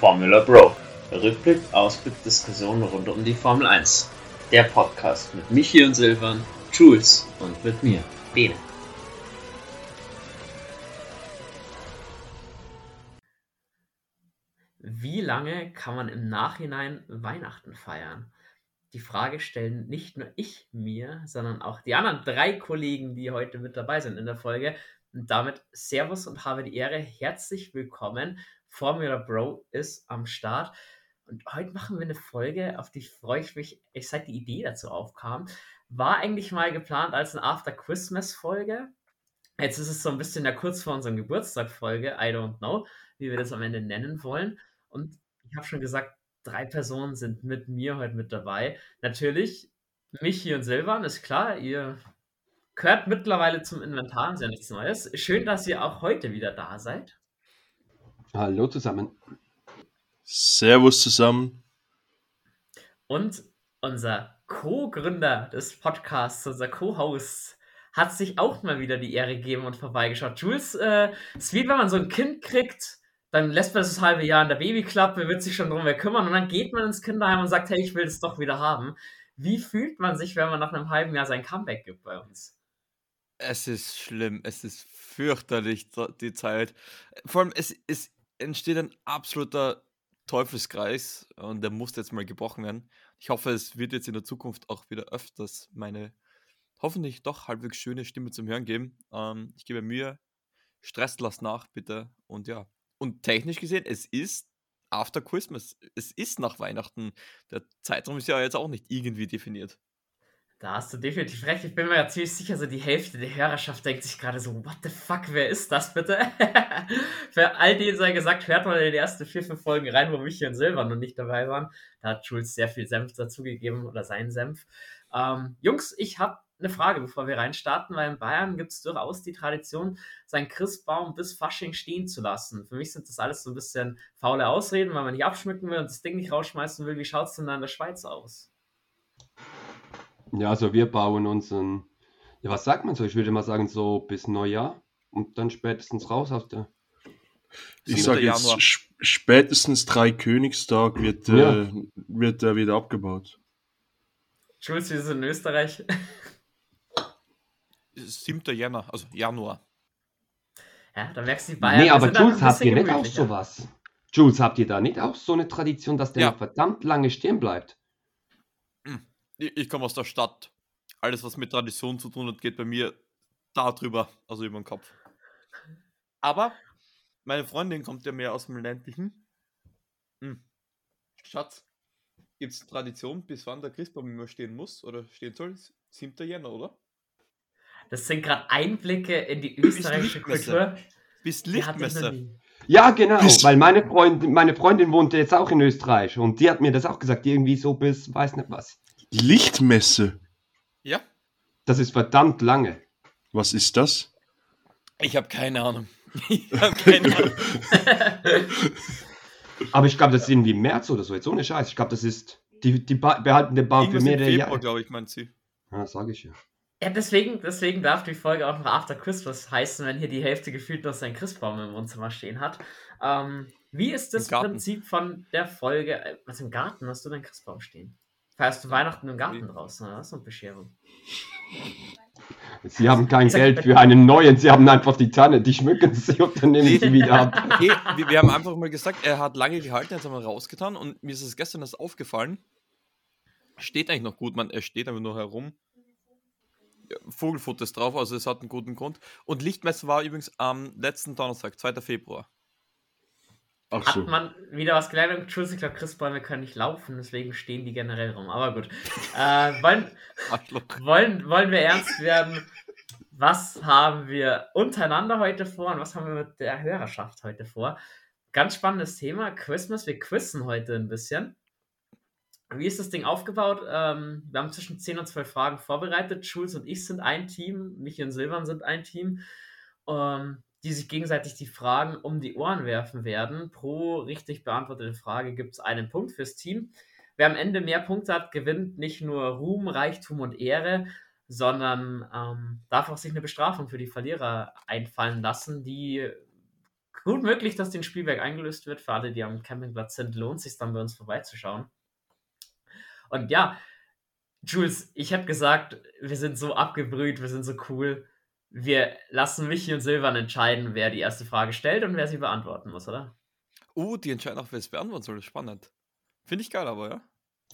Formula Bro. Rückblick, Ausblick, Diskussionen rund um die Formel 1. Der Podcast mit Michi und Silvan, Jules und mit mir, Bene. Wie lange kann man im Nachhinein Weihnachten feiern? Die Frage stellen nicht nur ich mir, sondern auch die anderen drei Kollegen, die heute mit dabei sind in der Folge. Und damit Servus und habe die Ehre. Herzlich willkommen. Formula Bro ist am Start. Und heute machen wir eine Folge, auf die freue ich mich, ich seit die Idee dazu aufkam. War eigentlich mal geplant als eine After Christmas Folge. Jetzt ist es so ein bisschen ja kurz vor unserem Geburtstag Folge. I don't know, wie wir das am Ende nennen wollen. Und ich habe schon gesagt, drei Personen sind mit mir heute mit dabei. Natürlich Michi und Silvan, ist klar, ihr Gehört mittlerweile zum Inventar, ist ja nichts Neues. Schön, dass ihr auch heute wieder da seid. Hallo zusammen. Servus zusammen. Und unser Co-Gründer des Podcasts, unser Co-Host, hat sich auch mal wieder die Ehre gegeben und vorbeigeschaut. Jules, äh, es ist wie wenn man so ein Kind kriegt, dann lässt man das halbe Jahr in der Babyklappe, wird sich schon drum kümmern und dann geht man ins Kinderheim und sagt, hey, ich will es doch wieder haben. Wie fühlt man sich, wenn man nach einem halben Jahr sein Comeback gibt bei uns? Es ist schlimm, es ist fürchterlich, die Zeit. Vor allem, es, es entsteht ein absoluter Teufelskreis und der muss jetzt mal gebrochen werden. Ich hoffe, es wird jetzt in der Zukunft auch wieder öfters meine hoffentlich doch halbwegs schöne Stimme zum Hören geben. Ähm, ich gebe mir Stress, lass nach, bitte. Und ja, und technisch gesehen, es ist after Christmas. Es ist nach Weihnachten. Der Zeitraum ist ja jetzt auch nicht irgendwie definiert. Da hast du definitiv recht. Ich bin mir ja ziemlich sicher, so die Hälfte der Hörerschaft denkt sich gerade so, what the fuck, wer ist das bitte? Für all die sei gesagt, hört mal in die ersten vier, fünf Folgen rein, wo Michi und Silvan noch nicht dabei waren. Da hat Jules sehr viel Senf dazugegeben oder seinen Senf. Ähm, Jungs, ich habe eine Frage, bevor wir reinstarten, weil in Bayern gibt es durchaus die Tradition, seinen Christbaum bis Fasching stehen zu lassen. Für mich sind das alles so ein bisschen faule Ausreden, weil man nicht abschmücken will und das Ding nicht rausschmeißen will. Wie schaut es denn da in der Schweiz aus? Ja, also wir bauen uns ein, ja, was sagt man so? Ich würde mal sagen, so bis Neujahr und dann spätestens raus aus der. Ich sage jetzt, spätestens drei Königstag wird, ja. äh, wird er wieder abgebaut. Jules, wie ist es in Österreich? 7. Jänner, also Januar. Ja, da merkst du die Bayern. Nee, aber Jules, habt ihr nicht auch sowas? Jules, habt ihr da nicht auch so eine Tradition, dass der ja. verdammt lange stehen bleibt? Ich, ich komme aus der Stadt. Alles, was mit Tradition zu tun hat, geht bei mir da drüber, also über den Kopf. Aber meine Freundin kommt ja mehr aus dem ländlichen. Hm. Schatz, gibt es Tradition, bis wann der Christbaum immer stehen muss oder stehen soll? 7. Jänner, oder? Das sind gerade Einblicke in die österreichische Kultur. Bis Lichtmesser. Ja, genau, bis weil meine Freundin, meine Freundin wohnte jetzt auch in Österreich und die hat mir das auch gesagt, irgendwie so bis, weiß nicht was. Lichtmesse. Ja. Das ist verdammt lange. Was ist das? Ich habe keine Ahnung. Ich habe keine Ahnung. Aber ich glaube, das ist irgendwie März oder so. Jetzt ohne Scheiß. Ich glaube, das ist. Die, die behalten den Baum für mehrere Jahre. glaube ich, meint sie. Ja, sage ich ja. Ja, deswegen, deswegen darf die Folge auch noch After Christmas heißen, wenn hier die Hälfte gefühlt noch seinen Christbaum im Wohnzimmer stehen hat. Ähm, wie ist das Prinzip von der Folge? Was im Garten hast du deinen Christbaum stehen? Feierst du Weihnachten im Garten draußen, oder was? Und Bescherung. Sie haben kein Geld für einen neuen, sie haben einfach die Tanne, die schmücken sie und dann nehmen sie wieder ab. Okay, wir, wir, haben einfach mal gesagt, er hat lange gehalten, jetzt haben wir rausgetan und mir ist es gestern erst aufgefallen. Steht eigentlich noch gut, man, er steht einfach nur herum. Vogelfutter ist drauf, also es hat einen guten Grund. Und Lichtmesser war übrigens am letzten Donnerstag, 2. Februar. Ach so. Hat man wieder was gelernt? Entschuldigung, ich glaube, Christbäume können nicht laufen, deswegen stehen die generell rum. Aber gut. Äh, wollen, wollen, wollen wir ernst werden? Was haben wir untereinander heute vor und was haben wir mit der Hörerschaft heute vor? Ganz spannendes Thema, Christmas. Wir quizzen heute ein bisschen. Wie ist das Ding aufgebaut? Ähm, wir haben zwischen 10 und 12 Fragen vorbereitet. Schulz und ich sind ein Team, Michi und Silvan sind ein Team. Ähm, die sich gegenseitig die Fragen um die Ohren werfen werden. Pro richtig beantwortete Frage gibt es einen Punkt fürs Team. Wer am Ende mehr Punkte hat, gewinnt nicht nur Ruhm, Reichtum und Ehre, sondern ähm, darf auch sich eine Bestrafung für die Verlierer einfallen lassen, die gut möglich, dass den Spielberg eingelöst wird. Für alle, die am Campingplatz sind, lohnt sich dann bei uns vorbeizuschauen. Und ja, Jules, ich habe gesagt, wir sind so abgebrüht, wir sind so cool. Wir lassen Michi und Silvan entscheiden, wer die erste Frage stellt und wer sie beantworten muss, oder? Uh, die entscheiden auch, wer es beantworten soll. Spannend. Finde ich geil, aber ja.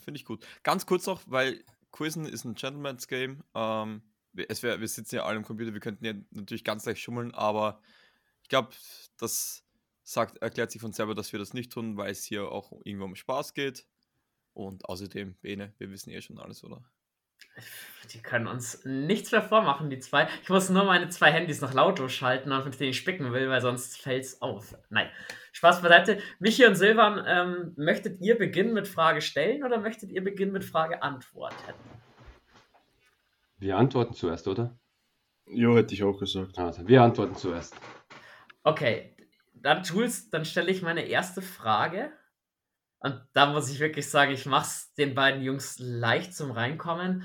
Finde ich gut. Ganz kurz noch, weil Quizzen ist ein Gentleman's Game. Ähm, es wär, wir sitzen ja alle im Computer, wir könnten ja natürlich ganz leicht schummeln, aber ich glaube, das sagt, erklärt sich von selber, dass wir das nicht tun, weil es hier auch irgendwo um Spaß geht. Und außerdem, Bene, wir wissen eh schon alles, oder? Die können uns nichts mehr vormachen, die zwei. Ich muss nur meine zwei Handys noch lautlos schalten, auf denen ich spicken will, weil sonst fällt es auf. Nein. Spaß beiseite. Michi und Silvan, ähm, möchtet ihr beginnen mit Frage stellen oder möchtet ihr beginnen mit Frage antworten? Wir antworten zuerst, oder? Jo, hätte ich auch gesagt. Also, wir antworten zuerst. Okay, dann Jules, dann stelle ich meine erste Frage. Und da muss ich wirklich sagen, ich mache es den beiden Jungs leicht zum Reinkommen.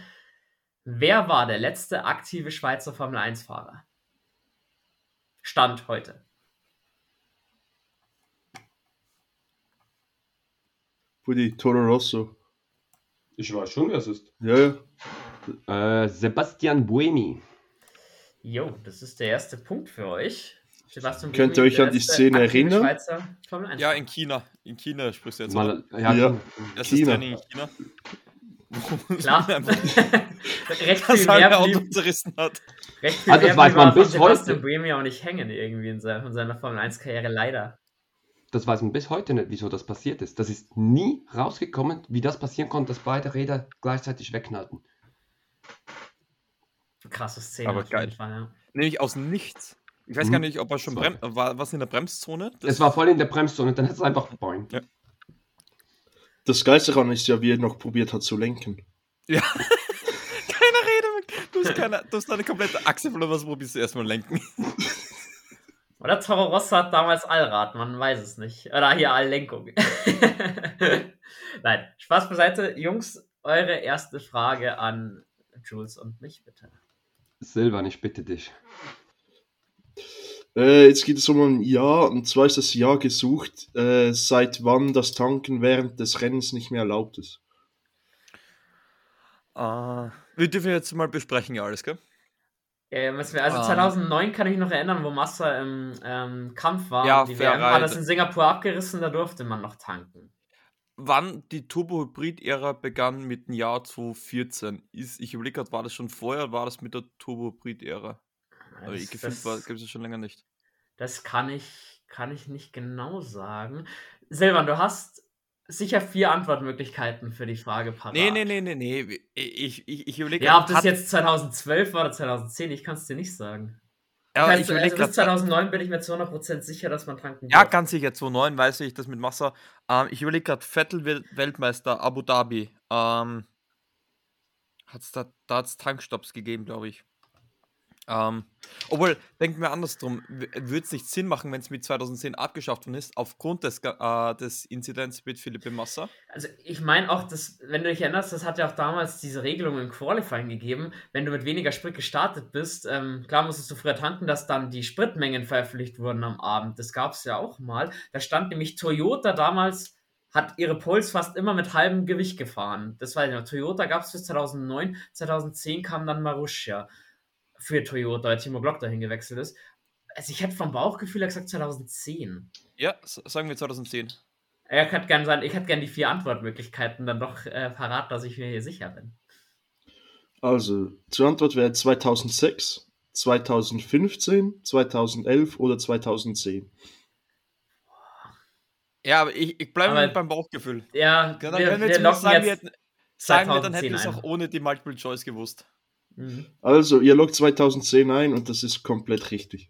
Wer war der letzte aktive Schweizer Formel 1-Fahrer? Stand heute. Buddy, Toro Rosso. Ich weiß schon, wer es ist. Ja, ja. Äh, Sebastian Buemi. Jo, das ist der erste Punkt für euch. Sebastian Könnt ihr euch an die Szene erinnern? 1 Ja, in China. In China sprichst du jetzt. Mal, ja, Ja. Erstes China. Training in China. Klar. recht viel mehr Auto zerrissen hat. recht viel Ah, das mehr weiß man bis heute. Buemi auch nicht hängen irgendwie in seiner, von seiner Formel 1-Karriere, leider. Das weiß man bis heute nicht, wieso das passiert ist. Das ist nie rausgekommen, wie das passieren konnte, dass beide Räder gleichzeitig wegknallten. Krasse Szene Aber auf geil. jeden Fall, ja. Nämlich aus nichts. Ich weiß Mhm. gar nicht, ob er schon Das war- brem war was in der Bremszone. Es war voll in der Bremszone, dann hat es einfach boing. Das Geilste daran ist ja, wie er noch probiert hat zu lenken. Ja. Keiner Rede mit. Du hast, keine, du hast eine komplette Achse verloren, was probierst du erstmal lenken? Oder Toro Rosso hat damals Allrad, man weiß es nicht. Oder hier Alllenkung. Nein, Spaß beiseite. Jungs, eure erste Frage an Jules und mich bitte. Silvan, ich bitte dich. Äh, jetzt geht es um ein Jahr, und zwar ist das Jahr gesucht, äh, seit wann das Tanken während des Rennens nicht mehr erlaubt ist. Ah, wir dürfen jetzt mal besprechen, ja, alles, gell? Also Ähm. 2009 kann ich mich noch erinnern, wo Massa im ähm, Kampf war. Ja, die WM hat das in Singapur abgerissen, da durfte man noch tanken. Wann die Turbo-Hybrid-Ära begann mit dem Jahr 2014? Ist, ich überlege gerade, war das schon vorher, war das mit der Turbo-Hybrid-Ära? Aber Das- gefühlt gibt es schon länger nicht. Das kann ich, kann ich nicht genau sagen. Silvan, du hast sicher vier Antwortmöglichkeiten für die Frage parat. Nee, nee, nee, nee, nee. Ich, ich, ich überlege Ja, ob das jetzt 2012 war oder 2010, ich kann es dir nicht sagen. Ja, also, ich also bis gerade. 2009 bin ich mir zu 100% sicher, dass man tanken Ja, darf. ganz sicher, 2009 weiß ich das mit Massa. Ähm, ich überlege gerade, Vettel Wel- Weltmeister, Abu Dhabi. Ähm, hat's da da hat es Tankstopps gegeben, glaube ich. Ähm, obwohl, denken wir andersrum, würde es nicht Sinn machen, wenn es mit 2010 abgeschafft worden ist, aufgrund des, äh, des Inzidents mit Philippe Massa? Also ich meine auch, dass, wenn du dich erinnerst, das hat ja auch damals diese Regelung im Qualifying gegeben, wenn du mit weniger Sprit gestartet bist, ähm, klar musstest du früher tanken, dass dann die Spritmengen veröffentlicht wurden am Abend. Das gab es ja auch mal. Da stand nämlich Toyota damals, hat ihre Poles fast immer mit halbem Gewicht gefahren. Das ich noch. Toyota gab es bis 2009, 2010 kam dann Marussia für Toyota, weil Timo Glock dahin gewechselt ist. Also ich hätte vom Bauchgefühl her gesagt 2010. Ja, sagen wir 2010. Er hätte gern sein, ich hätte gern die vier Antwortmöglichkeiten dann doch äh, parat, dass ich mir hier sicher bin. Also, zur Antwort wäre 2006, 2015, 2011 oder 2010. Ja, aber ich, ich bleibe beim Bauchgefühl. Ja, dann, wir, wir wir sagen, wir hätten, sagen wir, dann 2010 hätten wir es auch ohne die Multiple Choice gewusst. Mhm. Also, ihr loggt 2010 ein und das ist komplett richtig.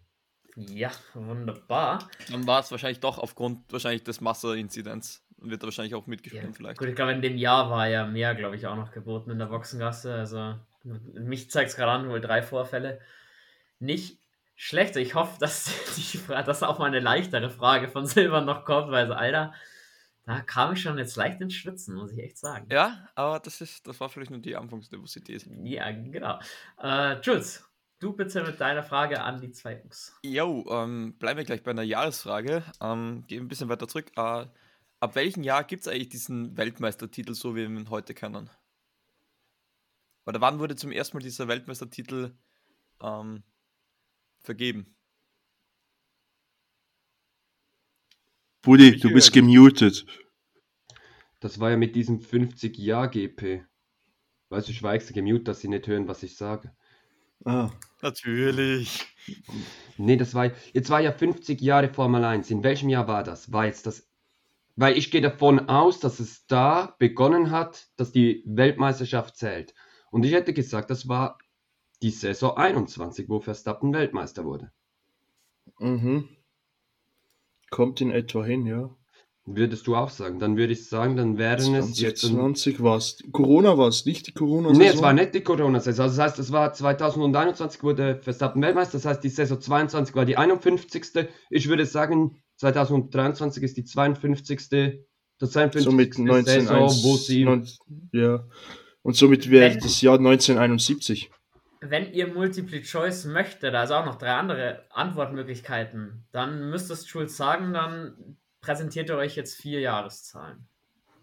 Ja, wunderbar. Dann war es wahrscheinlich doch aufgrund wahrscheinlich des Massa-Inzidents. Wird er wahrscheinlich auch Ja, mitgespielt vielleicht. gut, ich glaube, in dem Jahr war ja mehr, glaube ich, auch noch geboten in der Boxengasse. Also, mich zeigt es gerade an, wohl drei Vorfälle. Nicht schlecht. Ich hoffe, dass, die, dass auch mal eine leichtere Frage von Silber noch kommt, weil, so, Alter, da kam ich schon jetzt leicht ins Schwitzen, muss ich echt sagen. Ja, aber das ist, das war vielleicht nur die Anfangsnervosität. Ja, genau. Äh, Jules, du bitte mit deiner Frage an die zwei Jungs. Jo, ähm, bleiben wir gleich bei einer Jahresfrage. Ähm, gehen ein bisschen weiter zurück. Äh, ab welchem Jahr gibt es eigentlich diesen Weltmeistertitel, so wie wir ihn heute kennen? Oder wann wurde zum ersten Mal dieser Weltmeistertitel ähm, vergeben? Buddy, du bist höre gemutet. Das war ja mit diesem 50-Jahr-GP. Weißt du, schweigst du gemute, dass sie nicht hören, was ich sage. Ah, Natürlich. Nee, das war, jetzt war ja 50 Jahre Formel 1. In welchem Jahr war das? War jetzt das, weil ich gehe davon aus, dass es da begonnen hat, dass die Weltmeisterschaft zählt. Und ich hätte gesagt, das war die Saison 21, wo Verstappen Weltmeister wurde. mhm. Kommt in etwa hin, ja. Würdest du auch sagen? Dann würde ich sagen, dann wären es jetzt. 2020 war es. Corona war es, nicht die corona Nee, es war nicht die Corona-Saison. Also das heißt, es war 2021 wurde Verstappen Weltmeister. Das heißt, die Saison 22 war die 51. Ich würde sagen, 2023 ist die 52. Das 52. Somit Saison, 1901, wo sie. neun- ja. Und somit wäre das Jahr 1971. Wenn ihr Multiple Choice möchtet, also auch noch drei andere Antwortmöglichkeiten, dann müsstest Schulz sagen, dann präsentiert ihr euch jetzt vier Jahreszahlen.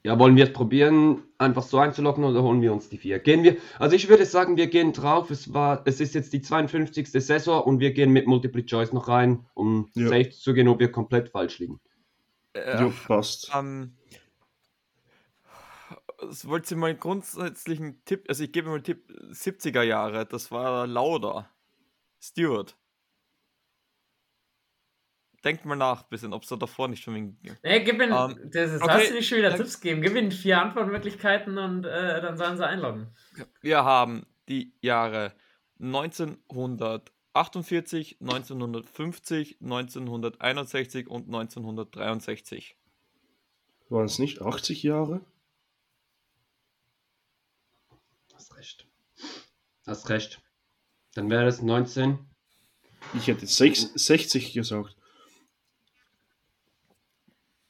Ja, wollen wir es probieren, einfach so einzuloggen oder holen wir uns die vier? Gehen wir, also ich würde sagen, wir gehen drauf. Es war, es ist jetzt die 52. Saison und wir gehen mit Multiple Choice noch rein, um Ja. safe zu gehen, ob wir komplett falsch liegen. Äh, Jo, passt. Ähm, das wollte ich mal einen grundsätzlichen Tipp, also ich gebe mal einen Tipp, 70er Jahre, das war Lauda. Stewart. Denkt mal nach, ein bisschen, ob es da davor nicht schon wegen. Nee, gib ihnen, Ähm, das ist, okay, hast du nicht schon wieder dann- Tipps geben. Gib ihnen vier Antwortmöglichkeiten und äh, dann sollen sie einloggen. Wir haben die Jahre 1948, 1950, 1961 und 1963. Waren es nicht 80 Jahre? Hast recht. Hast recht. Dann wäre es 19. Ich hätte sechs, 60 gesagt.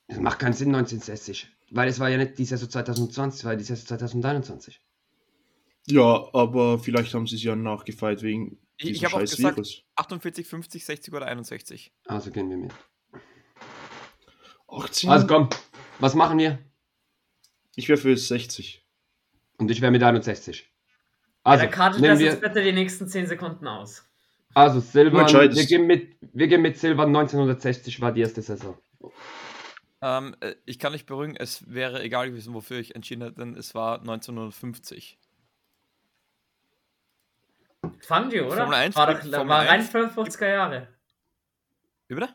Es macht keinen Sinn, 1960. Weil es war ja nicht die Saison 2020, es war die Saison 2021. Ja, aber vielleicht haben sie es ja nachgefeiert wegen Ich- ich diesem auch scheiß gesagt- Virus. 48, 50, 60 oder 61. Also gehen wir mit. 18? Also komm, was machen wir? ich wäre für 60. Und ich wäre mit 61. Also, ja, dann kartet das wir, jetzt bitte die nächsten 10 Sekunden aus. also Silvan, wir gehen, mit, wir gehen mit Silvan, 1960 war die erste Saison. Ähm, äh, ich kann nicht beruhigen, es wäre egal gewesen, wofür ich entschieden hätte, denn es war 1950. Fangio, oder? Formel 1 war doch Formel war rein 1 50er Jahre. Wie bitte?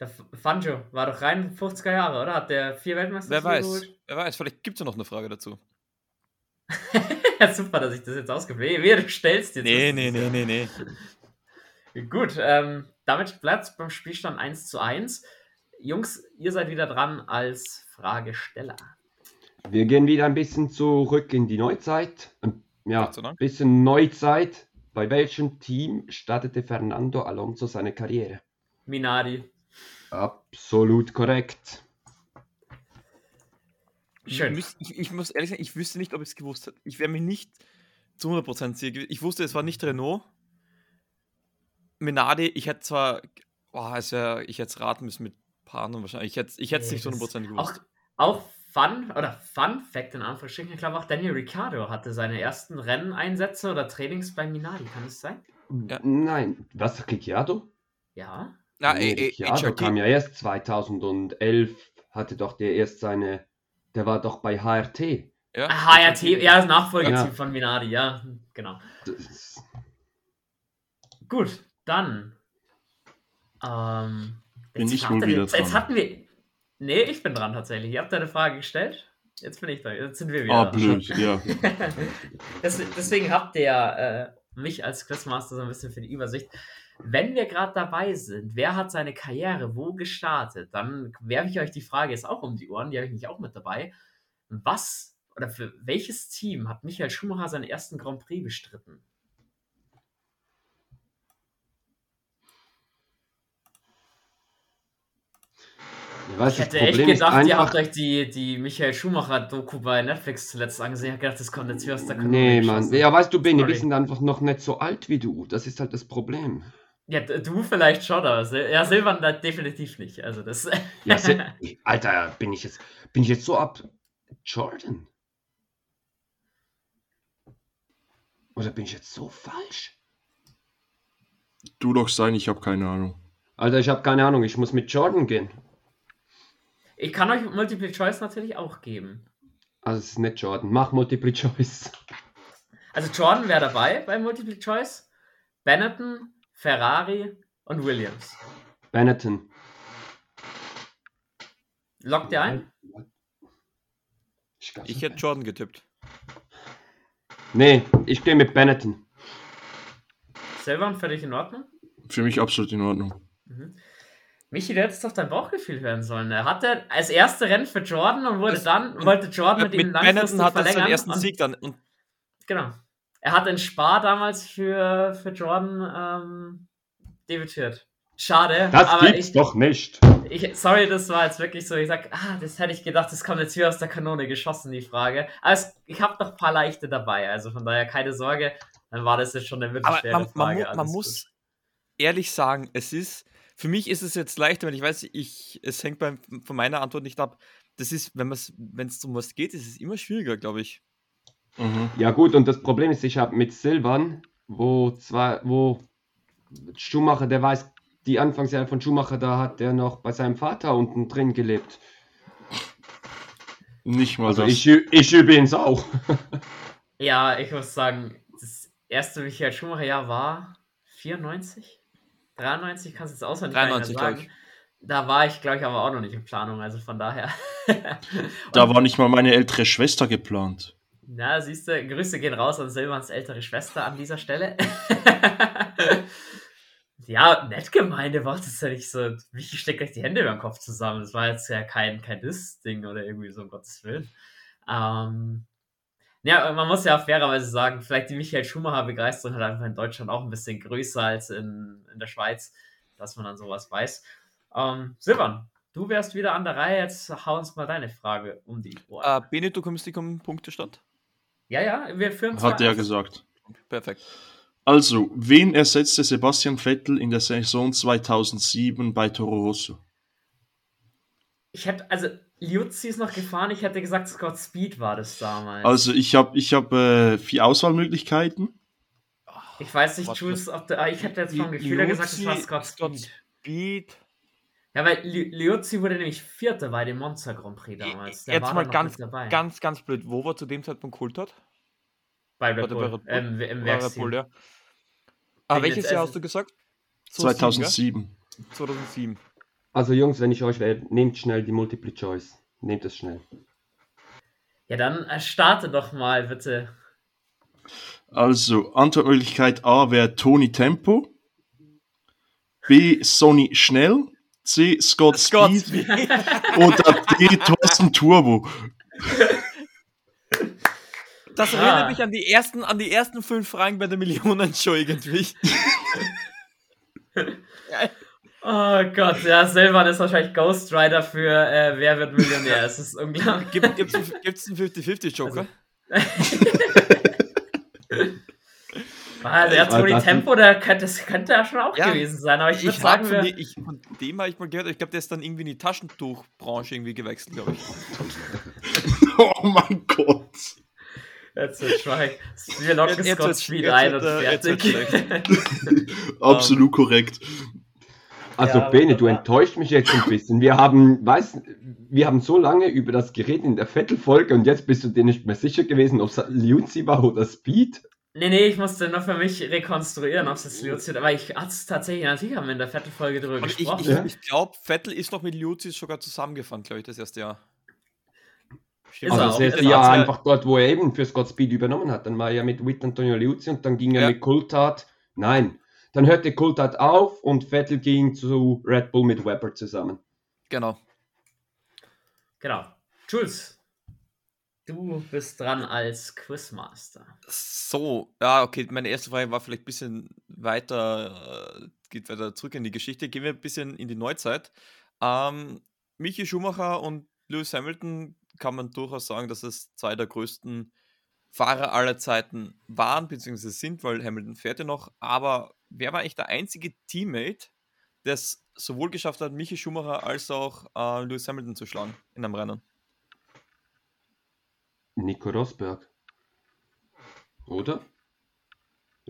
Der Fangio war doch rein 50er Jahre, oder? Hat der vier Weltmeister Wer weiß, wer weiß, vielleicht gibt es ja noch eine Frage dazu. super, dass ich das jetzt ausgewählt Wie du stellst jetzt. Nee, nee, nee, nee, nee. Gut, ähm, damit bleibt es beim Spielstand 1 zu 1. Jungs, ihr seid wieder dran als Fragesteller. Wir gehen wieder ein bisschen zurück in die Neuzeit. Ähm, Ja, ein bisschen Neuzeit. Bei welchem Team startete Fernando Alonso seine Karriere? Minardi. Absolut korrekt. Schön. Ich, müß- ich, ich muss ehrlich sagen, ich wüsste nicht, ob ich es gewusst hätte. Ich wäre mir nicht zu 100% sicher gewesen. Ich wusste, es war nicht Renault. Minardi, ich hätte zwar, oh, es wär, ich hätte es raten müssen mit anderen wahrscheinlich. Ich hätte ich hätte es Nee, nicht zu das- 100% Auch, gewusst. auch Fun, oder Fun Fact in Anführungsstrichen, ich glaube auch Daniel Ricciardo hatte seine ersten Renneinsätze oder Trainings bei Minardi, kann es sein? Ja. Nein, was, Ricciardo? Ja. Ja, Nee, äh, äh, Ricciardo kam ja erst 2011, hatte doch der erst seine, der war doch bei HRT. ja, Ah, HRT, ja, das Nachfolgeteam Ja. von Minardi, ja, genau. Das, Gut, dann. Ähm, Bin jetzt ich hatten wohl wir- wieder jetzt, jetzt dran. hatten wir. Nee, ich bin dran tatsächlich. Ihr habt eine Frage gestellt. Jetzt bin ich da. Jetzt sind wir wieder. Ah, da. blöd, ja. Des- Deswegen habt ihr äh, mich als Quizmaster so ein bisschen für die Übersicht. Wenn wir gerade dabei sind, wer hat seine Karriere wo gestartet, dann werfe ich euch die Frage jetzt auch um die Ohren, die habe ich nicht auch mit dabei. Was oder für welches Team hat Michael Schumacher seinen ersten Grand Prix bestritten? Ich weiß, Ich hätte echt gedacht, ihr habt euch die, die Michael Schumacher-Doku bei Netflix zuletzt angesehen. Ich hab gedacht, das kommt jetzt wie aus der Kanone Nee, Mann. Ja, weißt du, Bene, wir sind einfach noch nicht so alt wie du. Das ist halt das Problem. Ja, du vielleicht schon, aber Sil ja, Silvan da definitiv nicht. Also das. Ja, Alter, bin ich jetzt, bin ich jetzt so ab Jordan? Oder bin ich jetzt so falsch? Du doch sein, ich habe keine Ahnung. Alter, ich habe keine Ahnung, ich muss mit Jordan gehen. ich kann euch Multiple Choice natürlich auch geben. Also es ist nicht Jordan. Mach Multiple Choice. Also Jordan wäre dabei bei Multiple Choice. Benetton, Ferrari und Williams. Benetton. Lockt ihr ein? Ich, hätte Jordan getippt. Nee, ich gehe mit Benetton. Silvan, für dich in Ordnung? Für mich absolut in Ordnung. Mhm. Michi, du hättest doch dein Bauchgefühl werden sollen. Er hatte als erste Rennen für Jordan und wurde Das- dann, und wollte Jordan mit, Mit ihm Benetton langfristig hat er verlängern. seinen ersten und, Sieg dann. Und Genau. Er hat in Spa damals für, für Jordan ähm, debütiert. Schade, Das aber gibt's ich, doch nicht. ich, sorry, das war jetzt wirklich so, ich sag, ah, das hätte ich gedacht, das kommt jetzt wie aus der Kanone geschossen, die Frage. Aber es, ich habe noch ein paar leichte dabei, also von daher keine Sorge, dann war das jetzt schon eine wirklich schwere man, man, Frage. mu man alles muss gut. ehrlich sagen, es ist, für mich ist es jetzt leichter, wenn ich weiß, ich, es hängt beim, von meiner Antwort nicht ab. Das ist, wenn es um was geht, ist es immer schwieriger, glaube ich. Mhm. Ja gut, und das Problem ist, ich habe mit Silvan, wo zwei, wo Schumacher, der weiß, die Anfangsjahre von Schumacher, da hat der noch bei seinem Vater unten drin gelebt. Nicht mal Also das. ich, ich übrigens auch. Ja, ich muss sagen, das erste Michael Schumacher-Jahr war 94? 93, kannst du jetzt auswendig gar nicht mehr 93, glaub sagen. Da war ich, glaube ich, aber auch noch nicht in Planung, also von daher. Da war nicht mal meine ältere Schwester geplant. Na, siehst du, Grüße gehen raus an Silvans ältere Schwester an dieser Stelle. ja, nett gemeint, war das ja nicht so. Michi steckt gleich die Hände über den Kopf zusammen. Das war jetzt ja kein, kein Diss-Ding oder irgendwie so, um Gottes Willen. Ähm, ja, man muss ja auch fairerweise sagen, vielleicht die Michael Schumacher-Begeisterung hat einfach in Deutschland auch ein bisschen größer als in, in der Schweiz, dass man dann sowas weiß. Ähm, Silvan, du wärst wieder an der Reihe. Jetzt hau uns mal deine Frage um die Ohren. Äh, Bene, du kommst um Punktestand? Ja, ja, wir führen Hat er 2-1. gesagt. Perfekt. Also, wen ersetzte Sebastian Vettel in der Saison 2007 bei Toro Rosso? Ich hätte, also, Liuzzi ist noch gefahren, ich hätte gesagt, Scott Speed war das damals. Also, ich habe ich hab, äh, vier Auswahlmöglichkeiten. ich weiß nicht, Jules, ob der, ah, ich hätte jetzt vom Gefühl her gesagt, es war Scott Speed. Speed. Ja, weil Li- Liuzzi wurde nämlich Vierter bei dem Monster Grand Prix damals. Der Jetzt war mal ganz, ganz, ganz blöd. Wo war zu dem Zeitpunkt Coulthard? Bei Red Warte, bei Bull, Red Bull? ähm, im Werksteam. Red Bull, ja. Ah, Bin welches jetzt- Jahr also- hast du gesagt? 2007. 2007. Also Jungs, wenn ich euch wäre, nehmt schnell die Multiple Choice. Nehmt es schnell. Ja, dann äh, starte doch mal, bitte. Also, Antwortmöglichkeit A wäre Tony Tempo. B. Sonny Schnell. C. Scott, Scott Speed. Oder D. Thorsten Turbo. Das Ah. erinnert mich an die ersten, an die ersten fünf Fragen bei der Millionenshow irgendwie. Oh Gott, ja, Silvan ist wahrscheinlich Ghost Rider für äh, Wer wird Millionär. Es ist unglaublich. Gibt es einen, gibt's einen 50-50-Joker? Ah, der Also, Tony das- Tempo, der könnte, das könnte ja schon auch Ja, gewesen sein, aber ich ich sagen, von, wir, dem- ich, von dem habe ich mal gehört, ich glaube, der ist dann irgendwie in die Taschentuchbranche irgendwie gewechselt, glaube ich. Oh mein Gott. Jetzt wird schweig. Wir locken Jetzt- jetzt Scott Speed ein und äh, fertig. Absolut korrekt. Also Ja, Bene, du enttäuscht mich jetzt ein bisschen. Wir haben, weißt, wir haben so lange über das geredet in der Vettel-Folge und jetzt bist du dir nicht mehr sicher gewesen, ob es Liuzzi war oder Speed. nee, nee, ich musste nur für mich rekonstruieren, ob es Liuzzi ist, aber ich hatte es tatsächlich, natürlich haben wir in der vierten Folge darüber Und ich, gesprochen. ich, Ja. ich glaube, Vettel ist noch mit Liuzis sogar zusammengefahren, glaube ich, das erste Jahr. Stimmt. Er Also das erste Ist er Jahr auch. einfach dort, wo er eben für Scott Speed übernommen hat. Dann war er ja mit Witt Antonio Liuzzi und dann ging er Ja. mit Coulthard. Nein, dann hörte Coulthard auf und Vettel ging zu Red Bull mit Webber zusammen. Genau. Genau. Jules, du bist dran als Quizmaster. So, ja, okay, meine erste Frage war vielleicht ein bisschen weiter, äh, geht weiter zurück in die Geschichte. Gehen wir ein bisschen in die Neuzeit. Ähm, Michi Schumacher und Lewis Hamilton kann man durchaus sagen, dass es zwei der größten Fahrer aller Zeiten waren, beziehungsweise sind, weil Hamilton fährt ja noch. Aber wer war eigentlich der einzige Teammate, der es sowohl geschafft hat, Michi Schumacher als auch äh, Lewis Hamilton zu schlagen in einem Rennen? Nico Rosberg. Oder?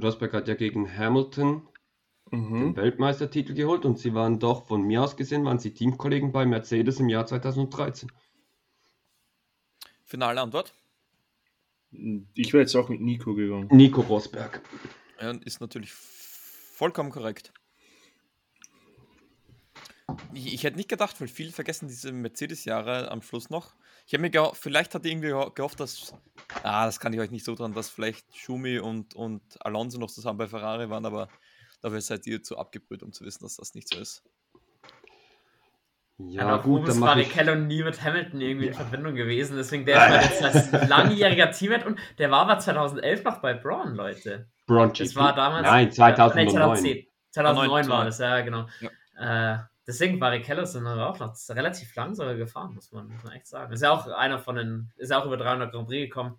Rosberg hat ja gegen Hamilton den Mhm. Weltmeistertitel geholt und sie waren doch, von mir aus gesehen, waren sie Teamkollegen bei Mercedes im Jahr 2013. Finale Antwort. Ich wäre jetzt auch mit Nico gegangen. Nico Rosberg. Ja, ist natürlich vollkommen korrekt. Ich, ich hätte nicht gedacht, weil viele vergessen diese Mercedes-Jahre am Schluss noch. Ich habe mir gehofft, vielleicht hatte ich irgendwie geho- gehofft, dass. Ah, das kann ich euch nicht so dran, dass vielleicht Schumi und, und Alonso noch zusammen bei Ferrari waren, aber dafür seid ihr zu abgebrüht, um zu wissen, dass das nicht so ist. Ja, Ja, gut, dann mache ich. Barrichello nie mit Hamilton irgendwie in Verbindung gewesen, deswegen der ist jetzt als langjähriger Teammate und der war aber 2011 noch bei Braun, Leute. Braun Das war damals. Nein, Nee, 2009. 2010. 2009 war 2009. das, ja, genau. Äh, deswegen Barrichello sind aber auch noch relativ lang sogar gefahren, muss man, muss man echt sagen. Ist ja auch einer von den, ist ja auch über 300 Grand Prix gekommen.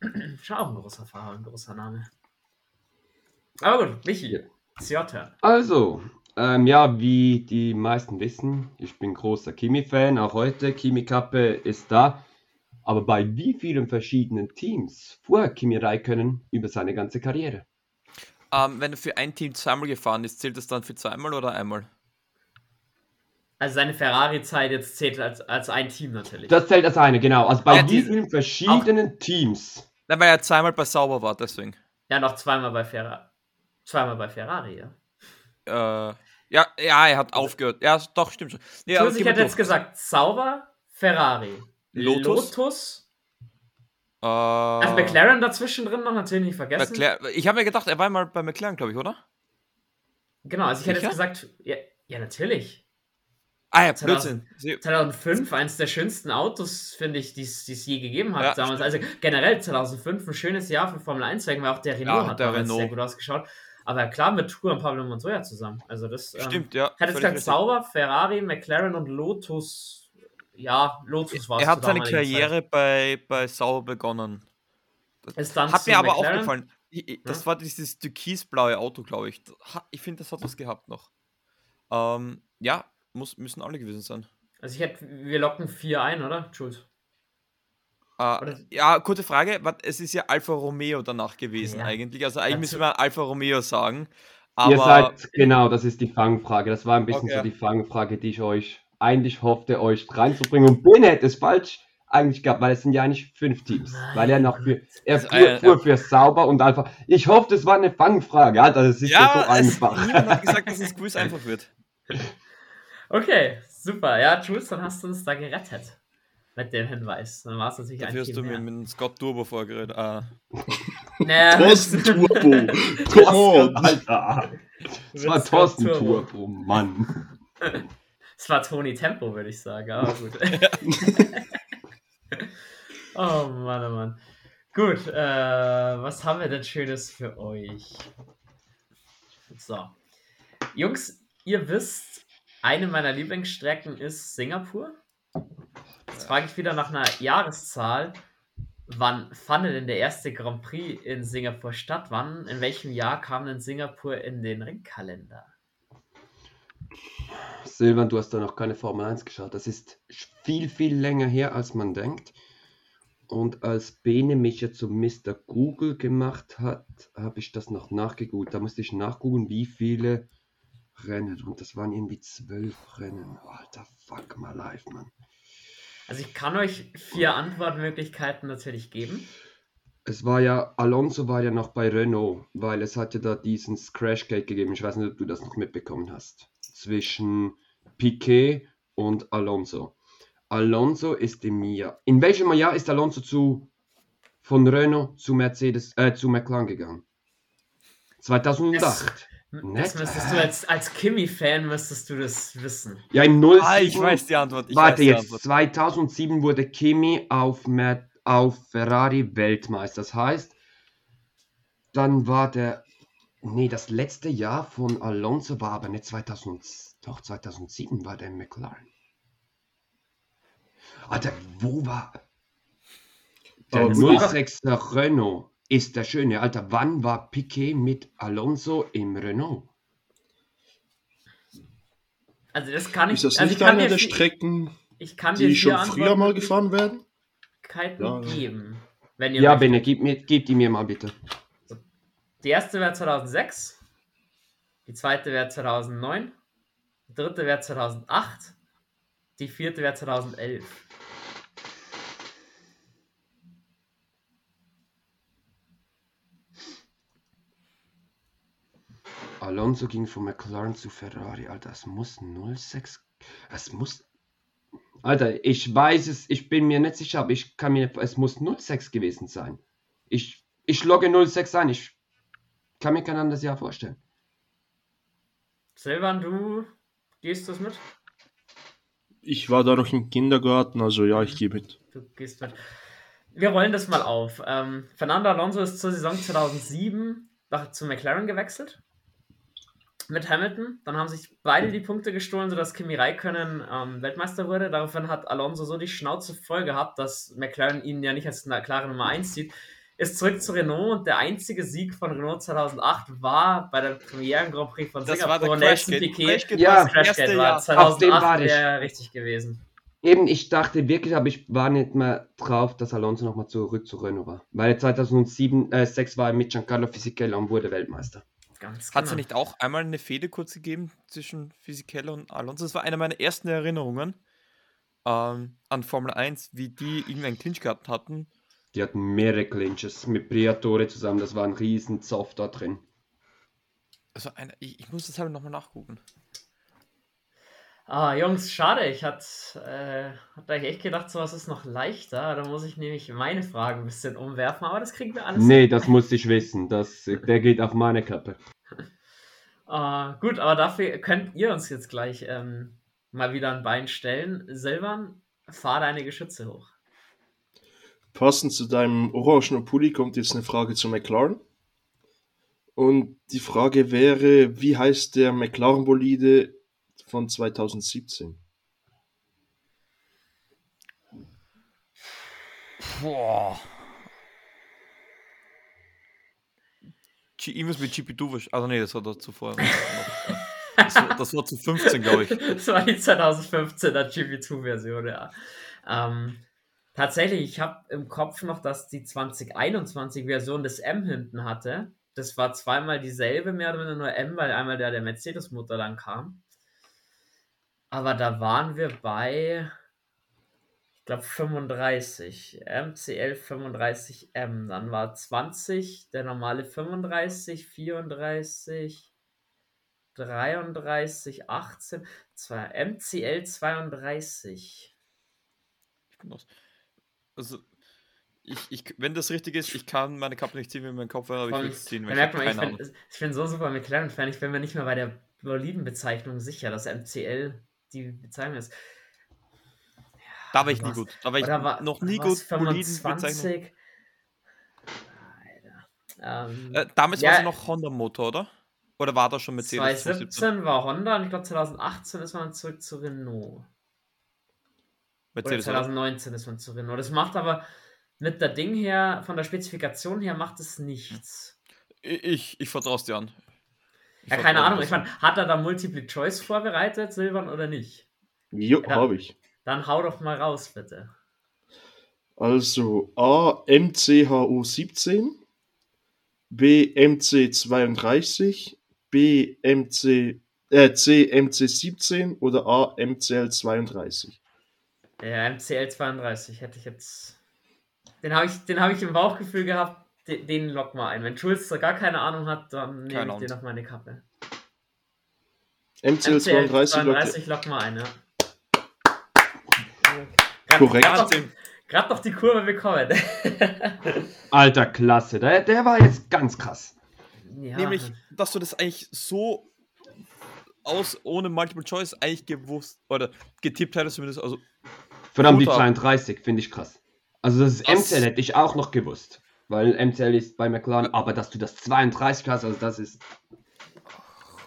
Schon auch ein großer Fahrer, ein großer Name. Aber gut, Michi, Ja. it's your turn. Also, ähm, ja, wie die meisten wissen, ich bin großer Kimi-Fan, auch heute. Kimi-Kappe ist da. Aber bei wie vielen verschiedenen Teams fuhr Kimi Räikkönen über seine ganze Karriere? Ähm, wenn er für ein Team zweimal gefahren ist, zählt das dann für zweimal oder einmal? Also seine Ferrari-Zeit jetzt zählt als, als ein Team natürlich. Das zählt als eine, genau. Also bei Ja, wie vielen verschiedenen Teams? Nein, weil er zweimal bei Sauber war, deswegen. ja, noch zweimal bei Ferrari. Zweimal bei Ferrari, ja. Äh, ja, ja, er hat aufgehört. Ja, doch, stimmt schon. Also, aber ich hätte jetzt gesagt, Sauber, Ferrari, Lotus? Lotus Äh, also McLaren dazwischen drin noch natürlich nicht vergessen. McLaren, ich habe mir gedacht, er war mal bei McLaren, glaube ich, oder? Genau, also ich hätte jetzt gesagt, ja, ja natürlich. Ah ja, 2000 Blödsinn. Sie- 2005, eins der schönsten Autos, finde ich, die es je gegeben hat Ja, damals. Also generell 2005 ein schönes Jahr für Formel 1, wegen weil auch der Renault Ja, hat der damals Renault. sehr gut ausgeschaut. Aber klar, mit Tour und Pablo Montoya zusammen. Also das ähm, Stimmt, ja. Hätte jetzt völlig gesagt, richtig. Sauber, Ferrari, McLaren und Lotus. Ja, Lotus war es Er hat seine Karriere bei, bei Sauber begonnen. Dann Hat mir aber McLaren. aufgefallen. Das war dieses türkisblaue Auto, glaube ich. Das hat- Ich finde, das hat was gehabt noch. Ähm, ja, muss, müssen alle gewesen sein. Also ich hätte, wir locken 4 ein, oder? Jules. Äh, ja, kurze Frage. Es ist ja Alfa Romeo danach gewesen Ja. eigentlich. Also eigentlich müssen wir Alfa Romeo sagen. Ihr Aber seid, genau, das ist die Fangfrage. Das war ein bisschen Okay. so die Fangfrage, die ich euch eigentlich hoffte, euch reinzubringen. Und Ben hätte es falsch eigentlich gehabt, weil es sind ja eigentlich fünf Teams. Nein. Weil er noch für, er Also, fuhr, äh, fuhr für Sauber und Alpha. Ich hoffe, das war eine Fangfrage, Alter. Das ist ja, ja, so es, einfach. niemand hat gesagt, dass das Quiz einfach wird. Okay, super. Ja, Jules, dann hast du uns da gerettet. Mit dem Hinweis. Dann war es natürlich Dafür ein hast du Team mir mehr. mit dem Scott Turbo vorgeredet. Ah, Naja, Thorsten Turbo. On. Alter. Das war Thorsten Turbo. Turbo, Mann. Es war Tony Tempo, würde ich sagen, aber gut. oh Mann, oh Mann. Gut, äh, was haben wir denn Schönes für euch? So. Jungs, ihr wisst, eine meiner Lieblingsstrecken ist Singapur. Jetzt frage ich wieder nach einer Jahreszahl. Wann fand denn der erste Grand Prix in Singapur statt? Wann, in welchem Jahr kam denn Singapur in den Ringkalender? Silvan, du hast da noch keine Formel 1 geschaut. Das ist viel, viel länger her, als man denkt. Und als Bene mich ja zu Mr. Google gemacht hat, habe ich das noch nachgegoogelt. Da musste ich nachgucken, wie viele Rennen. Und das waren irgendwie zwölf Rennen. Alter, fuck my life, Mann. Also ich kann euch vier Antwortmöglichkeiten natürlich geben. Es war ja, Alonso war ja noch bei Renault, weil es hat ja da diesen Crashgate gegeben. Ich weiß nicht, ob du das noch mitbekommen hast. Zwischen Piquet und Alonso. Alonso ist im Jahr. In welchem Jahr ist Alonso zu von Renault zu Mercedes, äh, zu McLaren gegangen? 2008. Das müsstest du als, als Kimi-Fan müsstest du das wissen. Ja, im 07. ah ich weiß die Antwort. Ich Warte jetzt, Antwort. 2007 wurde Kimi auf, Mer auf Ferrari Weltmeister. Das heißt, dann war der, nee, das letzte Jahr von Alonso war aber nicht 2000, doch 2007 war der McLaren. Alter, wo war. Der Aber wo- 06er Renault ist der schöne. Alter, wann war Piquet mit Alonso im Renault? Also das kann ich, Ist das also nicht ich kann eine der Strecken, ich kann dir die schon früher mal gefahren werden? Antwortmöglichkeiten Ja. geben. Wenn ihr Ja, möchtet. Bene, gib, mir, gib die mir mal bitte. Die erste wäre 2006, die zweite wäre 2009, die dritte wäre 2008, die vierte wäre 2011. Alonso ging von McLaren zu Ferrari. Alter, es muss 06. Es muss. Alter, ich weiß es, ich bin mir nicht sicher, aber ich kann mir. Es muss 06 gewesen sein. Ich, ich logge 06 ein. Ich kann mir kein anderes Jahr vorstellen. Silvan, du gehst das mit? Ich war da noch im Kindergarten, also ja, ich gehe mit. Du gehst mit. Wir rollen das mal auf. Ähm, Fernando Alonso ist zur Saison 2007 nach, zu McLaren gewechselt. Mit Hamilton. Dann haben sich beide die Punkte gestohlen, sodass Kimi Räikkönen ähm, Weltmeister wurde. Daraufhin hat Alonso so die Schnauze voll gehabt, dass McLaren ihn ja nicht als eine klare Nummer 1 sieht. Ist zurück zu Renault und der einzige Sieg von Renault 2008 war bei der Premieren Grand Prix von Das war der Singapur. Nelson Crashgate. Piquet. Crashgate Ja. war das Crashgate war Jahr. Auf dem war 2008 ich. wäre richtig gewesen. Eben, ich dachte wirklich, aber ich war nicht mehr drauf, dass Alonso nochmal zurück zu Renault war. Weil 2007, äh, 6 war er mit Giancarlo Fisichella und wurde Weltmeister. Ganz Hat es genau. nicht auch einmal eine Fehde kurz gegeben zwischen Fisichella und Alonso? Das war eine meiner ersten Erinnerungen ähm, an Formel 1, wie die irgendeinen Clinch gehabt hatten. Die hatten mehrere Clinches mit Briatore zusammen. Das war ein riesen Zoff da drin. Also eine, ich, ich muss das halt nochmal nachgucken. Ah, Jungs, schade. Ich hatte äh, hab eigentlich echt gedacht, sowas ist noch leichter. Da muss ich nämlich meine Fragen ein bisschen umwerfen, aber das kriegen wir alles. Nee, das musste ich wissen. Das, der geht auf meine Kappe. Ah, gut, aber dafür könnt ihr uns jetzt gleich ähm, mal wieder ein Bein stellen. Silvan, fahr deine Geschütze hoch. Passend zu deinem orangenen Pulli kommt jetzt eine Frage zu McLaren. Und die Frage wäre, wie heißt der McLaren-Bolide von 2017? Boah. Irgendwas mit GP2 wahrscheinlich. Also nee, das war da zuvor. Das war, das war zu 15, glaube ich. Das war die 2015er GP2-Version, ja. Ähm, tatsächlich, ich habe im Kopf noch, dass die 2021-Version des M hinten hatte. Das war zweimal dieselbe, mehr oder weniger nur M, weil einmal der, der Mercedes-Motor dann kam. Aber da waren wir bei, ich glaube, 35. MCL 35M. Dann war 20, der normale 35, 34, 33, 18, zwei, MCL 32. Ich bin aus. Also, ich, ich, wenn das richtig ist, ich kann meine Kappe nicht ziehen, wenn mein Kopf wäre, aber ich will es ziehen, weil ich man, ich bin, ich bin so super McLaren-Fan, ich bin mir nicht mehr bei der Bolidenbezeichnung sicher, dass MCL die Bezeichnung ist. Da war ich nie gut. Da war ich Oder war, noch nie gut. Bolidenbezeichnung. 25? Alter. Ähm, Äh, damals Ja. war es noch Honda-Motor, oder? Oder war das schon Mercedes? 2017 war Honda und ich glaube 2018 ist man zurück zu Renault. Oder Mercedes, oder? 2019 ist man zu Renault. Das macht aber mit der Ding her, von der Spezifikation her, macht es nichts. Ich, ich, ich vertraue es dir an. Ja, keine Ahnung. Ich meine, hat er da Multiple Choice vorbereitet, Silvan, oder nicht? Jo, Ja. habe ich. Dann hau doch mal raus, bitte. Also A MCHU 17, B MC 32, B MC äh, C MC 17 oder A MCL 32. Der MCL 32 hätte ich jetzt. Den habe ich, den hab ich im Bauchgefühl gehabt, den, den lock mal ein. Wenn Schulz da gar keine Ahnung hat, dann nehme Keine ich den Ahnung. auf meine Kappe. MCL 32, Leute. 32 lock mal ein, ja. Korrekt. Gerade doch die Kurve bekommen. Alter, klasse. Der, der war jetzt ganz krass. ja. Nämlich, dass du das eigentlich so aus ohne Multiple Choice eigentlich gewusst oder getippt hättest zumindest. Also allem die Hut ab. 32, finde ich krass. Also das ist Das- MCL hätte ich auch noch gewusst. Weil MCL ist bei McLaren, aber dass du das 32 hast, also das ist.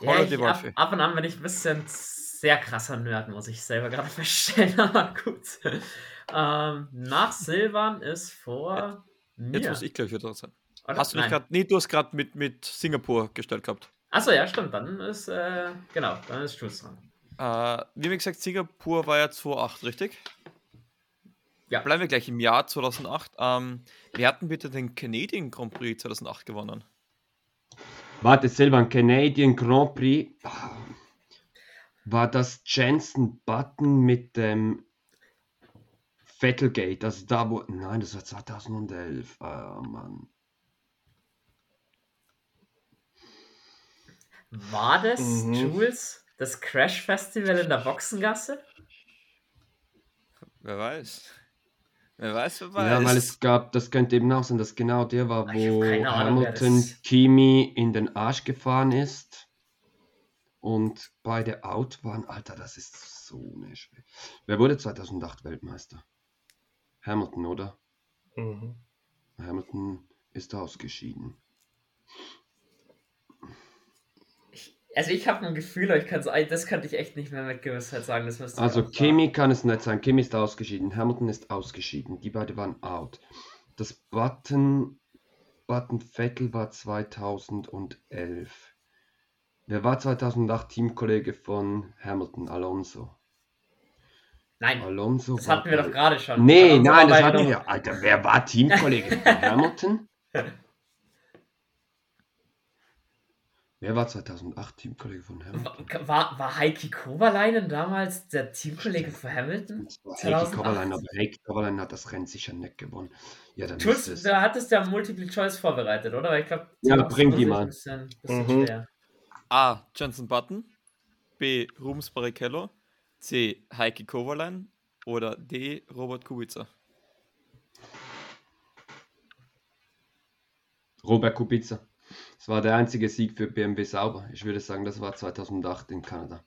Ja, ich, die ab, ab und an, wenn ich ein bisschen sehr krasser Nerd, muss ich selber gerade feststellen. Aber gut. Ähm, nach Silvan ist vor Jetzt mir. muss ich gleich wieder sein. Oder? Hast du nicht Nein. gerade. Nee, du hast gerade mit, mit Singapur gestellt gehabt. Achso, ja, stimmt. Dann ist, äh, genau, dann ist Jules dran. Äh, wie gesagt, Singapur war ja 2008, richtig? Ja. Bleiben wir gleich im Jahr 2008. Ähm, wer hat denn bitte den Canadian Grand Prix 2008 gewonnen? Warte, Silvan, Canadian Grand Prix. War das Jensen Button mit dem Vettelgate? Also da wo. Nein, das war 2011. Ah, Mann. War das, Mhm. Jules, das Crash Festival in der Boxengasse? Wer weiß. Wer weiß, wer weiß. Ja, weil es gab, das könnte eben auch sein, dass genau der war, wo Ahnung, Hamilton das- Kimi in den Arsch gefahren ist und beide out waren. Alter, das ist so eine Schwere. Wer wurde 2008 Weltmeister? Hamilton, oder? Mhm. Hamilton ist ausgeschieden. Also ich habe ein Gefühl, ich kann so, das könnte ich echt nicht mehr mit Gewissheit sagen. Also. Kimi kann es nicht sein. Kimi ist ausgeschieden. Hamilton ist ausgeschieden. Die beiden waren out. Das Button, Button Vettel war 2011. Wer war 2008 Teamkollege von Hamilton? Alonso. Nein, Alonso das hatten wir doch gerade schon. Nee, Alonso nein, das hatten wir. Alter, wer war Teamkollege von Hamilton? Wer war 2008 Teamkollege von Hamilton? War, war Heiki Kovalainen damals der Teamkollege von Hamilton? Heikki 2008. Kovalainen, aber Heikki Kovalainen hat das Rennen sicher nicht gewonnen. Ja, dann ist Jules, es. da hattest du ja Multiple Choice vorbereitet, oder? Weil ich glaube, Ja, bring die mal. Bisschen, bisschen Mhm. A. Jensen Button. B. Rubens Barrichello. C. Heike Kovalainen. Oder D. Robert Kubica. Robert Kubica. Das war der einzige Sieg für BMW Sauber. Ich würde sagen, das war 2008 in Kanada.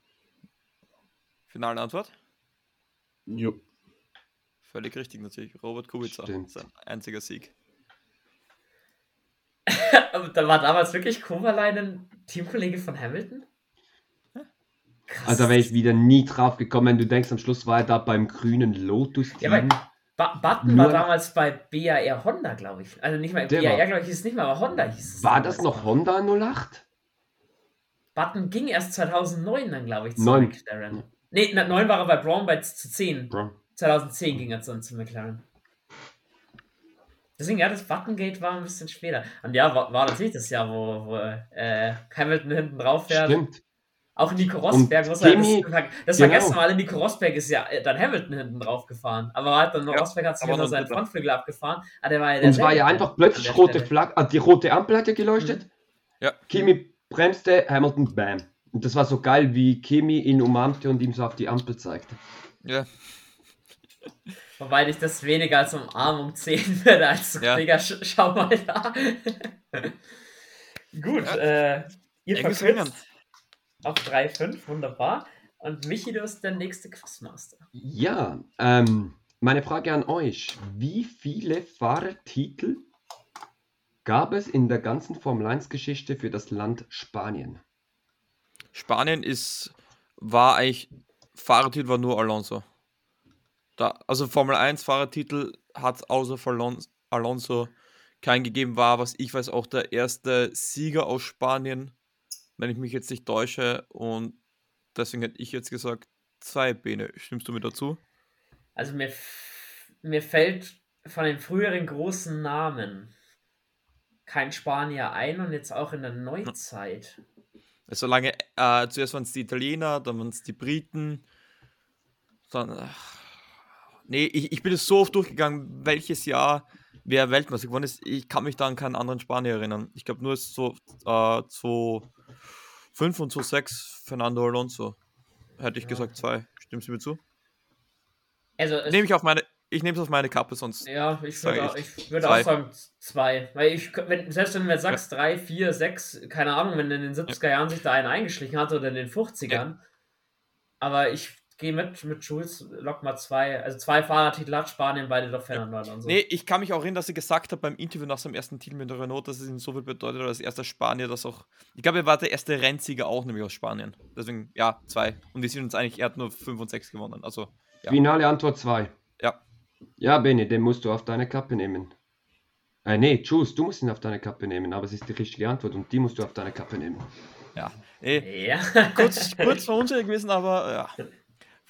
Finale Antwort? Jo. Völlig richtig natürlich. Robert Kubica. Stimmt. Sein einziger Sieg. Da war damals wirklich Kovalainen Teamkollege von Hamilton? Krass. Also wäre ich wieder nie drauf gekommen, wenn du denkst, am Schluss war er da beim grünen Lotus-Team. Ja, Ba Button Nur- war damals bei BAR Honda, glaube ich. Also nicht mal BAR, glaube ich, hieß es nicht mal, aber Honda hieß es. war das noch Honda 08? Button ging erst 2009 dann, glaube ich, zu Neun. McLaren. Nee, na, 9 war er bei Brown bei zu 10. Bro. 2010 ging er zu, zu McLaren. Deswegen, ja, das Buttongate war ein bisschen später. Und ja, war, war natürlich das Jahr, wo, wo äh, Hamilton hinten drauf fährt. Stimmt. Auch Nico Rosberg, muss man Kimi- das, das genau. vergessen wir alle, Nico Rosberg ist ja äh, dann Hamilton hinten drauf gefahren. Aber hat dann Ja, Rosberg hat sich noch seinen. Frontflügel abgefahren. Ah, der war ja Und es war ja einfach plötzlich der rote. Flagge, ah, die rote Ampel hat ja geleuchtet. Ja. Kimi bremste, Hamilton bam. Und das war so geil, wie Kimi ihn umarmte und ihm so auf die Ampel zeigte. Ja. Wobei ich das weniger als Umarmung zählen würde, als so, Ja. Digga, sch schau mal da. Gut, Ja. äh, ihr verkürzt. Auf 3-5, wunderbar. Und Michi, du bist der nächste Quizmaster. Ja, ähm, meine Frage an euch. Wie viele Fahrertitel gab es in der ganzen Formel 1-Geschichte für das Land Spanien? Spanien ist, war eigentlich, Fahrertitel war nur Alonso. Da, also Formel 1 Fahrertitel hat es außer von Alon- Alonso keinen gegeben, war, was ich weiß, auch der erste Sieger aus Spanien, wenn ich mich jetzt nicht täusche. Und deswegen hätte ich jetzt gesagt, zwei Bene. Stimmst du mir dazu? Also mir, mir fällt von den früheren großen Namen kein Spanier ein und jetzt auch in der Neuzeit. Solange, äh, zuerst waren es die Italiener, dann waren es die Briten. Dann, ach, nee, ich, ich bin jetzt so oft durchgegangen, welches Jahr wer Weltmeister geworden ist. Ich kann mich da an keinen anderen Spanier erinnern. Ich glaube nur so äh, 2005 und 2006 Fernando Alonso. Hätte ich Ja. gesagt zwei. Stimmst du mir zu? Also Nehme ich auf meine, ich nehme es auf meine Kappe, sonst. Ja, ich würde, auch, ich zwei. auch sagen zwei. Weil ich, wenn, selbst wenn du mir jetzt sagst, drei, vier, sechs, keine Ahnung, wenn in den 70er Jahren sich da einer eingeschlichen hatte oder in den 50ern. Aber ich gehe mit, mit Jules, lock mal zwei. Also zwei Fahrertitel hat Spanien, beide doch Fernando und so. Nee, ich kann mich auch erinnern, dass er gesagt hat beim Interview nach seinem ersten Titel mit der Renault, dass es ihm so viel bedeutet, als erster Spanier, dass auch. Ich glaube, er war der erste Rennsieger auch, nämlich aus Spanien. Deswegen, ja, zwei. Und die sind uns eigentlich, er hat nur 5 und 6 gewonnen. Also, ja. Finale Antwort 2. Ja. Ja, Benny, den musst du auf deine Kappe nehmen. Äh, nee, Jules, du musst ihn auf deine Kappe nehmen, aber es ist die richtige Antwort und die musst du auf deine Kappe nehmen. ja. Eh, Ja. kurz, kurz verunsichert gewesen, aber ja.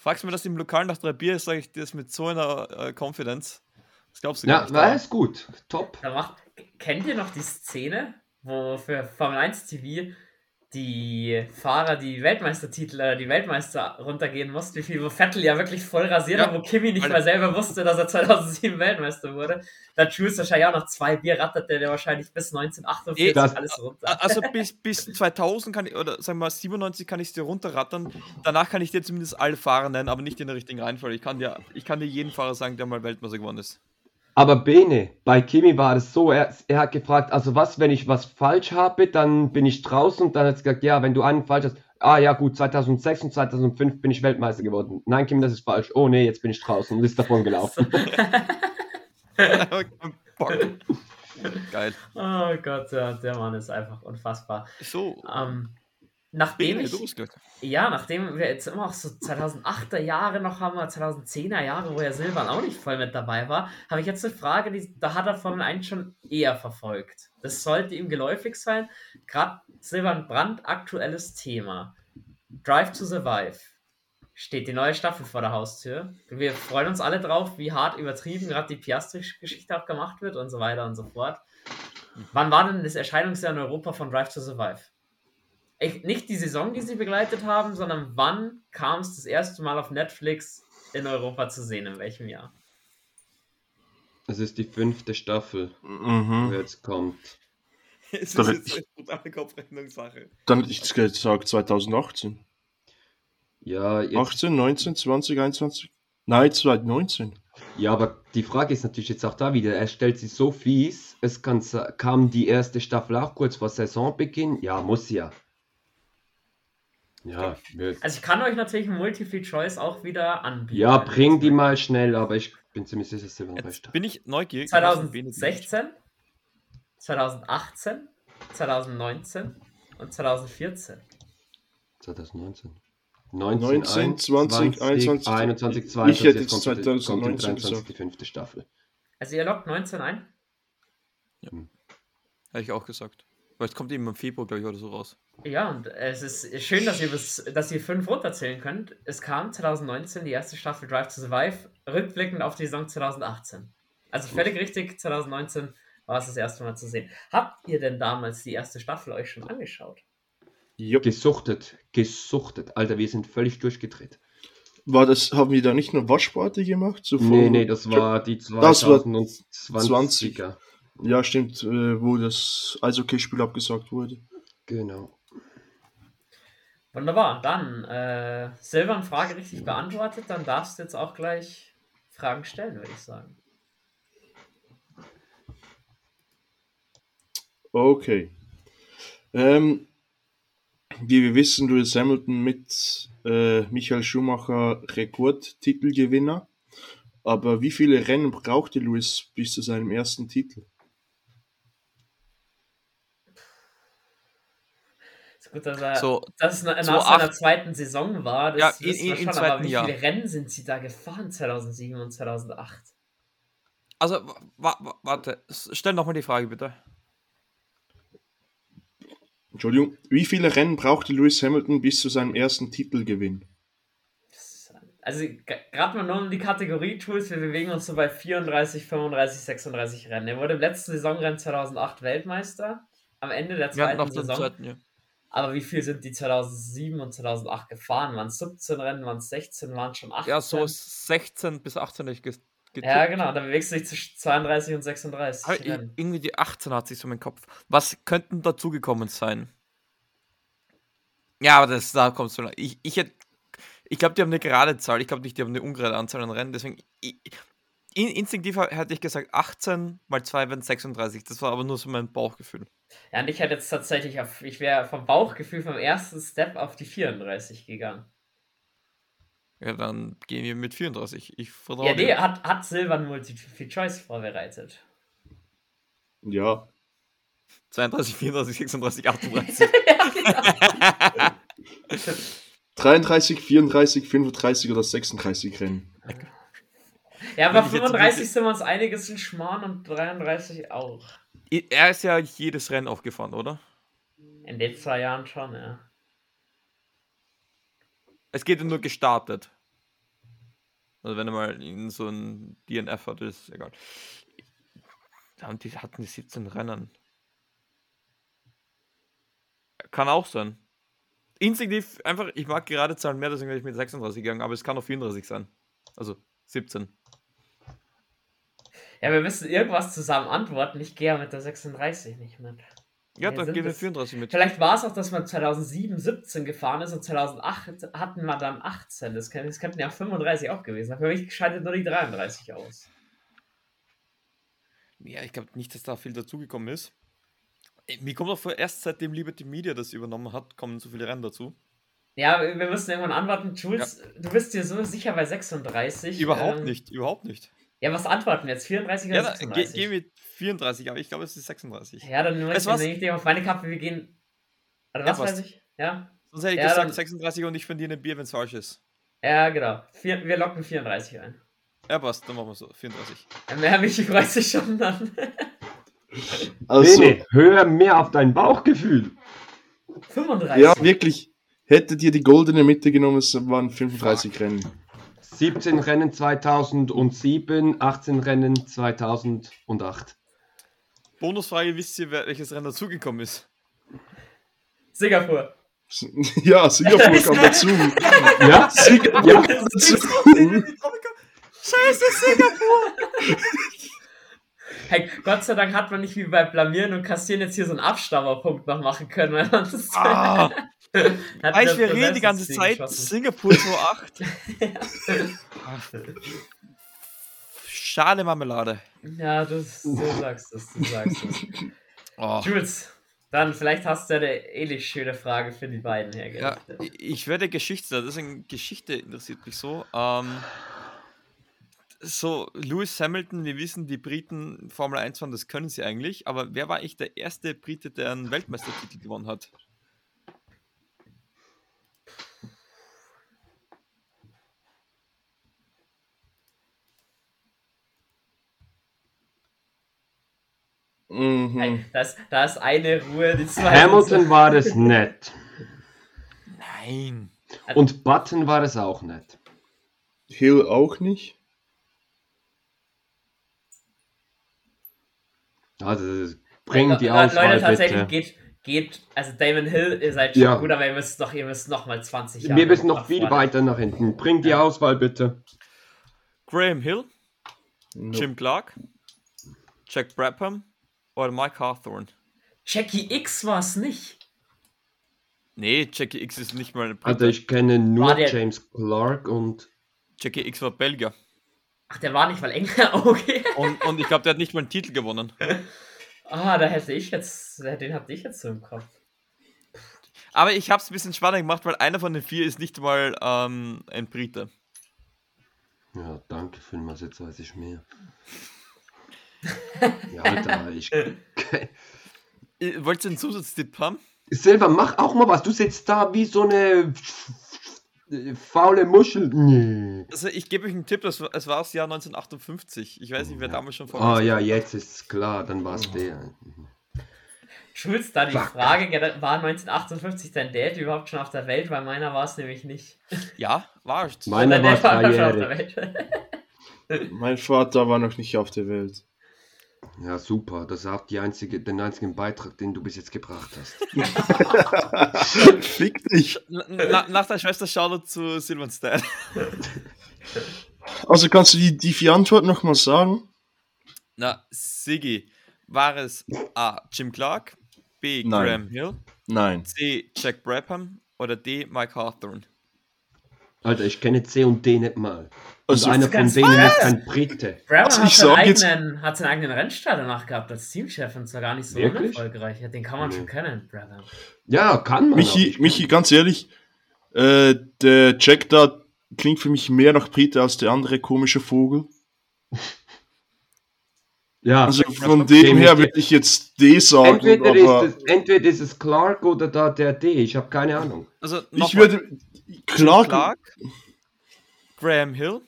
Fragst du mir das im Lokal nach drei Bier, sage ich dir das mit so einer äh, Confidence. Das glaubst du gar Ja, nicht. war ist gut. Top. Da macht, kennt ihr noch die Szene, wo für Formel 1 TV die Fahrer die Weltmeistertitel oder die Weltmeister runtergehen mussten, wie viel, wo Vettel ja wirklich voll rasiert Ja, hat, wo Kimi nicht mal selber wusste, dass er 2007 Weltmeister wurde. Da Jules wahrscheinlich auch noch zwei Bier rattert, der wahrscheinlich bis 1948 Das- alles runter. Also bis, bis 2000 kann ich, oder sagen wir mal 97 kann ich es dir runterrattern. Danach kann ich dir zumindest alle Fahrer nennen, aber nicht in der richtigen Reihenfolge. Ich kann dir, ich kann dir jeden Fahrer sagen, der mal Weltmeister geworden ist. Aber Bene, bei Kimi war es so, er, er hat gefragt, also was, wenn ich was falsch habe, dann bin ich draußen und dann hat er gesagt, ja, wenn du einen falsch hast, ah ja gut, 2006 und 2005 bin ich Weltmeister geworden. Nein, Kimi, das ist falsch. Oh nee, jetzt bin ich draußen und ist davon gelaufen. Geil. Oh Gott, der, der Mann ist einfach unfassbar. So, Ähm, nachdem ich. Ja, nachdem wir jetzt immer auch so 2008er Jahre noch haben, oder 2010er Jahre, wo ja Silvan auch nicht voll mit dabei war, habe ich jetzt eine Frage, die, da hat er Formel 1 schon eher verfolgt. Das sollte ihm geläufig sein. Gerade Silvan Brandt, aktuelles Thema. Drive to Survive. Steht die neue Staffel vor der Haustür. Wir freuen uns alle drauf, wie hart übertrieben gerade die Piastri-Geschichte auch gemacht wird und so weiter und so fort. Wann war denn das Erscheinungsjahr in Europa von Drive to Survive? Echt nicht die Saison, die sie begleitet haben, sondern wann kam es das erste Mal auf Netflix in Europa zu sehen, in welchem Jahr? Es ist die fünfte Staffel, wo Mhm. jetzt kommt. Es ist jetzt eine brutale Kopfrechnungssache. Dann hätte ich jetzt gesagt 2018. Ja, jetzt, 18, 19, 20, 21? Nein, 2019. ja, aber die Frage ist natürlich jetzt auch da wieder, er stellt sie so fies, es kann, kam die erste Staffel auch kurz vor Saisonbeginn? Ja, muss ja. Ja. Also ich kann euch natürlich ein Multiple-Choice auch wieder anbieten. Ja, bring die mal schnell, aber ich bin ziemlich sicher, dass sie bei bin ich neugierig. was sind Bene die- 2016, 2018, 2019 und 2014. 2019. 19, 19, 20, 21, 21, ich 22, hätte jetzt kommt, jetzt kommt in 2019 23 gesagt. die fünfte Staffel. Also ihr lockt 19 ein? Hätte ich auch gesagt. Weil es kommt eben im Februar, glaube ich, oder so raus. Ja, und es ist schön, dass ihr, bis, dass ihr fünf runterzählen könnt. Es kam 2019 die erste Staffel Drive to Survive, rückblickend auf die Saison 2018. Also völlig richtig, 2019 war es das erste Mal zu sehen. Habt ihr denn damals die erste Staffel euch schon angeschaut? Jupp. Gesuchtet, gesuchtet. Alter, wir sind völlig durchgedreht. War das, haben wir da nicht nur Waschparty gemacht? So Nee, nee, das war die Das war 2020er. Ja, stimmt, äh, wo das Eishockeyspiel abgesagt wurde. Genau. Wunderbar, dann äh, Silvan Frage richtig beantwortet, dann darfst du jetzt auch gleich Fragen stellen, würde ich sagen. Okay. Ähm, wie wir wissen, Lewis Hamilton mit äh, Michael Schumacher Rekordtitelgewinner. Aber wie viele Rennen brauchte Lewis bis zu seinem ersten Titel? Gut, dass er So, dass es nach so seiner acht- zweiten Saison war. Das Ja, in- in- im schon, aber zweiten wie Jahr. viele Rennen sind sie da gefahren 2007 und 2008? also, wa wa warte, stell nochmal die Frage bitte. Entschuldigung. Wie viele Rennen brauchte Lewis Hamilton bis zu seinem ersten Titelgewinn? Also gerade mal nur um die Kategorie Tools, wir bewegen uns so bei 34, 35, 36 Rennen. Er wurde im letzten Saisonrennen 2008 Weltmeister, am Ende der zweiten Saison. zweiten, ja. Aber wie viel sind die 2007 und 2008 gefahren? Waren es 17 Rennen, waren es 16, waren es schon 18? Ja, so 16 bis 18 hätte ich getippt. Ja, genau, da bewegst du dich zwischen 32 und 36 Aber Rennen. irgendwie die 18 hat sich so im Kopf. Was könnten dazugekommen sein? Ja, aber das, da kommst du. Ich, ich hätte. Ich glaube, die haben eine gerade Zahl. Ich glaube nicht, die haben eine ungerade Anzahl an Rennen. Deswegen. Ich, instinktiv hätte ich gesagt 18 mal 2 wären 36. Das war aber nur so mein Bauchgefühl. Ja, und ich hätte jetzt tatsächlich auf, ich wäre vom Bauchgefühl vom ersten Step auf die 34 gegangen. Ja, dann gehen wir mit 34. Ich vertraue Ja, nee, dir. hat, hat Silver ein Multiple-Choice vorbereitet. Ja. 32, 34, 36, 38. 33, 34, 35 oder 36 Rennen. Ja, aber Wenn ich jetzt 35 sind wir uns einig, ist ein Schmarrn und 33 auch. er ist ja jedes Rennen aufgefahren, oder? In den zwei Jahren schon, ja. Es geht nur gestartet. Also wenn er mal in so ein DNF hat, ist egal. Und die hatten die 17 Rennen. Kann auch sein. Instinktiv einfach, ich mag gerade Zahlen mehr, deswegen bin ich mit 36 gegangen, aber es kann auch 34 sein. Also 17. Ja, wir müssen irgendwas zusammen antworten. Ich gehe ja mit der 36 nicht mit. Ja, Nee, dann gehen wir es- 34 mit. Vielleicht war es auch, dass man 2007 17 gefahren ist und 2008 hatten wir dann 18. Das, kann, das könnten ja 35 auch gewesen sein. Für mich schaltet nur die 33 aus. Ja, ich glaube nicht, dass da viel dazugekommen ist. Ey, Mir kommt auch vor, erst seitdem Liberty Media das übernommen hat, kommen so viele Rennen dazu. Ja, wir müssen irgendwann antworten. Jules, du bist dir so sicher bei 36. Überhaupt ähm, nicht, überhaupt nicht. Ja, was antworten wir jetzt? 34 oder Ja, dann geh, 36? geh mit 34, aber ich glaube, es ist 36. ja, dann nehme ich dir auf meine Kappe. Wir gehen. Oder Ja, was passt. weiß ich? Ja? Sonst hätte ich Ja, gesagt dann- 36 und ich verdiene ein Bier, wenn es falsch ist. Ja, genau. Vier, wir locken 34 ein. Ja, passt, dann machen wir so. 34. Ja, mehr Michi freut sich schon dann. Also, Bene, hör mehr auf dein Bauchgefühl. 35. ja, wirklich. Hättet ihr die goldene Mitte genommen, es waren 35 Rennen. 17 Rennen 2007, 18 Rennen 2008. Bonusfrage, wisst ihr, wer, welches Rennen dazugekommen ist? Singapur. Ja, Singapur kam dazu. Ja? Singapur Ja. kam dazu. Scheiße, Singapur! Hey, Gott sei Dank hat man nicht wie bei Blamieren und Kassieren jetzt hier so einen Abstauberpunkt noch machen können. Ah, mir wir reden die ganze Zeit geschossen. Singapur 2.8. Schade Marmelade. Ja, das, du sagst es, du sagst es. Oh. Jules, dann vielleicht hast du eine ähnlich schöne Frage für die beiden Ja, hergerichtet. ich- ich werde Geschichte, das ist eine Geschichte interessiert mich so. Ähm, so, Lewis Hamilton, wir wissen, die Briten Formel 1 fahren, das können sie eigentlich, aber wer war eigentlich der erste Brite, der einen Weltmeistertitel gewonnen hat? Mhm. Das, da ist eine Ruhe, die zwei. Hamilton war es nicht. Nein. Und Button war es auch nicht. Hill auch nicht. Also bring die Auswahl Leute, tatsächlich bitte. geht, geht, also Damon Hill, ihr seid schon Ja. gut, aber ihr müsst doch, ihr müsst noch mal 20 Jahre. Wir müssen noch viel vorne. weiter nach hinten. Bring die Ja. Auswahl bitte. Graham Hill, No. Jim Clark, Jack Brabham oder Mike Hawthorne? Jackie X war es nicht. Nee, Jackie X ist nicht mal ein Brite. Also ich kenne nur der- James Clark und Jackie X war Belgier. Ach, der war nicht mal Engländer, okay. Und, und ich glaube, der hat nicht mal einen Titel gewonnen. Ah, da hätte ich jetzt, den hatte ich jetzt so im Kopf. Aber ich habe es ein bisschen spannender gemacht, weil einer von den vier ist nicht mal ähm, ein Brite. ja, danke vielmals, jetzt weiß ich mehr. Ja, Alter, ich Äh, Wollt ihr einen Zusatztipp haben? Silber, mach auch mal was. Du sitzt da wie so eine faule Muschel. Nee. Also ich gebe euch einen Tipp, das war, es war das Jahr 1958. Ich weiß nicht, wer damals schon vor Oh uns ja, war. jetzt ist klar, dann war es der. Jules, da die Fuck. Frage, war 1958 dein Dad überhaupt schon auf der Welt? Weil meiner war es nämlich nicht. Ja, war es. Meiner war schon auf der. Welt. Mein Vater war noch nicht auf der Welt. Ja, super. Das ist auch die einzige, den einzigen Beitrag, den du bis jetzt gebracht hast. Fick dich. Na, na, nach der Schwester Charlotte zu Silverstein. Also kannst du die, die vier Antworten nochmal sagen? Na, Siggi, war es A. Jim Clark, B. Nein. Graham Hill, Nein. C. Jack Brabham oder D. Mike Hawthorne? Alter, ich kenne C und D nicht mal. Und Also, einer von denen ist kein Brite. Brown Also hat, ich seinen eigenen, hat seinen eigenen Rennstall danach gehabt als Teamchef und zwar gar nicht so Wirklich? unerfolgreich. Ja, den kann man Nee. schon kennen, Brother. Ja, kann man. Michi, auch. Michi, ganz ehrlich, äh, der Jack da, klingt für mich mehr nach Brite als der andere komische Vogel. Ja, Also von dem her ich- würde ich jetzt D sagen, entweder, aber ist es, entweder ist es Clark oder da der D. Ich habe keine Ahnung. Also ich würde Clark, Clark, Graham Hill,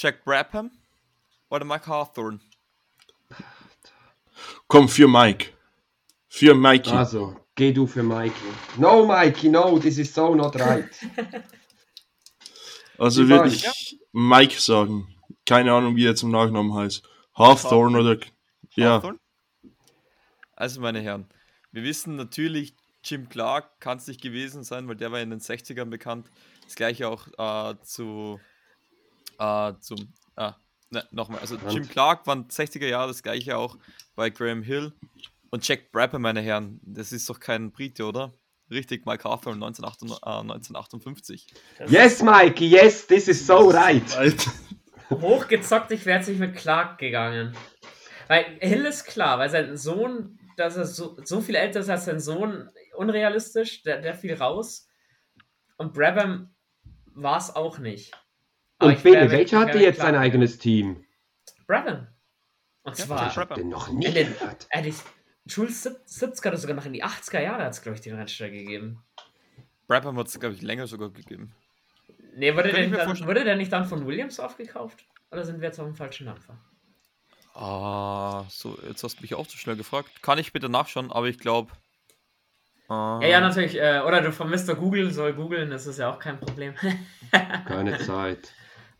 Jack Brabham oder Mike Hawthorne. komm für Mike. Für Mikey. Also, geh du für Mikey. No, Mikey, no, this is so not right. Also würde ich Mike sagen. Keine Ahnung, wie er zum Nachnamen heißt. Hawthorne oder ja. Hawthorne? Also, meine Herren, wir wissen natürlich, Jim Clark kann es nicht gewesen sein, weil der war in den 60ern bekannt. Das gleiche auch äh, zu äh, zum ah, ne, nochmal, also. Jim Clark waren 60er Jahre, das gleiche auch bei Graham Hill und Jack Brabham, meine Herren, das ist doch kein Brite, oder? Richtig, Mike Hawthorne 1958. Äh, 1958. Das Yes, Mikey, yes, this is so right. Alter. Hochgezockt, ich wäre jetzt nicht mit Clark gegangen. Weil Hill ist klar, weil sein Sohn, dass er so, so viel älter ist als sein Sohn, unrealistisch, der, der fiel raus. Und Brabham war es auch nicht. Aber Und mit- welcher hatte jetzt Clark sein eigenes Team? Brabham. Und Ja, zwar, Ich habe den noch nie den, gehört. äh, die, Jules Sip- 70er oder sogar noch in die 80er Jahre hat es, glaube ich, den Rennstall gegeben. Brabham hat es, glaube ich, länger sogar gegeben. Nee, wurde der, dann, wurde der nicht dann von Williams aufgekauft? Oder sind wir jetzt auf dem falschen Dampfer? Ah, so, jetzt hast du mich auch zu schnell gefragt. Kann ich bitte nachschauen, aber ich glaube. Ja, ja, natürlich. Äh, oder du von Mr. Google soll googeln, das ist ja auch kein Problem. Keine Zeit.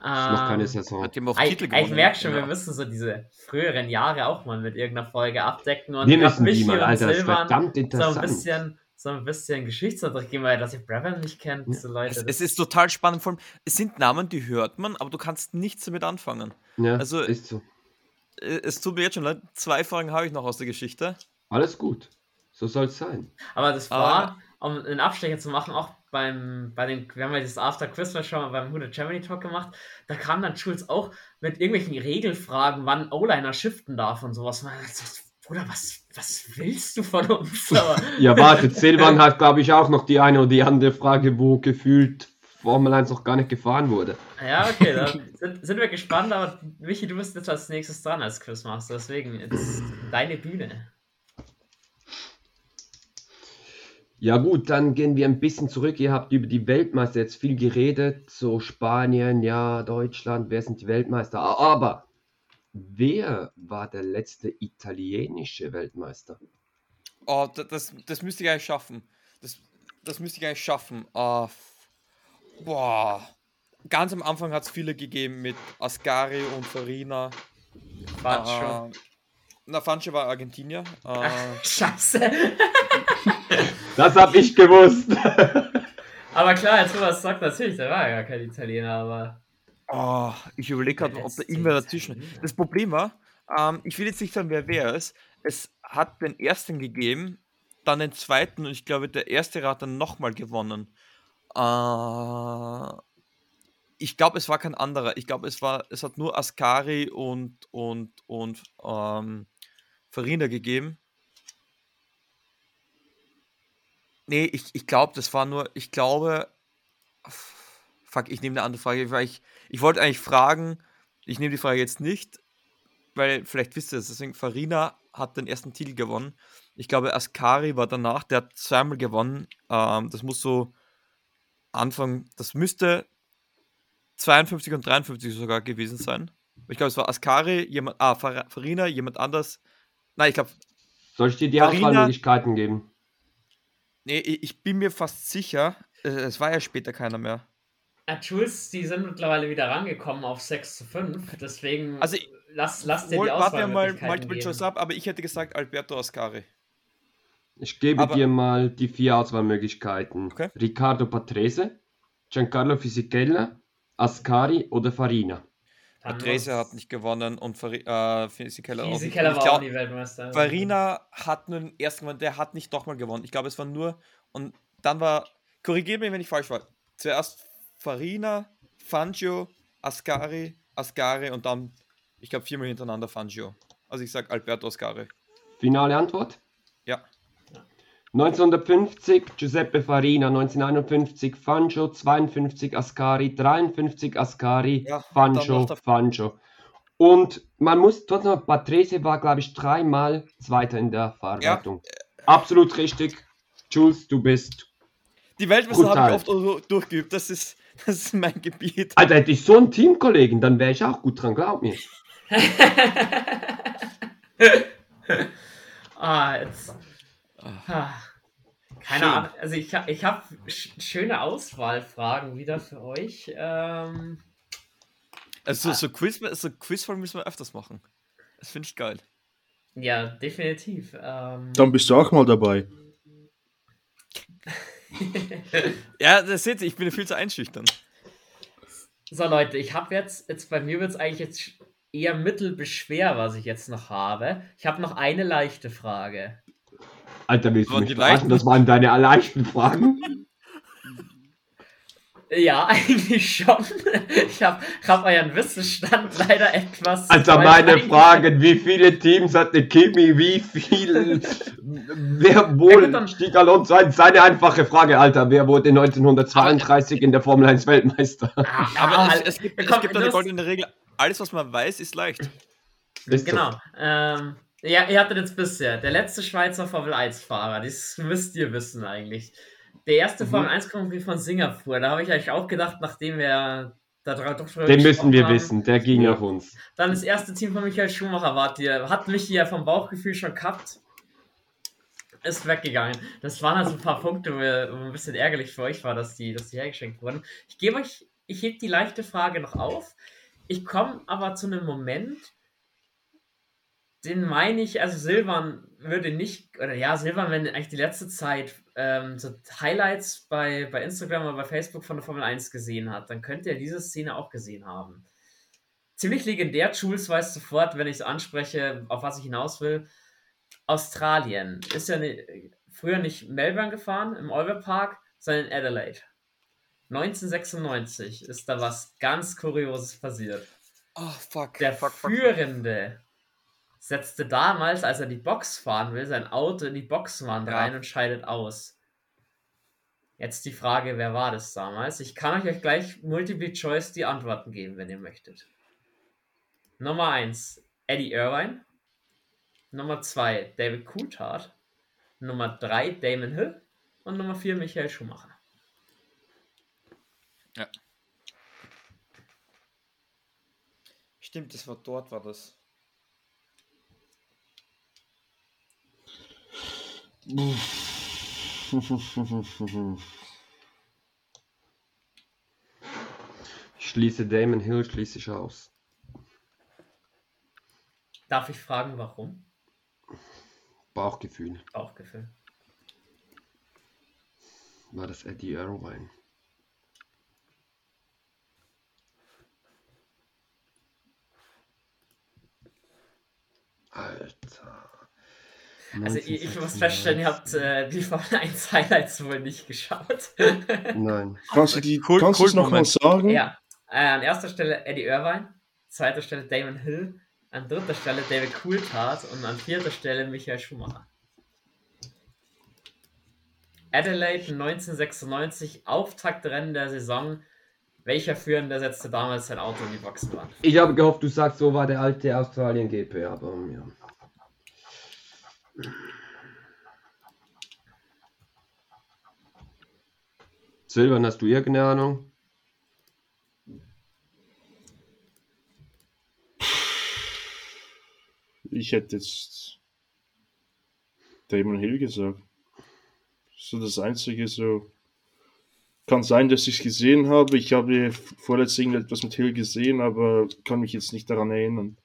Noch keine Ähm, Saison. Hat ihm auch Ich, Titel ich gewonnen. merke schon, Ja. wir müssen so diese früheren Jahre auch mal mit irgendeiner Folge abdecken und Wir müssen die Michi mal, und Alter, das ist Silvan verdammt so ein interessant. bisschen, so ein bisschen Geschichtsunterricht geben, weil dass ihr Brabham nicht kennt, so Leute. Es, es ist total spannend, vor allem, es sind Namen, die hört man, aber du kannst nichts damit anfangen. Ja, also- ist so. Äh, Es tut mir jetzt schon leid, zwei Fragen habe ich noch aus der Geschichte. Alles gut. So soll es sein. Aber das Aber- war, um einen Abstecher zu machen, auch beim, bei den, wir haben ja das After Quiz schon mal beim Who the Germany Talk gemacht, da kam dann Schulz auch mit irgendwelchen Regelfragen, wann O-Liner shiften darf und sowas. Man Bruder, was, was willst du von uns? Ja, warte, Silvan hat, glaube ich, auch noch die eine oder die andere Frage, wo gefühlt Formel 1 noch gar nicht gefahren wurde. ja, okay, dann sind, sind wir gespannt, aber Michi, du bist jetzt als nächstes dran als Quizmaster, deswegen jetzt deine Bühne. Ja gut, dann gehen wir ein bisschen zurück. Ihr habt über die Weltmeister jetzt viel geredet, so Spanien, ja, Deutschland, wer sind die Weltmeister? Aber wer war der letzte italienische Weltmeister? Oh, da- das, das müsste ich eigentlich schaffen. Das, das müsste ich eigentlich schaffen. Ah, f- boah. Ganz am Anfang hat es viele gegeben mit Ascari und Farina. Schon. Ah, na, Fanche war Argentinier. Ah, Scheiße. Das hab ich gewusst. Aber klar, jetzt wo er es sagt, natürlich, der war ja gar kein Italiener, aber. oh, ich überlege gerade, ob da irgendwer dazwischen. Italiener. Das Problem war, ähm, ich will jetzt nicht sagen, wer wer ist. Es hat den ersten gegeben, dann den zweiten und ich glaube, der erste hat dann nochmal gewonnen. Äh, ich glaube, es war kein anderer. Ich glaube, es war, es hat nur Ascari und und und ähm, Farina gegeben. Nee, ich, ich glaube, das war nur, ich glaube, fuck, ich nehme eine andere Frage, weil ich, ich wollte eigentlich fragen, ich nehme die Frage jetzt nicht, weil vielleicht wisst ihr es, deswegen Farina hat den ersten Titel gewonnen. Ich glaube, Ascari war danach, der hat zweimal gewonnen. Ähm, das muss so Anfang, das müsste 52 und 53 sogar gewesen sein. Ich glaube, es war Ascari, jemand, ah, Far- Farina, jemand anders. Nein, ich glaube, Soll ich dir die Farina- Auswahlmöglichkeiten geben? Nee, ich, bin mir fast sicher, äh, es war ja später keiner mehr. Ja, Jules, die sind mittlerweile wieder rangekommen auf 6 zu 5, deswegen Also, lass, lass dir Wohl, die warten wir mal Multiple geben. Choice ab, aber ich hätte gesagt Alberto Ascari. Ich gebe Aber- dir mal die vier Auswahlmöglichkeiten. Okay. Riccardo Patrese, Giancarlo Fisichella, Ascari oder Farina. Muss- hat nicht gewonnen und Fari äh, Fisichella auch nicht. Fisi Keller Ich war glaub, auch nie Weltmeister. Farina hat nur den ersten gewonnen, der hat nicht nochmal gewonnen. Ich glaube, es war nur. Und dann war. Korrigiert mich, wenn ich falsch war. Zuerst Farina, Fangio, Ascari, Ascari und dann, ich glaube, viermal hintereinander Fangio. Also ich sage Alberto Ascari. Finale Antwort? Ja. 1950 Giuseppe Farina, 1951 Fangio, 52 Ascari, 53 Ascari, Ja, Fangio, der- Fangio. Und man muss trotzdem, noch- Patrese war, glaube ich, dreimal Zweiter in der Fahrwertung. Absolut richtig. Jules, du bist. Die Weltmeister habe ich oft durchgeübt. Das ist, das ist mein Gebiet. Alter, hätte ich so einen Teamkollegen, dann wäre ich auch gut dran, glaub mir. ah, jetzt. Ah. Keine Schön. Ahnung. Also ich, ich habe sch schöne Auswahlfragen wieder für euch. Ähm, Also so Quiz, so Quizfolgen müssen wir öfters machen. Das finde ich geil. ja, definitiv. Ähm, Dann bist du auch mal dabei. Ja, das seht ihr, ich bin viel zu einschüchtern. So Leute, ich habe jetzt, jetzt bei mir wird es eigentlich jetzt eher mittelbeschwer, was ich jetzt noch habe. Ich habe noch eine leichte Frage. Alter, willst du mich die verraten? Das waren deine leichten Fragen? Ja, eigentlich schon. Ich habe hab euren Wissensstand leider etwas. Also meine. Fragen, wie viele Teams hatte Kimi, wie viel, wer wohl Ja, stieg Alonso ein? Seine einfache Frage, Alter, wer wurde 1932 in der Formel 1 Weltmeister? Ah, Aber ah, es, es gibt, es gibt eine goldene Regel. Alles, was man weiß, ist leicht. Ist so. Genau. Ähm, ja, ihr hattet jetzt bisher der letzte Schweizer Formel 1-Fahrer. Das müsst ihr wissen eigentlich. Der erste Mhm. Formel 1 Grand von Singapur. Da habe ich eigentlich auch gedacht, nachdem wir da doch drüber Den müssen wir haben, wissen, der ging auf uns. Dann das erste Team von Michael Schumacher wart ihr. Hat mich ja vom Bauchgefühl schon gehabt. Ist weggegangen. Das waren also ein paar Punkte, wo, ein bisschen ärgerlich für euch war, dass die, dass die hergeschenkt wurden. Ich gebe euch, ich heb die leichte Frage noch auf. Ich komme aber zu einem Moment, den meine ich, also Silvan würde nicht, oder ja, Silvan, wenn eigentlich die letzte Zeit ähm, so Highlights bei, bei Instagram oder bei Facebook von der Formel 1 gesehen hat, dann könnte er diese Szene auch gesehen haben. Ziemlich legendär, Jules weiß sofort, wenn ich es anspreche, auf was ich hinaus will. Australien ist ja ne, früher nicht Melbourne gefahren im Albert Park, sondern in Adelaide. 1996 ist da was ganz Kurioses passiert. Oh, fuck. Der fuck, fuck, fuck. Führende setzte damals, als er die Box fahren will, sein Auto in die Boxwand Ja. rein und scheidet aus. Jetzt die Frage, wer war das damals? Ich kann euch gleich Multiple Choice die Antworten geben, wenn ihr möchtet. Nummer 1, Eddie Irvine. Nummer 2, David Coulthard. Nummer 3, Damon Hill. Und Nummer 4, Michael Schumacher. Stimmt, das war dort, war das. Ich schließe Damon Hill, schließe ich aus. Darf ich fragen, warum? Bauchgefühl. Bauchgefühl. War das Eddie Irvine? Alter. Also ich, ich muss feststellen, ihr habt äh, die Formel 1 Highlights wohl nicht geschaut. Nein. Kannst du die, Cool- kannst cool nochmal sagen? ja, äh, an erster Stelle Eddie Irvine, zweiter Stelle Damon Hill, an dritter Stelle David Coulthard und an vierter Stelle Michael Schumacher. Adelaide 1996, Auftaktrennen der Saison. Welcher Führende setzte damals sein Auto in die Boxenwand? Ich habe gehofft, du sagst, so war der alte Australien GP, aber ja. Silvan, hast du irgendeine Ahnung? Ich hätte jetzt Damon Hill gesagt. So das einzige so. Kann sein, dass ich es gesehen habe. Ich habe vorletzt irgendetwas mit Hill gesehen, aber kann mich jetzt nicht daran erinnern,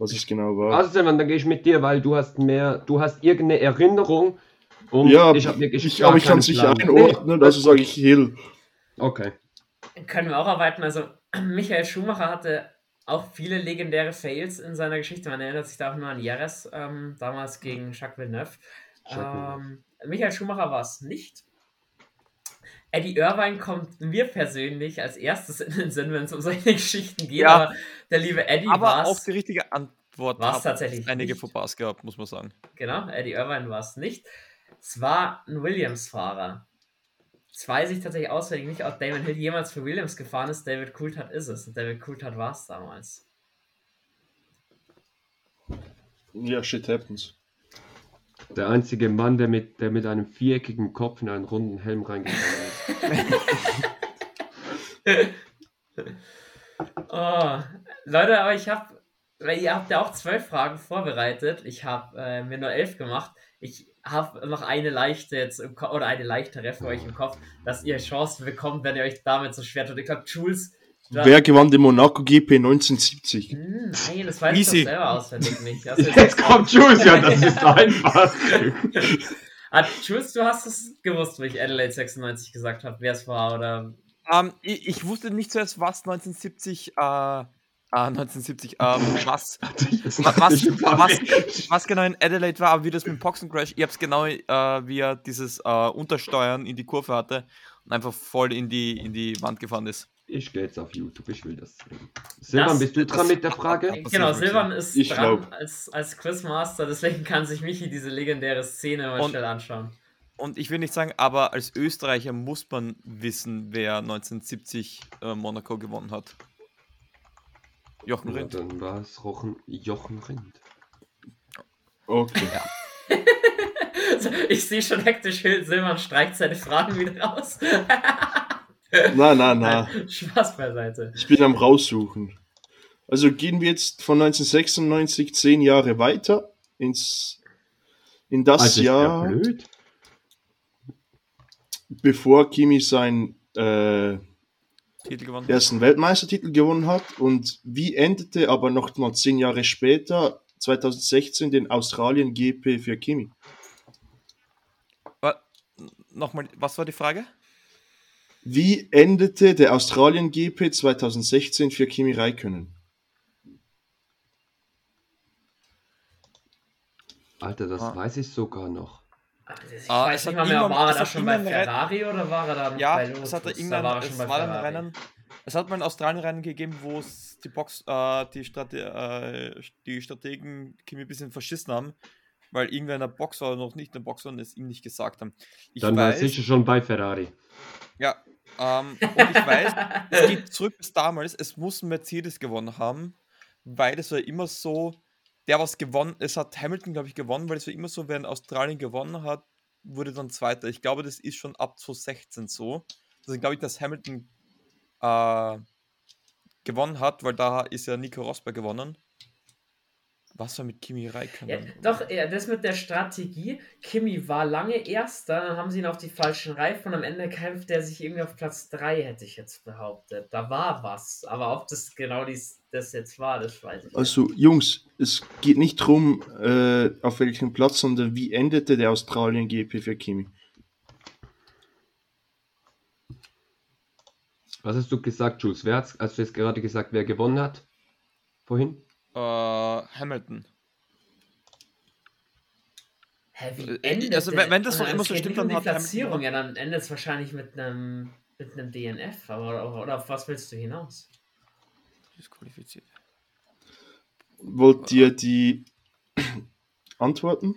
was es genau war. Also Silvan, dann gehe ich mit dir, weil du hast mehr, du hast irgendeine Erinnerung und ja, ich habe wirklich ich, aber ich kann es nicht einordnen, also sage ich Hill. Okay. Können wir auch erweitern. Also, Michael Schumacher hatte auch viele legendäre Fails in seiner Geschichte. Man erinnert sich da auch nur an Jerez, ähm, damals gegen Jacques Villeneuve. Jacques Ähm, Michael Schumacher war es nicht. Eddie Irvine kommt mir persönlich als erstes in den Sinn, wenn es um solche Geschichten geht. Ja. Aber der liebe Eddie Aber war auch es. die richtige Antwort War's hat tatsächlich einige nicht. Fauxpas gehabt, muss man sagen. Genau, Eddie Irvine war es nicht. Es war ein Williams-Fahrer. Das weiß ich tatsächlich auswendig nicht, ob Damon Hill jemals für Williams gefahren ist. David Coulthard ist es. Und David Coulthard war es damals. Ja, shit happens. Der einzige Mann, der mit, der mit einem viereckigen Kopf in einen runden Helm reingefallen ist. Oh, Leute, aber ich habe, weil ihr habt ja auch zwölf Fragen vorbereitet. Ich habe äh, mir nur elf gemacht. Ich habe noch eine leichte jetzt im Ko oder eine leichtere für euch im Kopf, dass ihr Chancen bekommt, wenn ihr euch damit so schwer tut. Ich glaube, Jules. Wer gewann den Monaco GP 1970? Hm, nein, das weiß ich Easy. doch selber auswendig nicht. Also Jetzt kommt Jules, ja, das ist einfach. Ah, Jules, du hast es gewusst, wo ich Adelaide 96 gesagt habe, wer es war, oder? Ähm, ich, ich wusste nicht zuerst, was 1970, äh, ah, 1970, ähm, was, was, was, was genau in Adelaide war, aber wie das mit dem Boxencrash, ich hab's genau, äh, wie er dieses äh, Untersteuern in die Kurve hatte und einfach voll in die, in die Wand gefahren ist. Ich gehe jetzt auf YouTube, ich will das sehen. Silvan, bist du dran mit der Frage? Genau, Silvan ist Ich dran glaub. als, als Quizmaster, deswegen kann sich Michi diese legendäre Szene mal Und- schnell anschauen. Und ich will nicht sagen, aber als Österreicher muss man wissen, wer 1970 äh, Monaco gewonnen hat. Jochen Ja, Rindt. dann war es Rochen, Jochen Rind. Okay. Ich sehe schon hektisch, Silvan streicht seine Fragen wieder raus. Na, na, na. Spaß beiseite. Ich bin am raussuchen. Also gehen wir jetzt von 1996 zehn Jahre weiter ins in das Also Jahr, blöd. bevor Kimi seinen äh, Titel gewonnen. ersten Weltmeistertitel gewonnen hat. Und wie endete aber noch mal zehn Jahre später, 2016, den Australien GP für Kimi? Nochmal, was war die Frage? Wie endete der Australien GP 2016 für Kimi Räikkönen? Alter, das Ah. weiß ich sogar noch. Ich Ah, weiß es nicht hat mal mehr, irgendwann- war er es da schon bei Ferrari oder war er da Ja, bei es Lotus? hat er Da irgendwann, war er es schon bei war ein. Rennen. Es hat mal ein Australien-Rennen gegeben, wo es die Box, äh, die, Strate äh, die Strategen Kimi ein bisschen verschissen haben, weil irgendwer in der Box war oder noch nicht in der Box war und es ihm nicht gesagt haben. Ich Dann war er weiß, sicher schon bei Ferrari. ja, ähm, und ich weiß, es geht zurück bis damals, es muss ein Mercedes gewonnen haben, weil es war immer so, der was gewonnen, es hat Hamilton, glaube ich, gewonnen, weil es war immer so, wenn Australien gewonnen hat, wurde dann Zweiter. Ich glaube, das ist schon ab 2016 so. Also glaube ich, dass Hamilton äh, gewonnen hat, weil da ist ja Nico Rosberg gewonnen. Was war mit Kimi Ja, Räikkönen? doch, ja, das mit der Strategie. Kimi war lange Erster, dann haben sie ihn auf die falschen Reifen und am Ende kämpft er sich irgendwie auf Platz 3, hätte ich jetzt behauptet. Da war was. Aber ob das genau dies, das jetzt war, das weiß ich nicht. Also Jungs, es geht nicht darum, äh, auf welchem Platz, sondern wie endete der Australien GP für Kimi? Was hast du gesagt, Jules? Wer hat's, hast du jetzt gerade gesagt, wer gewonnen hat? Vorhin? Äh, Hamilton. Hä, wie Äh, endet also, wenn- wenn das noch Ah, immer es so stimmt, um dann die hat Hamilton Platzierung. Ja, dann endet es wahrscheinlich mit einem mit einem DNF. Aber, oder, oder auf was willst du hinaus? Disqualifiziert. Wollt ihr die antworten?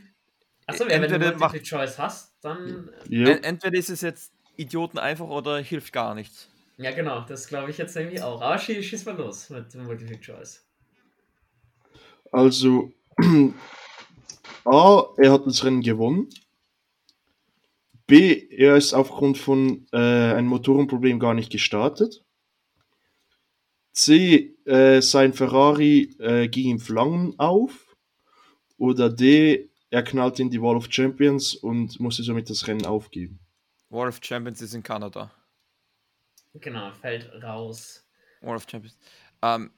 Achso, wenn du Entweder Multiple macht- Choice hast, dann. Ja. En- Entweder ist es jetzt Idioten einfach oder hilft gar nichts. Ja, genau, das glaube ich jetzt nämlich auch. Aber schieß, schieß mal los mit dem Multiple Choice. Also, A, er hat das Rennen gewonnen. B, er ist aufgrund von äh, einem Motorenproblem gar nicht gestartet. C, äh, sein Ferrari äh, ging in Flammen auf. Oder D, er knallte in die Wall of Champions und musste somit das Rennen aufgeben. War of Champions ist in Kanada. Genau, fällt raus. War of Champions. Ähm,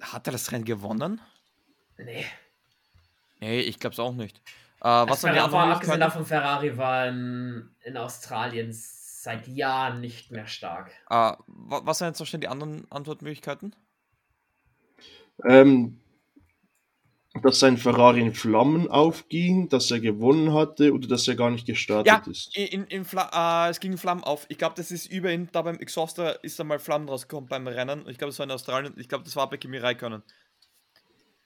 hat er das Rennen gewonnen? Nee. Nee, ich glaube es auch nicht. Äh, was Was waren die Ferrari, anderen abgesehen davon, Ferrari war in, in Australien seit Jahren nicht mehr stark. Äh, wa- was waren jetzt noch schnell die anderen Antwortmöglichkeiten? Ähm, dass sein Ferrari in Flammen aufging, dass er gewonnen hatte oder dass er gar nicht gestartet Ja, ist. in, in, Fla äh, es ging Flammen auf. Ich glaube, das ist über ihn, da beim Exhauster ist da mal Flammen rausgekommen beim Rennen. Ich glaube, das war in Australien. Ich glaube, das war bei Kimi Räikkönen.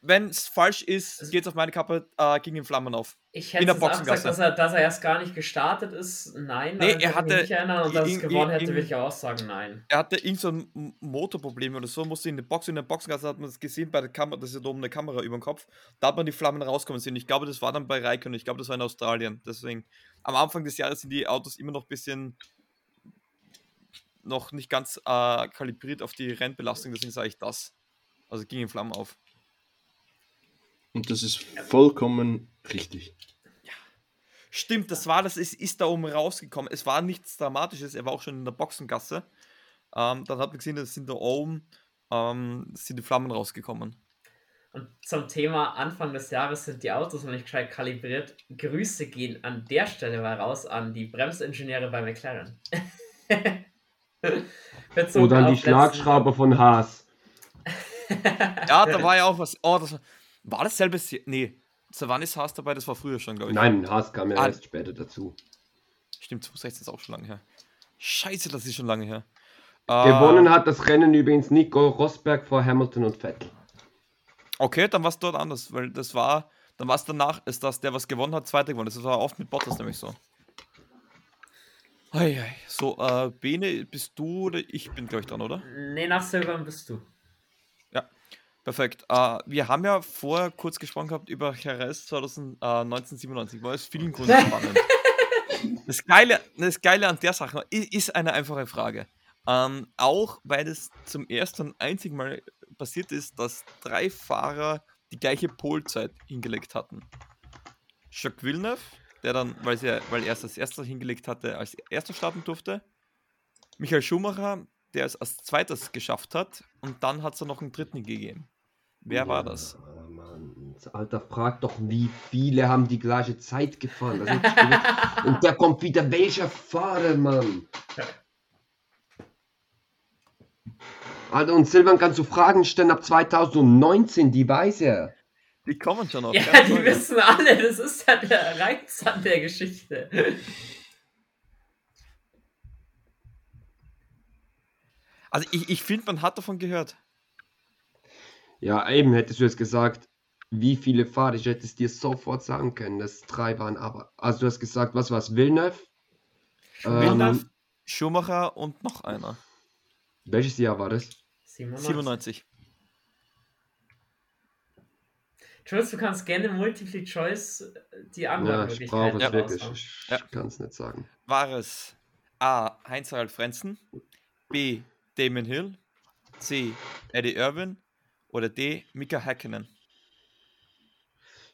Wenn es falsch ist, geht es auf meine Kappe äh, gegen den Flammen auf. Ich In hätte der jetzt auch gesagt, Boxengasse. dass er, dass er erst gar nicht gestartet ist. Nein, Nee, er ich mich hatte nicht erinnern. Und dass es in- gewonnen in- hätte, in- würde ich auch sagen, nein. Er hatte irgend so ein Motorproblem oder so, musste in der Box, in der Boxengasse hat man es gesehen bei der Kamera, das ist ja da oben eine Kamera über dem Kopf. Da hat man die Flammen rauskommen sehen. Ich glaube, das war dann bei Raikkonen, ich glaube, das war in Australien. Deswegen, am Anfang des Jahres sind die Autos immer noch ein bisschen noch nicht ganz äh, kalibriert auf die Rennbelastung, deswegen sage ich das. Also ging in Flammen auf. Und das ist vollkommen richtig. Stimmt, das war das, es ist da oben rausgekommen. Es war nichts Dramatisches, er war auch schon in der Boxengasse. Ähm, dann hat man gesehen, es sind da oben ähm, sind die Flammen rausgekommen. Und zum Thema Anfang des Jahres sind die Autos noch nicht gescheit kalibriert. Grüße gehen an der Stelle mal raus an die Bremsingenieure bei McLaren. Oder an die letzten- Schlagschrauber von Haas. Ja, da war ja auch was. Oh, das war, war das selbe. Se- Nee, Savanis Haas dabei, das war früher schon, glaube ich. Nein, Haas kam ja Ah. erst später dazu. Stimmt, 2016 ist auch schon lange her. Scheiße, das ist schon lange her. Gewonnen hat das Rennen übrigens Nico Rosberg vor Hamilton und Vettel. Okay, dann war es dort anders, weil das war. Dann war es danach, ist das, der was gewonnen hat, zweiter gewonnen. Das war oft mit Bottas nämlich so. Ei, ei. So, äh, Bene, bist du oder ich bin, glaube ich, dran, oder? Nee, nach Silbern bist du. Perfekt. Äh, wir haben ja vorher kurz gesprochen gehabt über Jerez 1997. War es vielen Gründen spannend. Das Geile, das Geile an der Sache ist eine einfache Frage. Ähm, auch weil es zum ersten und einzigen Mal passiert ist, dass drei Fahrer die gleiche Polzeit hingelegt hatten. Jacques Villeneuve, der dann, weil, sie, weil er es als erster hingelegt hatte, als erster starten durfte. Michael Schumacher, der es als zweites geschafft hat. Und dann hat es noch einen dritten gegeben. Wer war das? Alter, frag doch, wie viele haben die gleiche Zeit gefahren? Gewusst. und da kommt wieder welcher Fahrer, Mann. Alter, und Silvan kannst du Fragen stellen ab 2019, die weiß er. Die kommen schon noch. Ja, die Sorge. wissen alle, das ist ja der Reiz an der Geschichte. Also ich, ich finde, man hat davon gehört. Ja, eben hättest du jetzt gesagt, wie viele Fahrer, ich hätte es dir sofort sagen können, dass drei waren, aber, also du hast gesagt, was war es, Villeneuve? Villeneuve, Ähm, Schumacher und noch einer. welches Jahr war das? 97. 97. Jules, du kannst gerne Multiple Choice äh, die Ja, anderen ich brauche es Ja. wirklich, ich Ja. kann es nicht sagen. War es A. Heinz-Harald Frenzen, B. Damon Hill, C. Eddie Irwin oder D. Mika Häkkinen?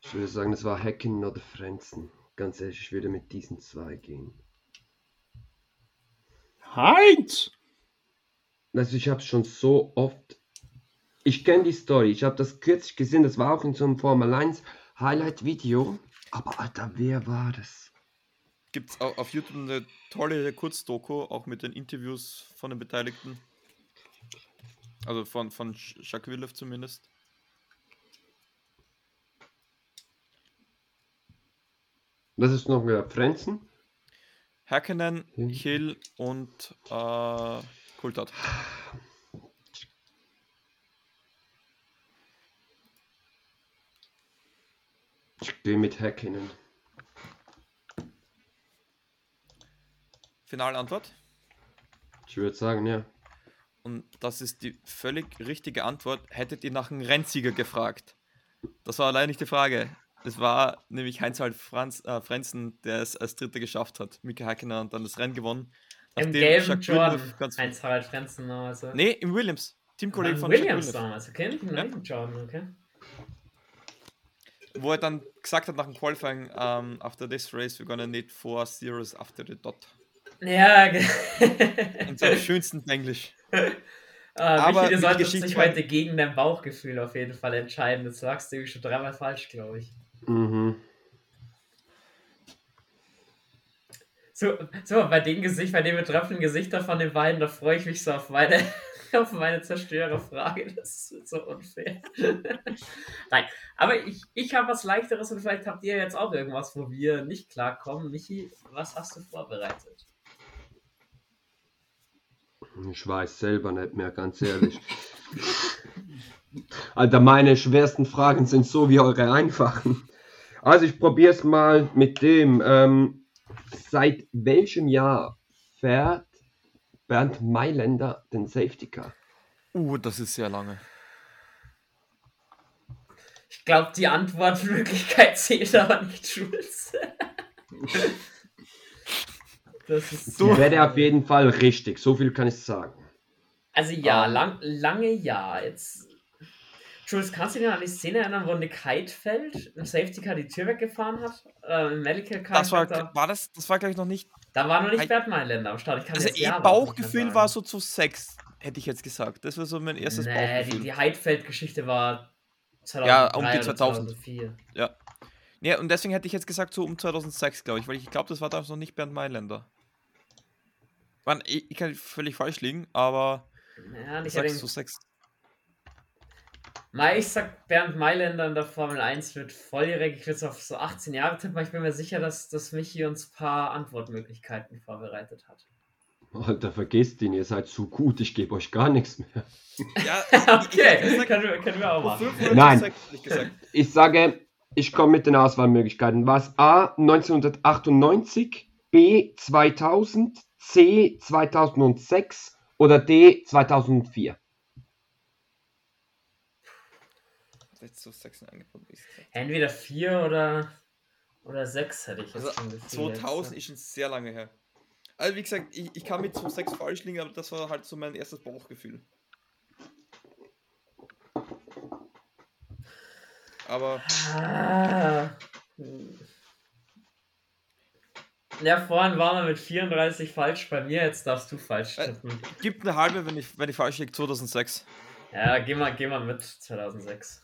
Ich würde sagen, das war Hacken oder Frenzen. Ganz ehrlich, ich würde mit diesen zwei gehen. Heinz! Also ich habe schon so oft. Ich kenne die Story. Ich habe das kürzlich gesehen. Das war auch in so einem Formel 1 Highlight-Video. Aber Alter, wer war das? Gibt es auf YouTube eine tolle Kurzdoku, auch mit den Interviews von den Beteiligten. Also von, von Villeneuve zumindest. Das ist noch mehr Frenzen. Häkkinen, Hm. Hill und äh, Coulthard. Ich gehe mit Häkkinen. Finale Antwort. Ich würde sagen, ja. Und das ist die völlig richtige Antwort. Hättet ihr nach einem Rennsieger gefragt? Das war allein nicht die Frage. Es war nämlich Heinz-Harald Franz, äh, Frenzen, der es als Dritter geschafft hat. Mika Häkkinen hat dann das Rennen gewonnen. Im gelben Jacques Jordan. Villeneuve ganz- Heinz Harald Frenzen also. Nee, im Williams. Teamkollege von Williams damals, okay? Nicht im Ja. Jordan, okay? Wo er dann gesagt hat nach dem Qualifying, um, after this race, we're gonna need four zeros after the dot. Ja, In seinem schönsten Englisch. äh, Aber Michi, du solltest dich heute gegen dein Bauchgefühl auf jeden Fall entscheiden. Das sagst du schon dreimal falsch, glaube ich. Mhm. So, so, bei dem Gesicht, bei den betreffenden Gesichtern von den beiden, da freue ich mich so auf meine, auf meine Zerstörerfrage. Das ist so unfair. Nein, aber ich, ich habe was leichteres und vielleicht habt ihr jetzt auch irgendwas, wo wir nicht klarkommen. Michi, was hast du vorbereitet? Ich weiß selber nicht mehr, ganz ehrlich. Alter, meine schwersten Fragen sind so wie eure einfachen. Also ich probiere es mal mit dem. Ähm, seit welchem Jahr fährt Bernd Mailänder den Safety Car? Uh, das ist sehr lange. Ich glaube, die Antwortmöglichkeit zählt aber nicht, Schulz. das ist So wäre auf jeden Fall richtig, so viel kann ich sagen. Also ja, Ah. lang, lange ja. Jetzt. Jules, kannst du dich noch an die Szene erinnern, wo Nick Heidfeld im Safety Car die Tür weggefahren hat? Äh, Medical Car. Das war, da, war das, das war glaube ich noch nicht. da war noch nicht Bert Mailänder am Start. Ich kann Also das eh, Bauchgefühl war so zu sechs, hätte ich jetzt gesagt. Das war so mein erstes nee, die, Bauchgefühl. die Heidfeld-Geschichte war 2003 Ja, um die oder 2000. 2004. Ja, und deswegen hätte ich jetzt gesagt, so um 2006, glaube ich, weil ich glaube, das war damals noch nicht Bernd Mailänder. Mann, ich, ich kann völlig falsch liegen, aber Ja, ich ich, sag hätte, so sechs. Mai, ich sag, Bernd Mailänder in der Formel 1 wird volljährig. Ich würde es auf so 18 Jahre tippen, aber ich bin mir sicher, dass, dass Michi uns ein paar Antwortmöglichkeiten vorbereitet hat. Alter, vergesst ihn, ihr seid zu gut, ich gebe euch gar nichts mehr. Ja, Okay, können wir, können wir auch machen. Nein. Ich. Ich sage, ich komme mit den Auswahlmöglichkeiten. War es A 1998, B 2000, C 2006 oder D 2004? Jetzt so sechs angeboten. wie ich gesagt Entweder 4 oder, oder 6 hätte ich jetzt Also, schon gefühlt. 2000 ist schon sehr lange her. Also wie gesagt, ich, ich kann mit so sechs falsch liegen, aber das war halt so mein erstes Bauchgefühl. Aber Ah. Ja, vorhin waren wir mit 34 falsch bei mir, jetzt darfst du falsch Äh, tippen. gibt eine halbe, wenn ich, wenn ich falsch liege, 2006. Ja, geh mal, geh mal mit 2006.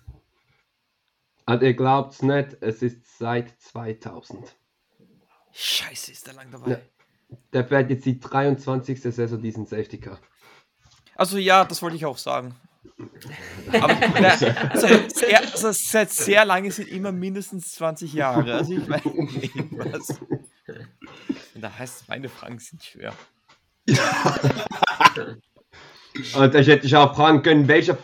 Und ihr glaubt's nicht, es ist seit 2000. Scheiße, ist der lang dabei. Ja. Der fährt jetzt die 23. Saison diesen Safety Car. Also ja, das wollte ich auch sagen. Aber der, also, sehr, also seit sehr lange sind immer mindestens 20 Jahre. Also ich meine, was. Und da heißt meine Fragen sind schwer. Und ich hätte dich auch fragen können, welcher,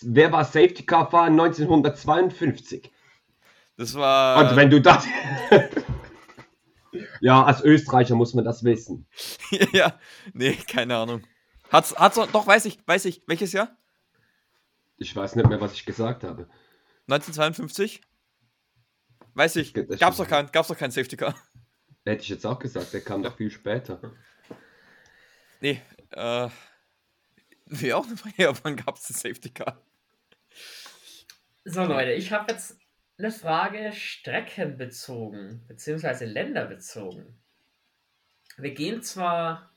wer war Safety Car Fahrer 1952? Das war. Und wenn du das. ja, als Österreicher muss man das wissen. ja, nee, keine Ahnung. Hat's, hat's, doch, weiß ich, weiß ich. Welches Jahr? Ich weiß nicht mehr, was ich gesagt habe. 1952? Weiß ich. Gab's doch kein, gab's doch kein Safety Car. Hätte ich jetzt auch gesagt, der kam doch viel später. Nee, äh. Wäre auch eine Frage, wann gab's den Safety Car? So, Leute, ich habe jetzt eine Frage streckenbezogen, beziehungsweise länderbezogen. Wir gehen zwar,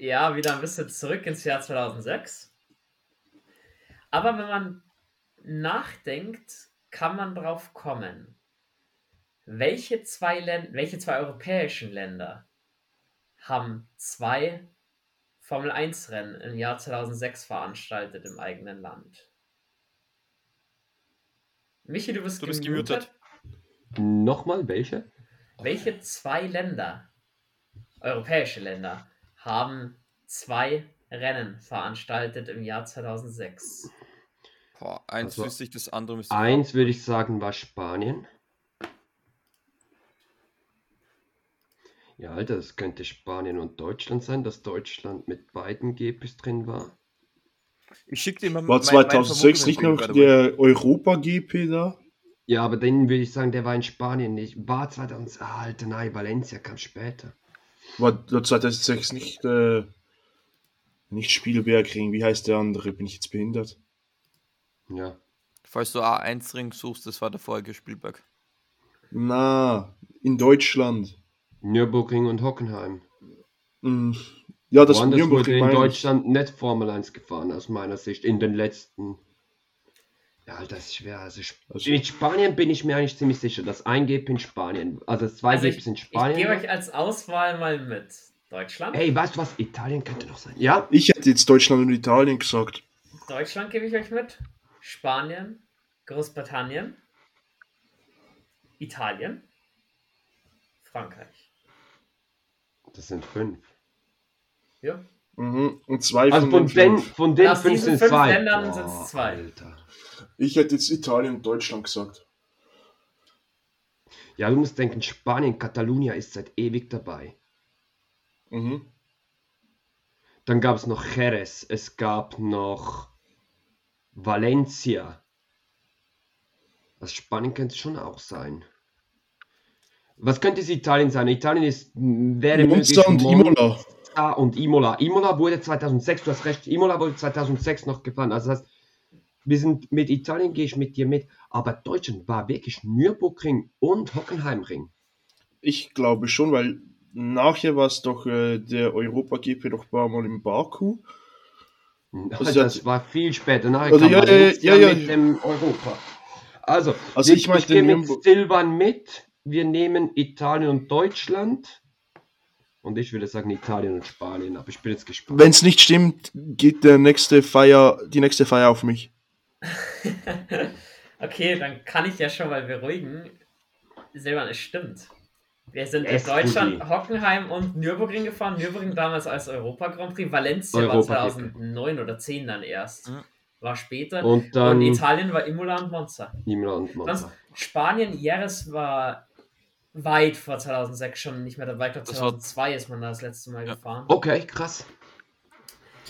ja, wieder ein bisschen zurück ins Jahr 2006, aber wenn man nachdenkt, kann man drauf kommen, welche zwei, Län welche zwei europäischen Länder haben zwei Formel 1 Rennen im Jahr 2006 veranstaltet im eigenen Land? Michi, du bist, Du bist gemutet. gemutet. Nochmal, welche? Welche zwei Länder, europäische Länder, haben zwei Rennen veranstaltet im Jahr 2006? Boah, eins Also, wüsste ich, das andere müsste Eins würde ich sagen, war Spanien. Ja, Alter, das könnte Spanien und Deutschland sein, dass Deutschland mit beiden GPs drin war. Ich schicke dir mal War mein- 2006 meine nicht noch der Europa-GP da? Ja, aber den würde ich sagen, der war in Spanien nicht. War 2000. Ah, Alter, nein, Valencia kam später. War war 2006 nicht, äh, nicht Spielbergring, wie heißt der andere? Bin ich jetzt behindert? Ja. Falls du A1-Ring suchst, das war der vorige Spielberg. Na, in Deutschland. Nürburgring und Hockenheim. Hm. Ja, das Woanders wurde Nürburgring in ich. Deutschland nicht Formel 1 gefahren, aus meiner Sicht, in den letzten. Ja, das ist schwer. Also, Also- in Spanien bin ich mir eigentlich ziemlich sicher, dass ein GP in Spanien, also zwei Also GPs in Ich Spanien. gebe euch als Auswahl mal mit. Deutschland. Hey, weißt du was? Italien könnte noch sein. Ja? Ich hätte jetzt Deutschland und Italien gesagt. Deutschland gebe ich euch mit. Spanien, Großbritannien, Italien, Frankreich. Das sind fünf. Ja. Mhm. Und zwei Also von den den, fünf. von den Aus fünf sind fünf zwei. Ländern sind's zwei. Alter. Ich hätte jetzt Italien und Deutschland gesagt. Ja, du musst denken, Spanien, Catalunya ist seit ewig dabei. Mhm. Dann gab es noch Jerez, es gab noch Valencia. Das Spanien könnte es schon auch sein. Was könnte es Italien sein? Italien ist, wäre Monza und Imola. Monza und Imola. Imola wurde 2006, du hast recht, Imola wurde 2006 noch gefahren. Also das heißt, wir sind mit Italien gehe ich mit dir mit, aber Deutschland war wirklich Nürburgring und Hockenheimring. Ich glaube schon, weil nachher war es doch äh, der Europa-GP doch ein paar Mal in Baku. Also das- das war viel später. Nachher Also kam ja, ja, ja, ja. mit dem Europa. Also, Also ich, ich ich, gehe mit Silvan mit. Wir nehmen Italien und Deutschland. Und ich würde sagen Italien und Spanien, aber ich bin jetzt gespannt. Wenn es nicht stimmt, geht der nächste Feier, die nächste Feier auf mich. okay, dann kann ich ja schon mal beruhigen. Silvan, es stimmt. Wir sind in Deutschland, Hockenheim und Nürburgring gefahren. Nürburgring damals als Europa Grand Prix. Valencia Europa war GP. 2009 oder 10 dann erst. War später. Und dann und Italien war Imola und Monza. Imola und Sonst, Monza. Spanien, Jerez war weit vor 2006 schon nicht mehr dabei. Ich glaube, Das war- 2002 ist man da das letzte Mal Ja. gefahren. Okay, krass.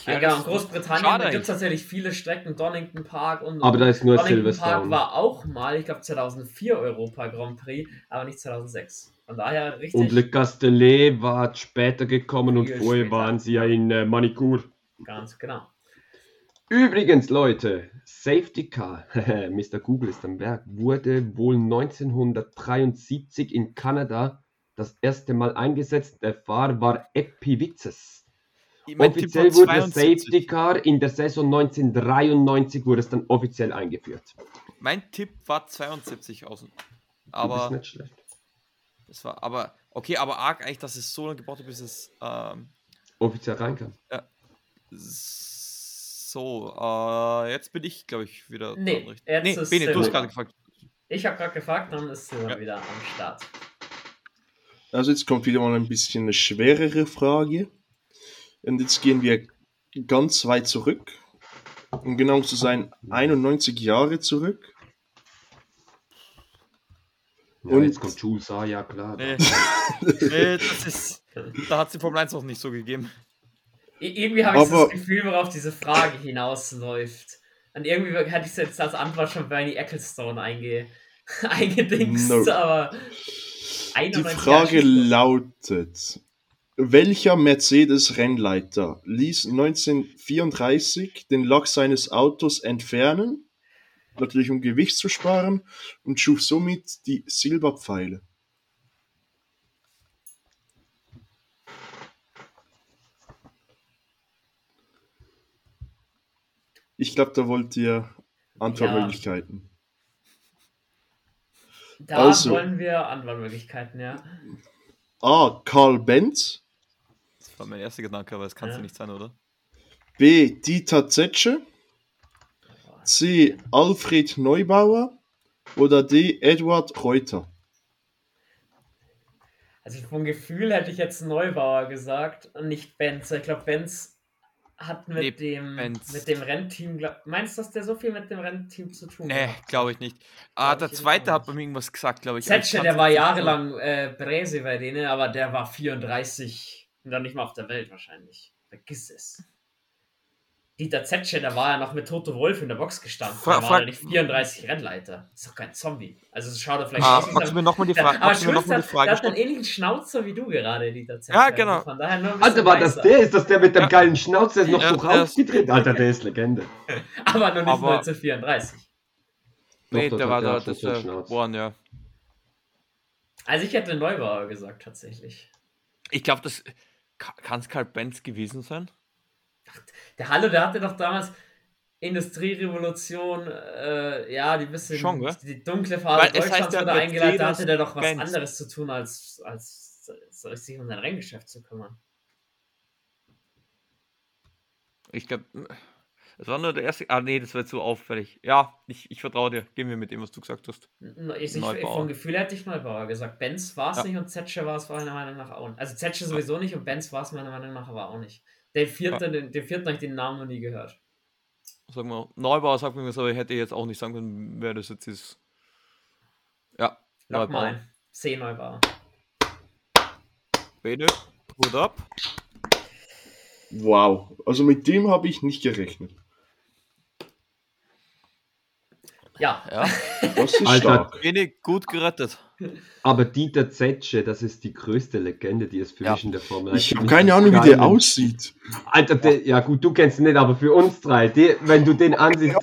Ja, genau, in Großbritannien gibt es tatsächlich viele Strecken, Donington Park und Aber da ist nur Donington Park Silverstone. war auch mal, ich glaube 2004 Europa Grand Prix, aber nicht 2006. Von daher richtig Und Le Castellet war später gekommen und vorher später. waren sie ja in äh, Manicourt. ganz genau. Übrigens, Leute, Safety Car, Mr. Google ist am Werk, wurde wohl 1973 in Kanada das erste Mal eingesetzt. Der Fahrer war. Mein Tipp Offiziell wurde das 72. Safety Car in der Saison 1993 wurde es dann offiziell eingeführt. Mein Tipp war 72 außen. Du bist Aber nicht schlecht. das war aber okay, aber arg eigentlich, dass es so lange gebraucht hat, bis es ähm, Offiziell reinkam. So, äh, jetzt bin ich, glaube ich, wieder Nee, dran, jetzt nee ist Bene, du hast gerade gefragt. Ich habe gerade gefragt, dann ist Silvan Ja. wieder am Start. Also jetzt kommt wieder mal ein bisschen eine schwerere Frage. Und jetzt gehen wir ganz weit zurück. Um genau zu sein, 91 Jahre zurück. Ja, Und- jetzt kommt Jules, ah, ja klar. Nee. nee, das ist, da hat es die Formel 1 noch nicht so gegeben. Irgendwie habe ich das Gefühl, worauf diese Frage hinausläuft. Und irgendwie hätte ich jetzt als Antwort schon Bernie Ecclestone einge eingedingst, No. aber Die 91 Frage lautet: Welcher Mercedes-Rennleiter ließ 1934 den Lack seines Autos entfernen, natürlich um Gewicht zu sparen, und schuf somit die Silberpfeile? Ich glaube, da wollt ihr Antwortmöglichkeiten. Da Also. wollen wir Antwortmöglichkeiten, ja. A. Karl Benz. Das war mein erster Gedanke, aber es kann es Ja. ja nicht sein, oder? B. Dieter Zetsche. C. Alfred Neubauer. Oder D. Eduard Reuter. Also vom Gefühl hätte ich jetzt Neubauer gesagt und nicht Benz. Ich glaube, Benz hat mit, Nee, dem, Benz. mit dem Rennteam. glaub- Meinst du, dass der so viel mit dem Rennteam zu tun Nee, hat? glaube ich nicht. Ah, Glaub der zweite hat bei mir irgendwas gesagt, glaube ich. Zetsche, der war jahrelang äh, Bräse bei denen, aber der war 34 und dann nicht mal auf der Welt wahrscheinlich. Vergiss es. Dieter Zetsche, der war ja noch mit Toto Wolf in der Box gestanden. Fra- der war nicht 34 Rennleiter. ist doch kein Zombie. Also es schaut er vielleicht Ah, aus. magst du mir nochmal die, Fra aber magst du mir noch mal die hat, Frage der hat einen stellen? ähnlichen Schnauzer wie du gerade, Dieter Zetsche. Ja, genau. Also von daher nur Alter, war das der? Ist das der mit dem Ja. geilen Schnauz, der ist noch Ja, so ist- rausgedreht? Alter, der ist Legende. Aber noch nicht Aber- 1934. Nee, Doch, der war der da, das der Schnauz. Born, ja. Also ich hätte Neubauer gesagt, tatsächlich. Ich glaube, das kann es Karl Benz gewesen sein. Der Hallo, der hatte doch damals Industrierevolution, äh, ja, die bisschen Schon, gell? die dunkle Phase Weil es heißt Deutschlands ja wurde eingeleitet, da hatte der doch was Mercedes-Benz. anderes zu tun, als, als, als sich um sein Renngeschäft zu kümmern. Ich glaube, das war nur der erste. Ah, nee, das wäre zu auffällig. Ja, ich, ich vertraue dir. Gehen wir mit dem, was du gesagt hast. Ich, ich, vom Gefühl hätte ich Neubauer gesagt. Benz war es Ja. nicht und Zetsche war es meiner Meinung nach auch nicht. Also Zetsche sowieso nicht und Benz war es meiner Meinung nach aber auch nicht. Den vierten, den, den vierten habe ich den Namen noch nie gehört. Sagen wir, Neubauer sagt mir was, aber ich hätte jetzt auch nicht sagen können, wer das jetzt ist. Ja, Lock mal Neubauer. ein. C Neubauer. Bene, Hut ab. Wow. Also mit dem habe ich nicht gerechnet. Ja, Ja, Das ist Alter. stark. Bene, gut gerettet. Aber Dieter Zetsche, das ist die größte Legende, die es für Ja. mich in der Formel 1 Ich habe keine Ahnung, wie der aussieht. Alter, der, ja gut, du kennst ihn nicht, aber für uns drei, die, wenn du den ansiehst,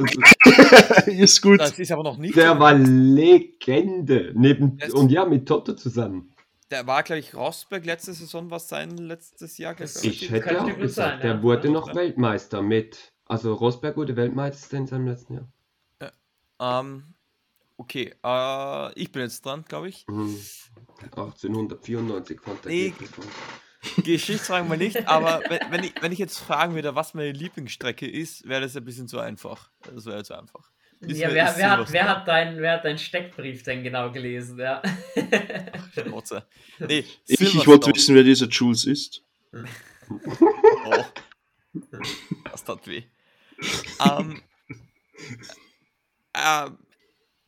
das, ist gut. Das ist aber noch nicht. der so- war Legende. Neben, Das- und ja, mit Toto zusammen. Der war, glaube ich, Rosberg letzte Saison, was sein letztes Jahr glaub Ich hätte auch gesagt, sein, der ja. wurde noch Weltmeister mit. Also Rosberg wurde Weltmeister in seinem letzten Jahr. Ähm, okay, äh, ich bin jetzt dran, glaube ich. Mhm. 1894 fand der Nee. Geschichtsfragen wir nicht, aber wenn, wenn, ich, wenn ich jetzt fragen würde, was meine Lieblingsstrecke ist, wäre das ein bisschen zu einfach. Das wäre zu einfach. Ist ja wer, wer, hat, wer, hat dein, wer hat deinen Steckbrief denn genau gelesen? Ja. Schnauze. Nee, Ich, ich wollte wissen, wer dieser Jules ist. Oh. Das tat weh. ähm, äh,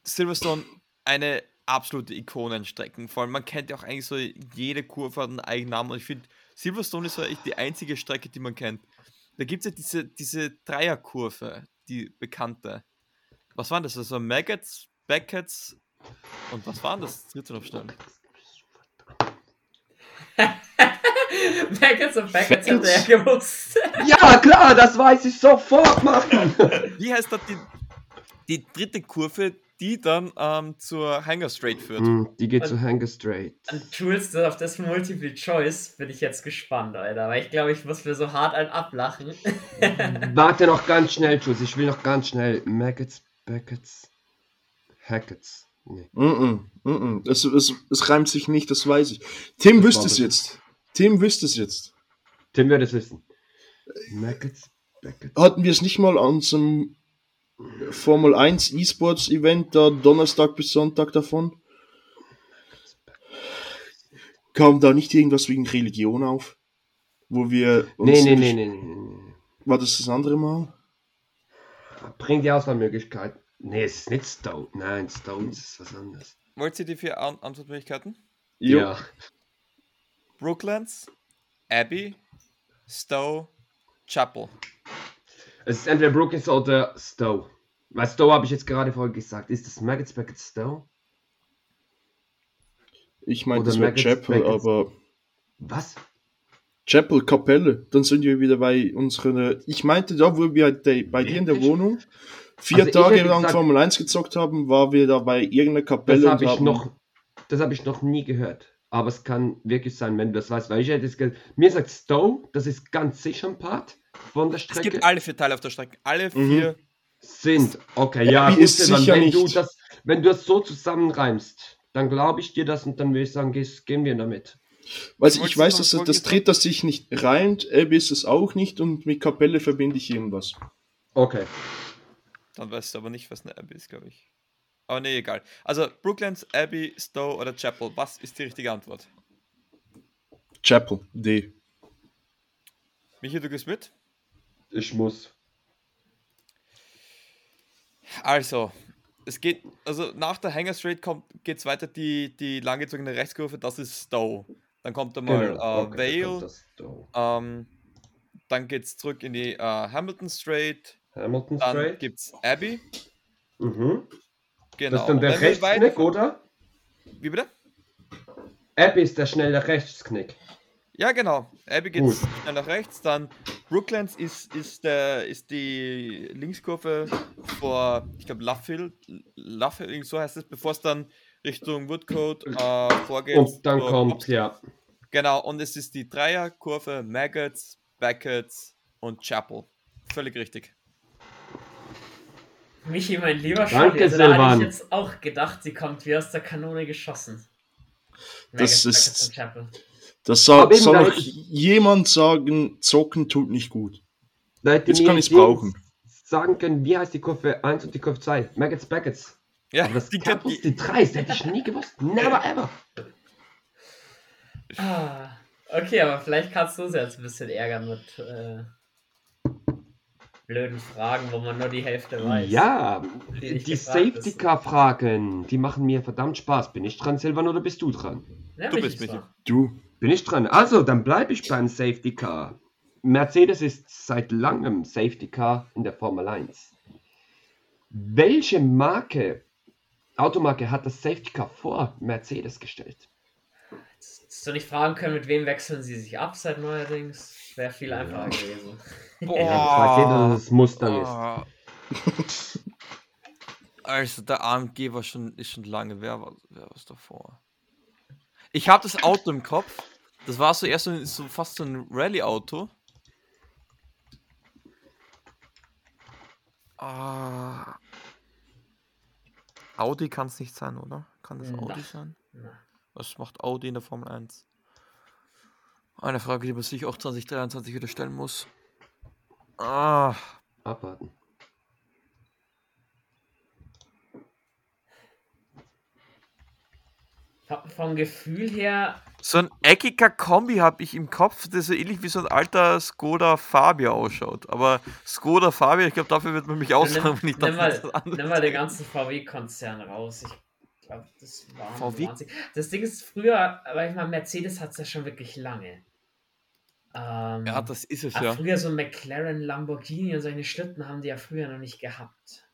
Silverstone, eine absolute Ikonenstrecken. Vor allem, man kennt ja auch eigentlich so, jede Kurve hat einen eigenen Namen. Und ich finde, Silverstone ist so echt die einzige Strecke, die man kennt. Da gibt es ja diese, diese Dreierkurve, die bekannte. Was waren das? Also Maggots, Beckett's und was waren das? Dritte schnell. Backets und Backets Fans. hätte er gewusst. Ja, klar, das weiß ich sofort machen. Wie heißt das die, die dritte Kurve, die dann ähm, zur Hanger Straight führt? Hm, die geht zu Hanger Straight. Und Jules, das- auf das Multiple Choice bin ich jetzt gespannt, Alter. Weil ich glaube, ich muss mir so hart ein ablachen. Warte noch ganz schnell, Jules. Ich will noch ganz schnell. Maggots, Beckets, Hackets. Nee. Mm -mm, mm -mm. Es, es, es reimt sich nicht, das weiß ich. Tim Das wüsste es jetzt. Tim wüsste es jetzt. Tim wird es wissen. Maggots, Beckets. Hatten wir es nicht mal an unserem Formel 1 E-Sports Event da Donnerstag bis Sonntag davon? Kam da nicht irgendwas wegen Religion auf? Wo wir uns Nee, nee, nee, nee, nee. War das das andere Mal? Bring die Auswahlmöglichkeit. Nee, es ist nicht Stone. Nein, Stone ist was anderes. Wollt ihr die vier An Antwortmöglichkeiten? Jo. Ja. Brooklands, Abbey, Stowe, Chapel. Es ist entweder Brookings oder Stowe. Weil Stowe habe ich jetzt gerade vorher gesagt. Ist das Maggots, Beckets, Stowe? Ich meine, das wäre Chapel, aber Was? Chapel, Kapelle. Dann sind wir wieder bei unserer. Ich meinte, da, wo wir bei dir in der? Wohnung vier Also Tage lang gesagt- Formel 1 gezockt haben, war wir da bei irgendeiner Das Kapelle. habe und ich haben- noch. Das habe ich noch nie gehört. Aber es kann wirklich sein, wenn du das weißt. Weil ich hätte es Mir sagt Stowe, das ist ganz sicher ein Part von der Es Strecke. gibt alle vier Teile auf der Strecke. Alle Mhm. vier. sind. Okay, ja, Abby gut, ist sicher wenn nicht. du das, wenn du das so zusammenreimst, dann glaube ich dir das und dann würde ich sagen, gehst, gehen wir damit. Also Wolltest ich weiß, dass das, das sich nicht reimt, Abby ist es auch nicht und mit Kapelle verbinde ich irgendwas. Okay. Dann weißt du aber nicht, was eine Abbey ist, glaube ich. Aber nee, egal. Also Brooklands, Abbey, Stowe oder Chapel. Was ist die richtige Antwort? Chapel, D. Michi, du gehst mit? Ich muss. Also, es geht, also nach der Hanger Straight kommt, geht es weiter die, die langgezogene Rechtskurve, das ist Stowe. Dann kommt einmal Genau, äh, okay, da Vale, Stowe. ähm, dann geht es zurück in die äh, Hamilton Straight, Hamilton dann gibt es Abbey. Mhm. Genau. Das ist dann der weiter- Rechtsknick, oder? Wie bitte? Abby ist der schnelle Rechtsknick. Ja, genau. Abbey geht schnell nach rechts. Dann Brooklands ist, ist, der, ist die Linkskurve vor, ich glaube, Luffield. Luffield, irgend so heißt es, bevor es dann Richtung Woodcote äh, vorgeht. Und dann kommt, Ops- ja. Genau, und es ist die Dreierkurve Maggots, Beckett's und Chapel. Völlig richtig. Michi, mein lieber Danke, Scholli, also da hatte ich jetzt auch gedacht, sie kommt wie aus der Kanone geschossen. Das Megas ist- Buckets und Chapel. Das soll, soll da noch ist- jemand sagen, zocken tut nicht gut. Da hätte Jetzt kann ich's jemand brauchen. sagen können, wie heißt die Kurve 1 und die Kurve 2? Maggots, Beckets. Ja, Aber das die, Tab die, ist die 3, das hätte ich nie gewusst. Never ever. Ah, Okay, aber vielleicht kannst du uns jetzt ein bisschen ärgern mit äh, blöden Fragen, wo man nur die Hälfte weiß. Ja, Die Safety. Car Fragen, die machen mir verdammt Spaß. Bin ich dran, Silvan, oder bist du dran? Ja, Du bist dran. Du. Bin ich dran? Also, dann bleibe ich beim Safety Car. Mercedes ist seit langem Safety Car in der Formel 1. Welche Marke, Automarke hat das Safety Car vor Mercedes gestellt? Hättest du nicht fragen können, mit wem wechseln sie sich ab seit neuerdings? Wäre viel einfacher gewesen. Ja, fragt jeder, dass es Mustang ist. ist. Also der AMG war schon, ist schon lange. Wer war, wer war davor? Ich habe das Auto im Kopf. Das war so erst so, so fast so ein Rallye-Auto. Ah. Audi kann es nicht sein, oder? Kann das. Audi sein? Na. Was macht Audi in der Formel 1? Eine Frage, die man sich auch 2023 wieder stellen muss. Ah. Abwarten. Vom- Gefühl her, So ein eckiger Kombi habe ich im Kopf, der so ähnlich wie so ein alter Skoda Fabia ausschaut. Aber Skoda Fabia, ich glaube, dafür wird man mich aussagen, wenn ich das mal, nimm mal den ganzen VW-Konzern raus. Ich glaube, das war VW? 20. Das Ding ist, früher, weil ich mal, Mercedes hat es ja schon wirklich lange. Ähm, Ja, das ist es aber ja. früher so McLaren, Lamborghini und solche Schlitten haben die ja früher noch nicht gehabt.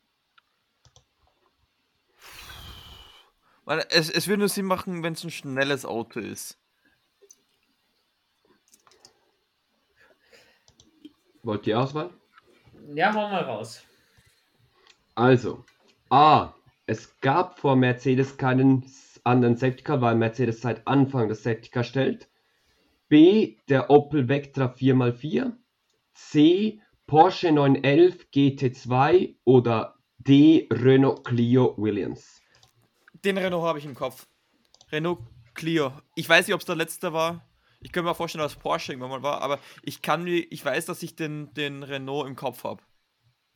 Weil es, es würde nur Sinn machen, wenn es ein schnelles Auto ist. Wollt ihr Auswahl? Ja, hau mal raus. Also, A. Es gab vor Mercedes keinen anderen Safety Car, weil Mercedes seit Anfang das Safety Car stellt. B. Der Opel Vectra 4x4. C. Porsche 911 GT2 oder D. Renault Clio Williams. Den Renault habe ich im Kopf. Renault Clio. Ich weiß nicht, ob es der letzte war. Ich könnte mir vorstellen, dass Porsche irgendwann mal war, aber ich kann mir, ich weiß, dass ich den, den Renault im Kopf habe.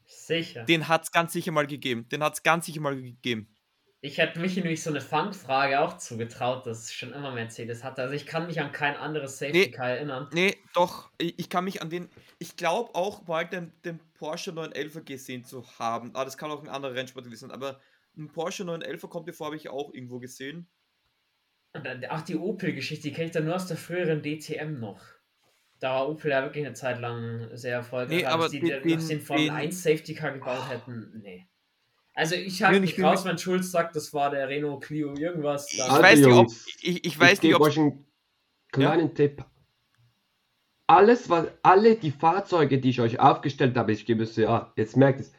Sicher. Den hat es ganz sicher mal gegeben. Den hat es ganz sicher mal gegeben. Ich hätte mich nämlich so eine Fangfrage auch zugetraut, dass es schon immer Mercedes hatte. Also ich kann mich an kein anderes Safety Nee. Car erinnern. Nee, doch, ich, ich kann mich an den, ich glaube auch mal den, den Porsche 911 gesehen zu haben. Ah, das kann auch ein anderer Rennsport gewesen sein, aber ein Porsche 911 kommt mir vor, habe ich auch irgendwo gesehen. Auch die Opel-Geschichte, die kenne ich dann nur aus der früheren DTM noch. Da war Opel ja wirklich eine Zeit lang sehr erfolgreich. Nee, aber die, den- die aus den Formel den- 1 Safety Car gebaut hätten, nee. Also ich ich bin raus, wenn Schulz sagt, das war der Renault Clio irgendwas. Ich dann- weiß nicht, ob, ich, ich weiß ich nicht, gebe ob, euch einen kleinen Tipp. Alles, was, alle die Fahrzeuge, die ich euch aufgestellt habe, ich gebe es ja, jetzt merkt es,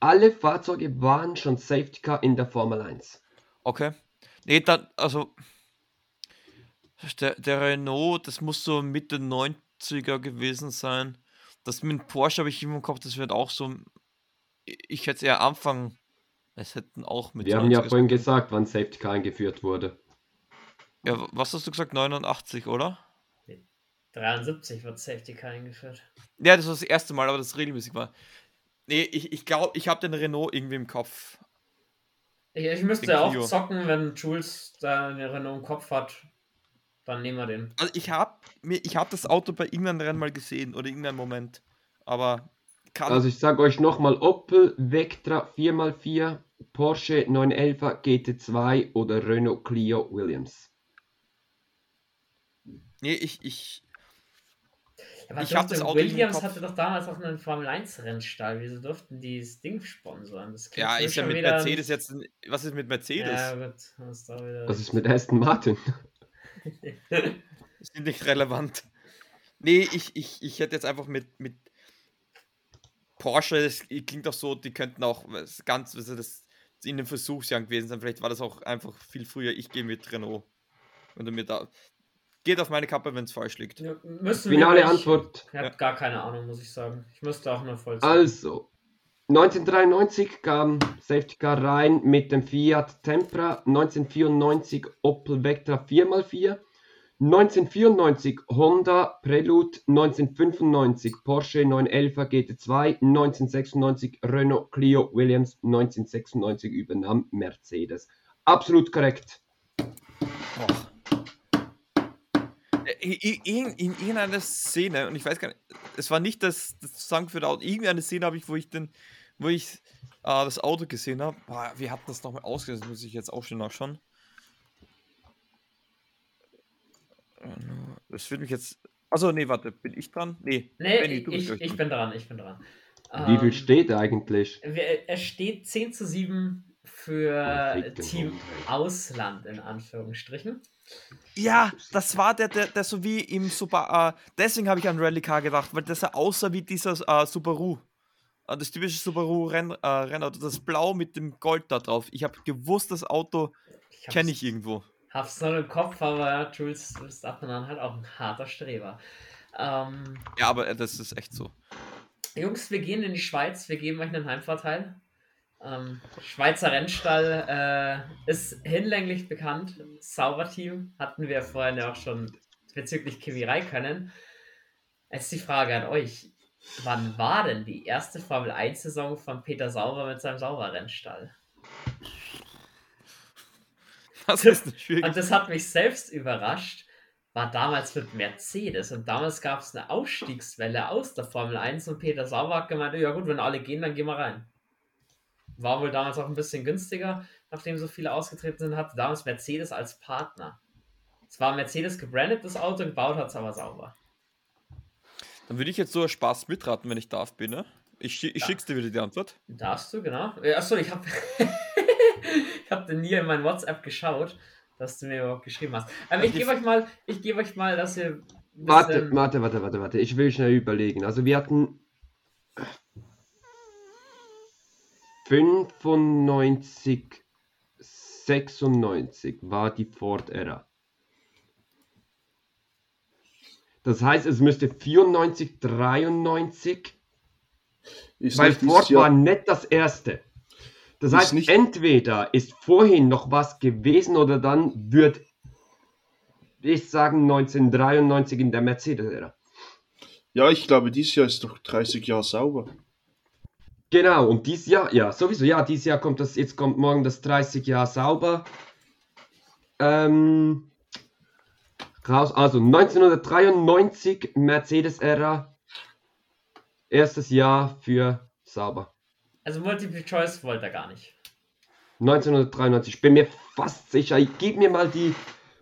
alle Fahrzeuge waren schon Safety Car in der Formel 1. okay. Nee, dann, also, der, der Renault, das muss so Mitte 90er gewesen sein. Das mit Porsche habe ich immer im Kopf, das wird auch so, ich hätte es eher Anfang, es hätten auch mit Wir haben ja 90er vorhin gesagt, wann Safety Car eingeführt wurde. Ja, wa- was hast du gesagt? 89, oder? 73 wird Safety Car eingeführt. Ja, das war das erste Mal, aber das regelmäßig war. Nee, ich, ich glaube, ich habe den Renault irgendwie im Kopf. Ich, ich müsste Den auch zocken, wenn Jules da eine Renault im Kopf hat. Dann nehmen wir den. Also ich habe mir, ich habe das Auto bei irgendeinem Rennen mal gesehen oder irgendeinem Moment. Aber kann. Also ich sage euch nochmal Opel Vectra 4x4, Porsche 911 GT2 oder Renault Clio Williams. nee, ich, ich. Aber Ich hab durfte- das Auto Williams hatte doch damals auch einen Formel 1 Rennstall. Wieso durften die das Ding sponsoren? Das Ja, ist ja mit wieder- Mercedes jetzt. Was ist mit Mercedes? Ja, gut. Das ist da wieder Was ist mit Aston Martin? Ist nicht relevant. Nee, ich, ich, ich hätte jetzt einfach mit, mit Porsche, das klingt auch so, die könnten auch was ganz, also das in den Versuchsjahren gewesen sein. Vielleicht war das auch einfach viel früher. Ich gehe mit Renault. Wenn du mir da. Geht auf meine Kappe, wenn es falsch liegt. Ja, müssen Finale wir nicht- Antwort. Ich habe gar keine Ahnung, muss ich sagen. Ich müsste auch nur voll Also, 1993 kam Safety Car rein mit dem Fiat Tempra, 1994 Opel Vectra 4x4, 1994 Honda Prelude, 1995 Porsche 911 GT2, 1996 Renault Clio Williams, 1996 übernahm Mercedes. Absolut korrekt. Och. Äh, in, in, in irgendeiner Szene, und ich weiß gar nicht, es war nicht das, das zusammengeführte Auto, irgendeine Szene habe ich, wo ich den, wo ich äh, das Auto gesehen habe. Wie hat das nochmal ausgesehen? muss ich jetzt auch schon nachschauen. Das würde mich jetzt. Also nee, warte, bin ich dran? Nee, Nee, Benny, du ich, bist ich dran. bin dran, ich bin dran. Wie viel Ähm, steht eigentlich? wir- Es steht 10 zu 7 für Team. Ausland, in Anführungsstrichen. Ja, das war der, der, der so wie im Super. Äh, deswegen habe ich an Rally Car gedacht, weil das ja aussah wie dieser äh, Subaru. Äh, das typische Subaru-Rennauto, äh, Rennauto, das Blau mit dem Gold da drauf. Ich habe gewusst, das Auto kenne ich irgendwo. Hab's noch im Kopf, aber ja, Jules Verstappen dann halt auch ein harter Streber. Ähm, Ja, aber äh, das ist echt so. Jungs, wir gehen in die Schweiz, wir geben euch einen Heimvorteil. Ähm, Schweizer Rennstall äh, ist hinlänglich bekannt. Sauberteam hatten wir vorhin ja auch schon bezüglich Kimi Räikkönen. Jetzt die Frage an euch. Wann war denn die erste Formel 1-Saison von Peter Sauber mit seinem Sauber-Rennstall? Das ist eine schwierige Und das hat mich selbst überrascht. War damals mit Mercedes und damals gab es eine Ausstiegswelle aus der Formel 1 und Peter Sauber hat gemeint, ja gut, wenn alle gehen, dann gehen wir rein. War wohl damals auch ein bisschen günstiger, nachdem so viele ausgetreten sind, hatte damals Mercedes als Partner. Es war Mercedes gebrandet, das Auto, gebaut hat es aber sauber. Dann würde ich jetzt so Spaß mitraten, wenn ich darf, bin, ne? Ich, ich Ja. schick's dir wieder die Antwort. Darfst du, genau. Achso, ich habe ich hab nie in mein WhatsApp geschaut, dass du mir überhaupt geschrieben hast. Aber ich gebe euch mal, ich gebe euch mal, dass ihr. Warte, warte, warte, warte, warte. Ich will schnell überlegen. Also wir hatten 95, 96 war die Ford-Ära. Das heißt, es müsste 94, 93, Ist weil Ford Jahr- war nicht das erste. Das Ist heißt, nicht- entweder ist vorhin noch was gewesen oder dann wird ich sagen 1993 in der Mercedes-Ära. Ja, ich glaube, dieses Jahr ist doch 30 Jahre sauber. Genau, und dieses Jahr, ja, sowieso, ja, dieses Jahr kommt das, jetzt kommt morgen das 30 Jahr sauber. Ähm, raus, also 1993 Mercedes-Ära, erstes Jahr für sauber. Also Multiple Choice wollte er gar nicht. 1993, ich bin mir fast sicher, ich gebe mir mal die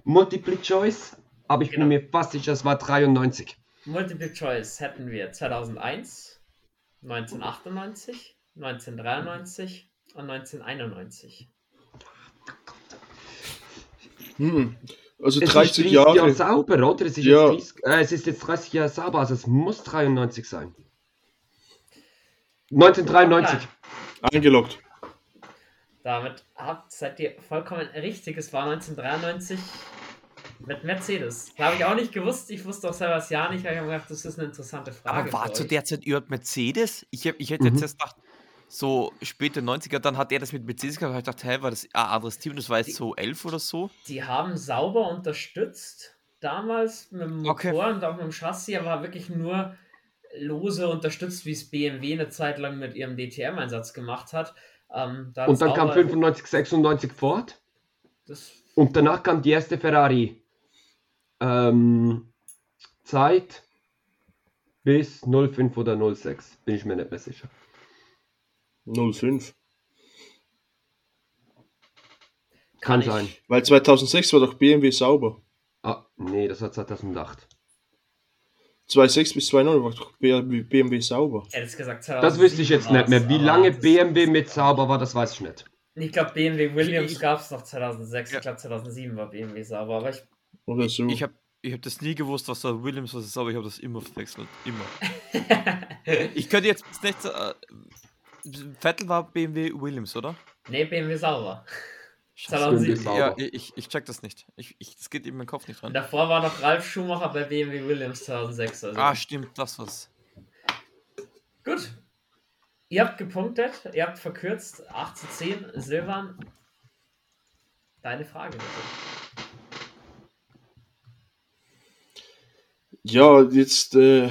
Multiple Choice, aber ich Genau. bin mir fast sicher, es war 93. Multiple Choice hätten wir 2001, 1998, 1993 und 1991. Hm. Also Es ist 30 30 Jahre. sauber, oder? Es ist, Ja. jetzt 30, äh, es ist jetzt 30 Jahre sauber, also es muss 93 sein. 1993. Eingeloggt. Damit habt, seid ihr vollkommen richtig. Es war 1993 mit Mercedes. Da habe ich auch nicht gewusst. Ich wusste auch selber das Jahr nicht. weil Ich habe gedacht, das ist eine interessante Frage. Aber war zu der Zeit überhaupt Mercedes? Ich, hab, ich hätte Mhm. jetzt erst gedacht, so späte 90er, dann hat er das mit Mercedes gehabt. Ich dachte, hä, war das ein anderes Team? Das war jetzt so 11 oder so? Die haben sauber unterstützt. Damals mit dem Motor Okay. und auch mit dem Chassis, aber wirklich nur lose unterstützt, wie es BMW eine Zeit lang mit ihrem DTM-Einsatz gemacht hat. Ähm, da Und dann kam Sauber- 95, 96 Ford. Das, Und danach kam die erste Ferrari. Ähm, Zeit bis 05 oder 06. Bin ich mir nicht mehr sicher. 05. Kann ich- sein. Weil 2006 war doch BMW sauber. Ah, nee, das war 2008. 2006 bis 2009 war doch BMW sauber. Ich hätte es gesagt, Das wüsste ich jetzt nicht mehr. Wie lange BMW mit sauber war, das weiß ich nicht. Ich glaube, BMW Williams gab es noch 2006. Ja. Ich glaube, 2007 war BMW sauber. Aber ich, Oder so. Ich habe ich hab das nie gewusst, was da Williams was ist, aber ich habe das immer verwechselt. Immer. Ich könnte jetzt nicht. Äh, Vettel war BMW Williams, oder? nee, BMW sauber. Scheiße. 2007. Sauber. Ja, ich, ich check das nicht. Ich, ich, das geht in meinen Kopf nicht Und rein. davor war noch Ralf Schumacher bei BMW Williams 2006. Also. Ah, stimmt, das was. Gut. Ihr habt gepunktet, ihr habt verkürzt. 8 zu 10. Silvan, deine Frage bitte. Ja, jetzt äh,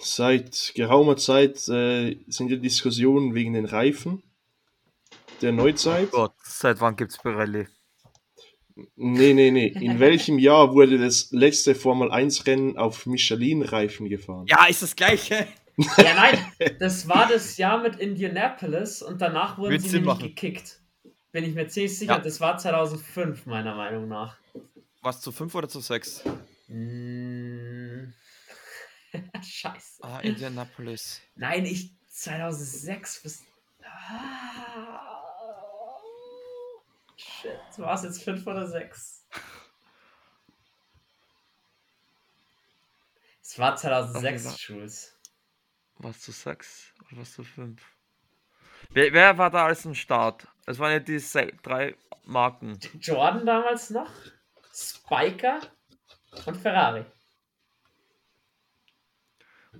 seit geraumer Zeit äh, sind ja Diskussionen wegen den Reifen der Neuzeit. Gott, seit wann gibt's Pirelli? Nee, nee, nee. In welchem Jahr wurde das letzte Formel-1-Rennen auf Michelin-Reifen gefahren? Ja, ist das gleiche. Ja, nein, das war das Jahr mit Indianapolis und danach wurden Wird sie nämlich machen. gekickt. Bin ich mir ziemlich sicher, Ja. das war 2005, meiner Meinung nach. Was zu 5 oder zu 6? Mm. Scheiße. Ah, Indianapolis. Nein, ich 2006 bis. Ah. Shit, war es jetzt 5 oder 6? Es war 2006, Okay, Jules. Was zu 6 oder was zu 5? Wer, wer war da als ein Start? Es waren ja die drei Marken. Jordan damals noch, Spiker und Ferrari.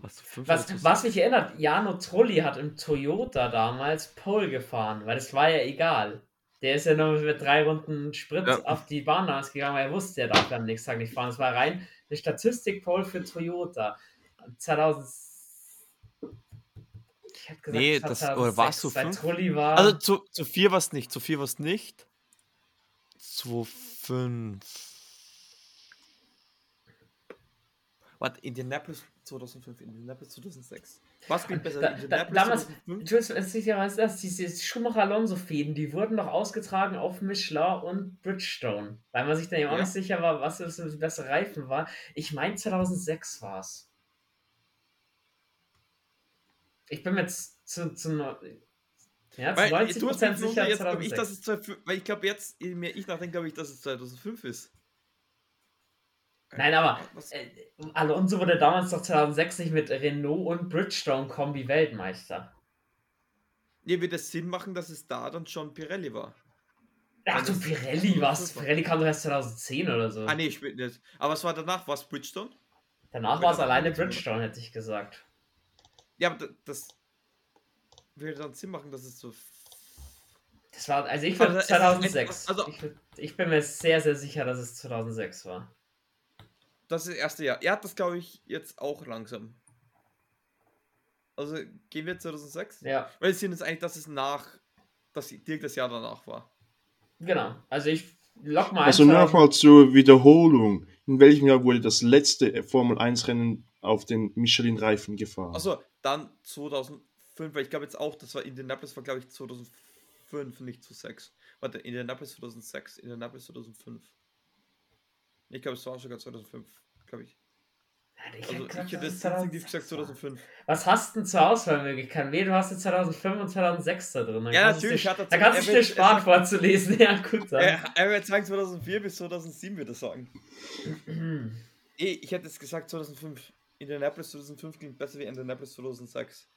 Was zu 5 oder Was, was mich erinnert, Jano Trulli hat im Toyota damals Pole gefahren, weil das war ja egal. Der ist ja nur mit drei Runden Sprit Ja. auf die Bahn gegangen, weil er wusste, er darf am nächsten Tag nicht fahren. Es war rein eine Statistik-Pole für Toyota. 2000. Ich hätte gesagt, Nee, es war das- oder war's 2006, so weil fünf? War. Also zu, zu 4 war es nicht. Zu 4 war es nicht. Zu 5. Warte, Indianapolis 2005, Indianapolis 2006. Was geht besser? Da- da- Indianapolis damals- 2005? Jules, es ist ja was das, diese Schumacher-Alonso-Fäden, die wurden doch ausgetragen auf Michelin und Bridgestone, weil man sich dann eben auch Ja. nicht sicher war, was das bessere Reifen war. Ich meine 2006 war es. Ich bin mir jetzt zu, zu, ja, Weil, 90% du hast mich sicher jetzt ich, 2006. dass es 2005, weil ich glaube jetzt, je mehr ich nachdenke, glaube ich, dass es 2005 ist. Nein, aber äh, Alonso wurde damals doch 2006 nicht mit Renault und Bridgestone-Kombi Weltmeister. Nee, wird es Sinn machen, dass es da dann schon Pirelli war? Ach du, das- Pirelli, was? das war- Pirelli kam doch erst 2010 oder so. Ah nee, ich will nicht. Aber was war danach? War es Bridgestone? Danach war es alleine. Bridgestone, hätte ich gesagt. Ja, aber da- das würde dann Sinn machen, dass es so. Das war, also ich es ist 2006. etwas- also- ich, ich bin mir sehr, sehr sicher, dass es 2006 war. Das ist das erste Jahr. Er hat das, glaube ich, jetzt auch langsam. Also gehen wir 2006? Ja, Weil es sind jetzt eigentlich, dass es nach, dass direkt das Jahr danach war. genau. Also ich lock mal Also nochmal zur Wiederholung. In welchem Jahr wurde das letzte Formel-1-Rennen auf den Michelin-Reifen gefahren? Also dann 2005, weil ich glaube jetzt auch, das war Indianapolis, war glaube ich 2005, nicht zu 6. Warte, Indianapolis 2006, Indianapolis 2005. Ich glaube, es war sogar 2005, glaube ich. Ja, ich Also ich hätte es 2006 gesagt war. 2005. Was hast du denn zur Auswahlmöglichkeiten? Nee, du hast jetzt 2005 und 2006 da drin. Dann Ja, kannst du natürlich Dir, hat er zu- kannst du dir sparen vorzulesen. Ja, gut. Dann. Er, er wird sagen 2004 bis 2007, würde er sagen. Eh, ich hätte jetzt gesagt 2005. Indianapolis 2005 klingt besser wie Indianapolis 2006.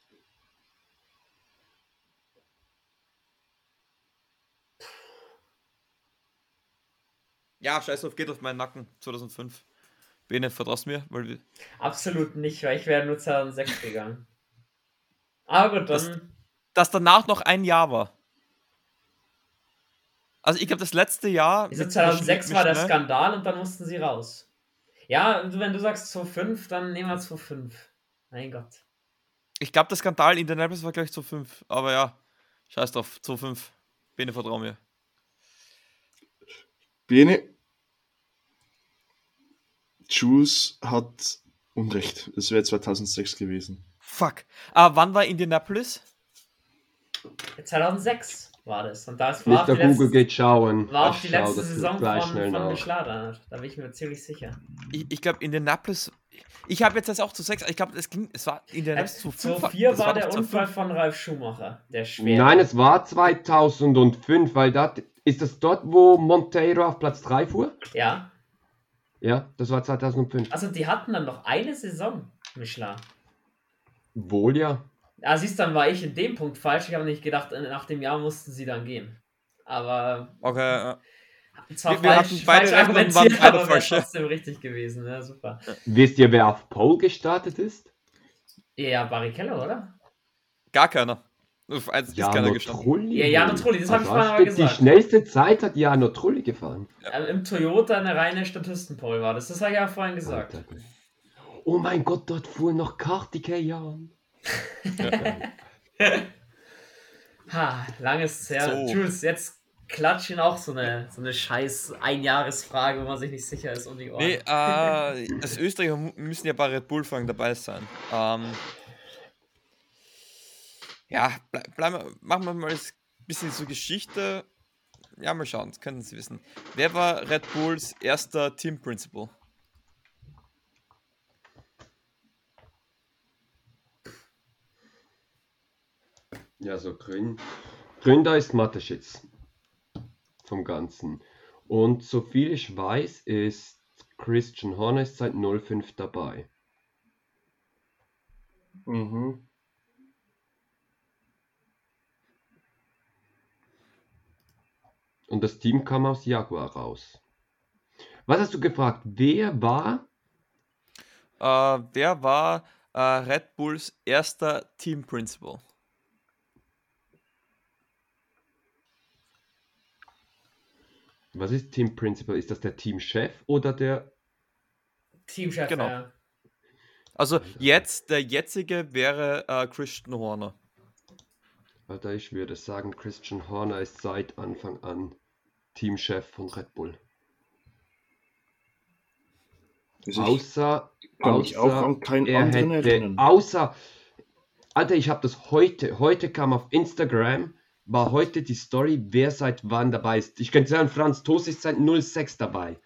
Ja, scheiß drauf, geht auf meinen Nacken. 2005. Bene, vertraust mir? Weil wir, Absolut nicht, weil ich wäre nur 2006 gegangen. Aber dann. dass danach noch ein Jahr war. Also ich glaube, das letzte Jahr... Mit 2006 Michelin- war der Michelin- Skandal und dann mussten sie raus. Ja, und wenn du sagst 2005, dann nehmen wir 2005. Mein Gott. Ich glaube, der Skandal in Indianapolis war gleich 2,5. Aber ja, scheiß drauf, 2,5. Bene, vertrau mir. Bene, Jules hat Unrecht. Es wäre 2006 gewesen. Fuck. Aber wann war Indianapolis? 2006 war das. Und das war auch Mr. die Google letzte, geht schauen. war auch Ich die schau letzte Saison gleich von, schnell von. Geschlader. Da bin ich mir ziemlich sicher. Ich, ich glaube, Indianapolis. Ich habe jetzt das auch zu 6. Ich glaube, es ging. Es war Indianapolis zu 5. 2004 war der Unfall von Ralf Schumacher. Der schwer. Nein, es war 2005, weil das ist das dort, wo Monteiro auf Platz 3 fuhr? Ja. Ja, das war 2005. Also die hatten dann noch eine Saison, Michelin. Wohl ja. Ah, siehst dann war ich in dem Punkt falsch. Ich habe nicht gedacht, äh, nach dem Jahr mussten sie dann gehen. Aber Okay. äh, zwar Wir- wir falsch, hatten beide falsch recht und waren beide aber falsch, trotzdem richtig gewesen. Ja, super. Wisst ihr, wer auf Pole gestartet ist? Ja, Barrichello, oder? Gar keiner. Eins ist keiner Jano gestanden. Trulli. Ja, Jano Trulli, das hab ich vorhin aber steht? Die gesagt. schnellste Zeit hat Jano Trulli gefahren. Ähm, Im Toyota eine reine Statistenpole war das. Das habe ich ja vorhin gesagt. Alter. Oh mein Gott, dort fuhr noch Kartikeyan. Ha, langes her. So. Jules, jetzt klatsche ihn auch so eine, so eine scheiß Einjahresfrage, wo man sich nicht sicher ist um die Ohren. Nee, äh, als Österreicher müssen ja bei Red Bull Fragen dabei sein. Ähm, ja, ble bleiben wir, machen wir mal ein bisschen so Geschichte. Ja, mal schauen, das könnten Sie wissen. Wer war Red Bulls erster Team Principal? Ja, so Grün, Gründer ist Mateschitz vom Ganzen. Und so viel ich weiß, ist Christian Horner seit 05 dabei. Mhm. Und das Team kam aus Jaguar raus. Was hast du gefragt? Wer war? Äh, wer war äh, Red Bulls erster Team Principal? Was ist Team Principal? Ist das der Teamchef oder der? Teamchef, Genau. ja. Also jetzt, der jetzige wäre äh, Christian Horner. Alter, ich würde sagen, Christian Horner ist seit Anfang an Teamchef von Red Bull. Also ich Außer, kann mich auch außer an keinen er anderen hätte, erinnern. außer, Alter, ich habe das heute, heute kam auf Instagram, war heute die Story, wer seit wann dabei ist. Ich könnte sagen, Franz Toast ist seit 06 dabei.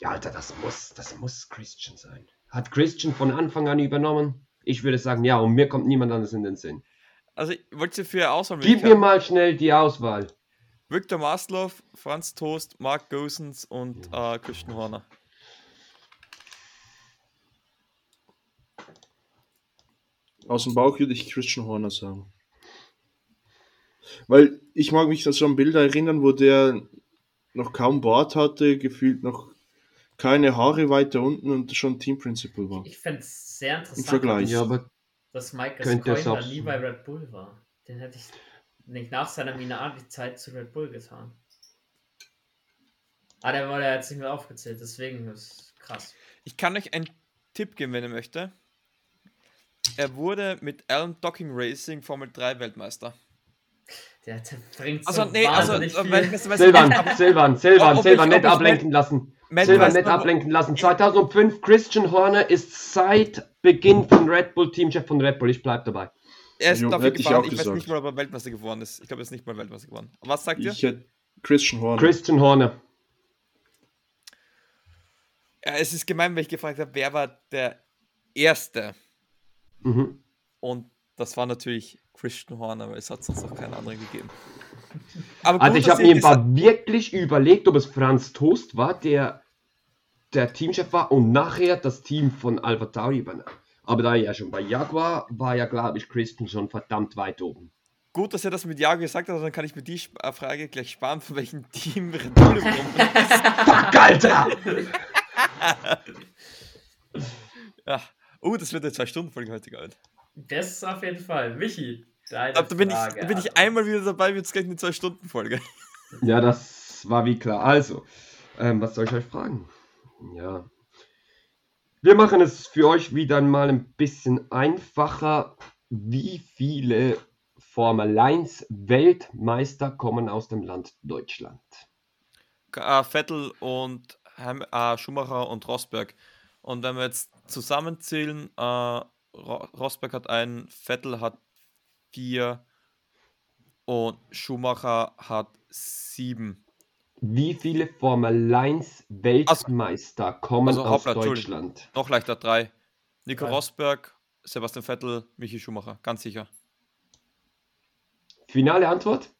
Ja, Alter, das muss, das muss Christian sein. Hat Christian von Anfang an übernommen? Ich würde sagen, ja, und mir kommt niemand anderes in den Sinn. Also, wollt ihr für Auswahl Gib mir mal schnell die Auswahl. Victor Maslow, Franz Toast, Mark Gosens und äh, Christian Horner. Aus dem Bauch würde ich Christian Horner sagen. Weil ich mag mich so an Bilder erinnern, wo der noch kaum Bart hatte, gefühlt noch keine Haare weiter unten und schon Team Principal war. Ich fände es sehr interessant, Im Vergleich. Ja, aber dass Mike Gascoigne nie bei Red Bull war. Den hätte ich nicht nach seiner Minardi-Zeit zu Red Bull getan. Ah, der wurde ja jetzt nicht mehr aufgezählt, deswegen ist es krass. Ich kann euch einen Tipp geben, wenn ihr möchte. Er wurde mit Alan Docking Racing Formel 3 Weltmeister. Der, der bringt Also, so nee, also, äh, viel. Silvan, Silvan, Silvan, Silvan, nicht ich ablenken lassen. Silvan, nicht ablenken lassen. 2005, Christian Horner ist seit Beginn von Red Bull Teamchef von Red Bull. Ich bleib dabei. Er ist hätte ich gefahren. auch Ich, weiß nicht mal, ob er Weltmeister geworden ist. Ich glaube, er ist nicht mal Weltmeister geworden. Was sagt ihr? Ich hätte Christian Horner. Christian Horner. Ja, es ist gemein, weil ich gefragt habe, wer war der Erste? Mhm. Und das war natürlich Christian Horner, weil es hat sonst noch keinen anderen gegeben. Aber Also gut, ich habe ihr mir gesagt- wirklich überlegt, ob es Franz Toast war, der der Teamchef war und nachher das Team von Alpha Tauri übernahm. Aber da er ja schon bei Jaguar war ja, glaube ich, Christian schon verdammt weit oben. Gut, dass er das mit Ja gesagt hat, dann kann ich mir die äh, Frage gleich sparen, von welchem Team Red Bull ist. Fuck, Alter! ja. Oh, das wird eine Zwei-Stunden-Folge heute, geil. Das ist auf jeden Fall. Michi, deine Da bin, ich, Frage. da bin ich also. einmal wieder dabei, wird es gleich eine Zwei-Stunden-Folge. Ja, das war wie klar. Also, ähm, was soll ich euch fragen? Ja. Wir machen es für euch wieder mal ein bisschen einfacher. Wie viele Formel 1 Weltmeister kommen aus dem Land Deutschland? Äh, Vettel und äh, Schumacher und Rosberg. Und wenn wir jetzt zusammenzählen, äh, Ro Rosberg hat einen, Vettel hat vier und Schumacher hat sieben. Wie viele Formel 1 Weltmeister kommen also aus hoppla, Entschuldigung. Deutschland? Noch leichter drei. Nico Drei. Rosberg, Sebastian Vettel, Michi Schumacher, ganz sicher. Finale Antwort?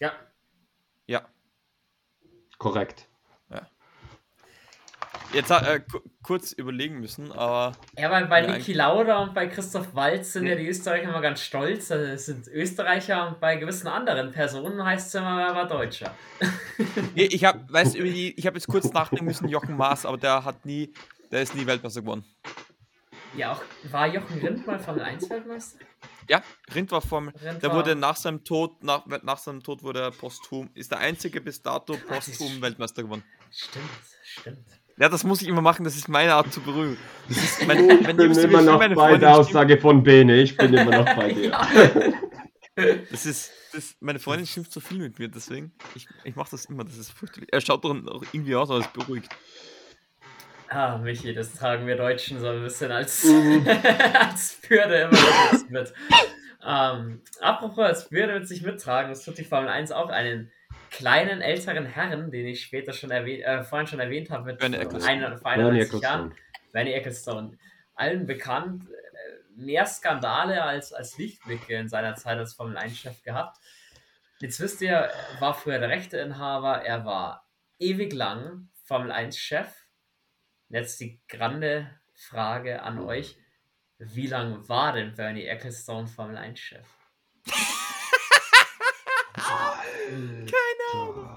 Ja, Ja. Korrekt. Jetzt äh, ku- kurz überlegen müssen, aber ja weil bei Niki Lauda und bei Christoph Walz sind ja die Österreicher immer ganz stolz. Also es sind Österreicher und bei gewissen anderen Personen heißt es immer, er war Deutscher. Nee, ich habe, habe jetzt kurz nachdenken müssen, Jochen Maas, aber der hat nie, der ist nie Weltmeister geworden. Ja, auch war Jochen Rindt mal Formel 1 Weltmeister? Ja, Rind war Formel. Rindt Der war- wurde nach seinem Tod, nach, nach seinem Tod wurde er posthum, ist der einzige bis dato posthum Weltmeister geworden. Stimmt, stimmt. Ja, das muss ich immer machen, das ist meine Art zu ist mein, Ich wenn bin immer viel noch meine bei Freundin der Aussage von Bene. Ich bin immer noch bei dir. Das ist, das, meine Freundin schimpft so viel mit mir, deswegen, ich, ich mache das immer, das ist fürchterlich. Er schaut doch auch irgendwie aus, als beruhigt. Ah, Michi, das tragen wir Deutschen so ein bisschen als, Mhm. als Bürde immer mit. Ähm, apropos als Bürde mit sich mittragen, das tut die Formel 1 auch einen kleinen älteren Herren, den ich später schon erwähnt, äh, vorhin schon erwähnt habe, mit Bernie Ecclestone. ein- vor Bernie 91 Jahren. Bernie Ecclestone. Allen bekannt, äh, mehr Skandale als, als Lichtblicke in seiner Zeit als Formel 1-Chef gehabt. Jetzt wisst ihr, er war früher der Rechteinhaber, er war ewig lang Formel 1-Chef. Jetzt die grande Frage an euch. Wie lang war denn Bernie Ecclestone Formel 1-Chef? Keine Ahnung.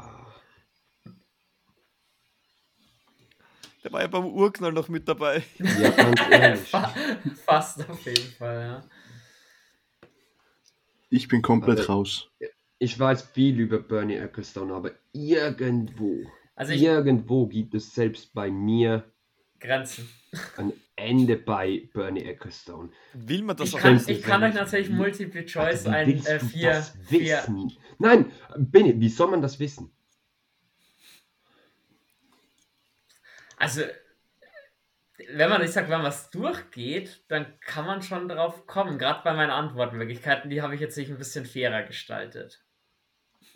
Der war ja beim Urknall noch mit dabei. Ja, ganz ehrlich. Fa- Fast auf jeden Fall, ja. Ich bin komplett Also- raus. Ich weiß viel über Bernie Ecclestone, aber irgendwo, Also ich, irgendwo gibt es selbst bei mir Grenzen. Ein Ende bei Bernie Ecclestone. Will man das Ich auch kann, wissen, ich kann euch natürlich Multiple Choice ein äh, vier, das vier, wissen? Nein, Benny, wie soll man das wissen? Also, wenn man, ich sag, wenn was durchgeht, dann kann man schon drauf kommen. Gerade bei meinen Antwortmöglichkeiten, die habe ich jetzt nicht ein bisschen fairer gestaltet.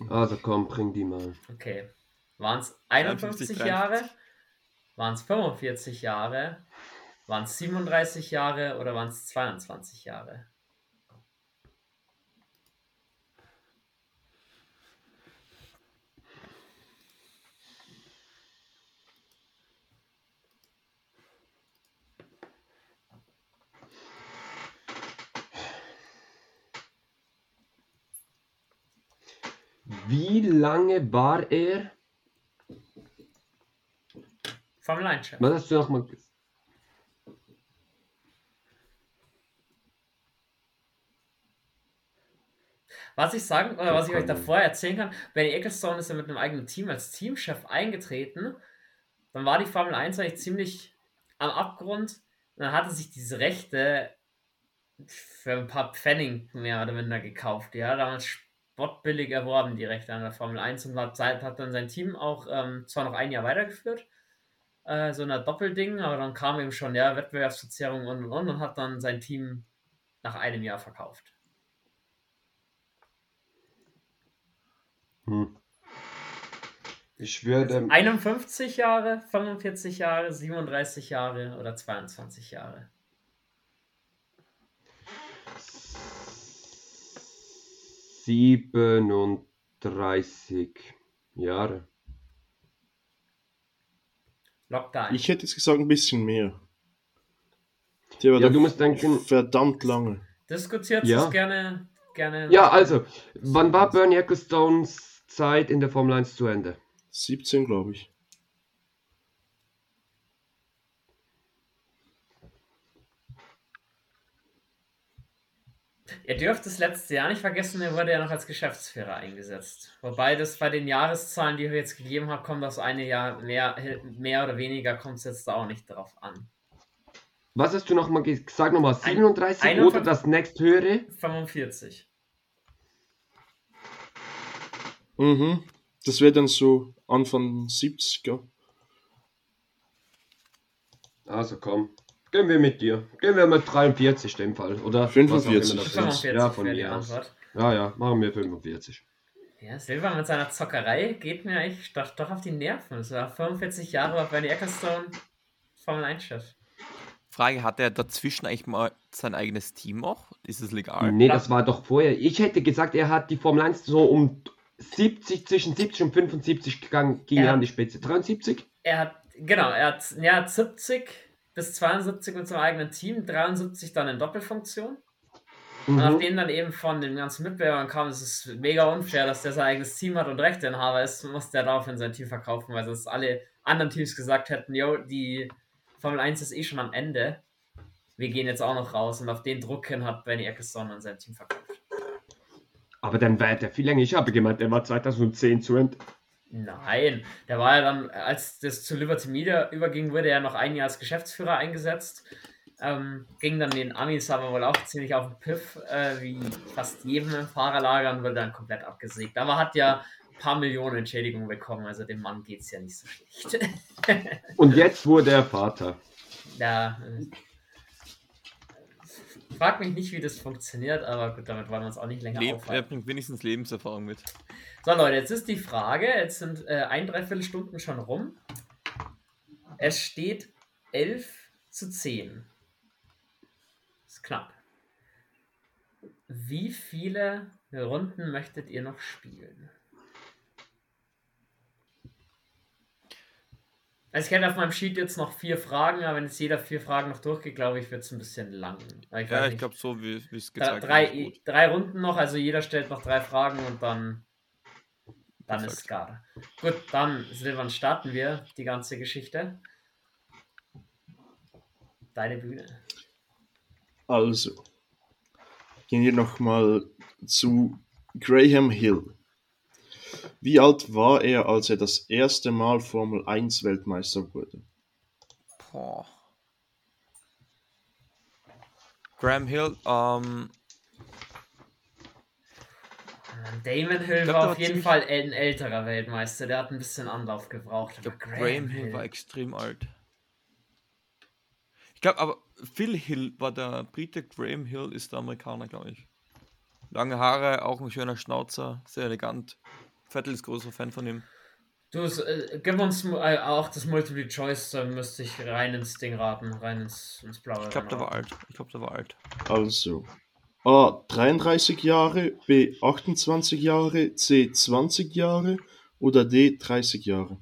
Also komm, bring die mal. Okay. Waren es 51 53, Jahre? Waren es 45 Jahre? Waren es 37 Jahre oder waren es 22 Jahre? Wie lange war er? Formel 1 Chef. Was hast du nochmal gesagt? Was ich sagen, oder was ich euch davor erzählen kann, Benny Ecclestone ist ja mit einem eigenen Team als Teamchef eingetreten. Dann war die Formel 1 eigentlich ziemlich am Abgrund. Und dann hatte sich diese Rechte für ein paar Pfennig mehr oder minder gekauft. Ja, damals spottbillig erworben, die Rechte an der Formel 1 und hat, hat dann sein Team auch ähm, zwar noch ein Jahr weitergeführt, äh, so einer Doppelding, aber dann kam eben schon, ja, Wettbewerbsverzerrung und und und und hat dann sein Team nach einem Jahr verkauft. Hm. Ich würde. 51 Jahre, 45 Jahre, 37 Jahre oder 22 Jahre. Siebenunddreißig Jahre. Lock da ein. Ich hätte jetzt gesagt, ein bisschen mehr. Der war Ja, du musst denken. verdammt lange. Diskutiert Ja. es gerne, gerne. Ja, also, wann war Bernie Ecclestones Zeit in der Formel 1 zu Ende? 17, glaube ich. Ihr dürft das letzte Jahr nicht vergessen, er wurde ja noch als Geschäftsführer eingesetzt. Wobei das bei den Jahreszahlen, die ich jetzt gegeben habe, kommt das eine Jahr mehr, mehr oder weniger, kommt es jetzt da auch nicht drauf an. Was hast du nochmal gesagt? Nochmal Ein- 37 oder 51. das nächsthöhere? 45. Mhm. Das wäre dann so Anfang 70er. Also komm, gehen wir mit dir. Gehen wir mit 43 in dem Fall, oder? 45. Was auch immer das ist. 45 Ja, von mir aus. Antwort. Ja, ja, machen wir 45. Ja, Silva mit seiner Zockerei geht mir eigentlich doch, doch auf die Nerven. Es war 45 Jahre war Bernie Ecclestone Formel 1-Chef. Frage, hat er dazwischen eigentlich mal sein eigenes Team auch? Ist es legal? Nee, das war doch vorher. Ich hätte gesagt, er hat die Formel 1 so um 70, zwischen 70 und 75 gegangen, ging Ja. er an die Spitze. 73? Er hat, genau, er hat, er hat 70 bis 72 mit seinem eigenen Team, 73 dann in Doppelfunktion. Und Mhm. nachdem dann eben von den ganzen Mitbewerbern kam, es ist mega unfair, dass der sein eigenes Team hat und Rechteinhaber ist, musste er daraufhin sein Team verkaufen, weil sonst alle anderen Teams gesagt hätten, yo, die Formel 1 ist eh schon am Ende. Wir gehen jetzt auch noch raus und auf den Druck hin hat Benny Ecclestone dann sein Team verkauft. Aber dann war er viel länger. Ich habe gemeint, er war 2010 zu Ende. Nein, der war ja dann, als das zu Liberty Media überging, wurde er noch ein Jahr als Geschäftsführer eingesetzt. Ähm, ging dann den Amis aber wohl auch ziemlich auf den Piff, äh, wie fast jedem im Fahrerlager und wurde dann komplett abgesägt. Aber hat ja ein paar Millionen Entschädigung bekommen, also dem Mann geht es ja nicht so schlecht. Und jetzt wurde er Vater. ja, äh, frag mich nicht, wie das funktioniert, aber gut, damit wollen wir uns auch nicht länger Leb, er aufhalten. bringt wenigstens Lebenserfahrung mit. So, Leute, jetzt ist die Frage, jetzt sind äh, ein Dreiviertelstunden schon rum. Es steht 11 zu 10. Ist knapp. Wie viele Runden möchtet ihr noch spielen? Also ich hätte auf meinem Sheet jetzt noch vier Fragen, aber wenn jetzt jeder vier Fragen noch durchgeht, glaube ich, wird es ein bisschen lang. Ich Ja, ich glaube, so wie es Drei, gezeigt drei, ist drei Runden noch, also jeder stellt noch drei Fragen und dann, dann ist es gar. Gut, dann, Silvan, starten wir die ganze Geschichte. Deine Bühne. Also, gehen wir nochmal zu Graham Hill. Wie alt war er, als er das erste Mal Formel 1 Weltmeister wurde? Boah. Graham Hill, ähm, Damon Hill glaub, war auf jeden Fall ein älterer Weltmeister, der hat ein bisschen Anlauf gebraucht. ich aber glaube, Graham Hill war extrem alt. Ich glaube, aber Phil Hill war der Brite, Graham Hill ist der Amerikaner, glaube ich. Lange Haare, auch ein schöner Schnauzer, sehr elegant. Vettel ist großer Fan von ihm. Du, äh, gib uns äh, auch das Multiple Choice, dann müsste ich rein ins Ding raten, rein ins, ins Blaue. Ich glaube, der war alt. Ich glaube, der war alt. Also, A 33 Jahre, B 28 Jahre, C 20 Jahre oder D 30 Jahre?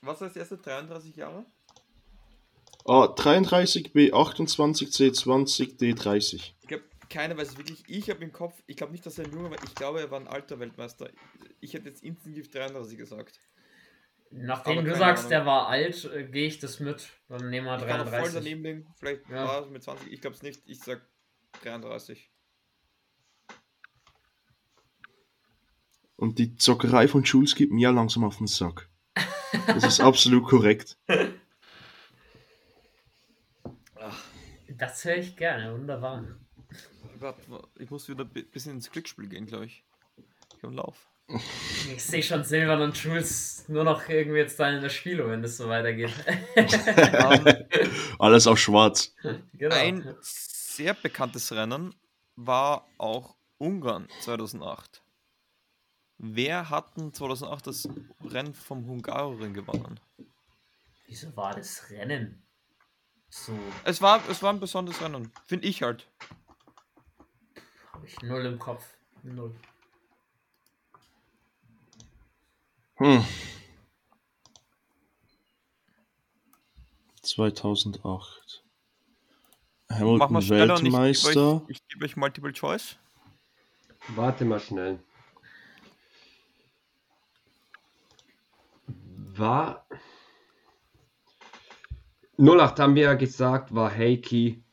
Was war das erste? 33 Jahre? A 33, B 28, C 20, D 30. Ich glaube, keiner weiß es wirklich. Ich habe im Kopf, ich glaube nicht, dass er ein junger war. Ich glaube, er war ein alter Weltmeister. Ich hätte jetzt instinktiv 33 gesagt. Nachdem Aber du sagst, Ahnung. der war alt, äh, gehe ich das mit. Dann nehmen wir Ich kann auch voll 33. daneben liegen. Vielleicht Ja. war es mit 20. Ich glaube es nicht. Ich sag 33. Und die Zockerei von Jules gibt mir langsam auf den Sack. Das ist absolut korrekt. Das höre ich gerne, wunderbar. Warte, warte, Ich muss wieder ein bisschen ins Glücksspiel gehen, glaube ich. Ich habe Lauf. Ich sehe schon Silvan und Jules nur noch irgendwie jetzt dann in der Spielo, wenn das so weitergeht. Alles auf schwarz. genau. Ein sehr bekanntes Rennen war auch Ungarn 2008. Wer hat denn 2008 das Rennen vom Hungaroring gewonnen? Wieso war das Rennen so? Es war, es war ein besonderes Rennen, finde ich halt. Habe ich null im Kopf. Null. Hm. 2008. Mach Hamilton und ich gebe Weltmeister. euch, ich gebe euch Multiple Choice. Warte mal schnell. War. 08 haben wir ja gesagt, war Heikki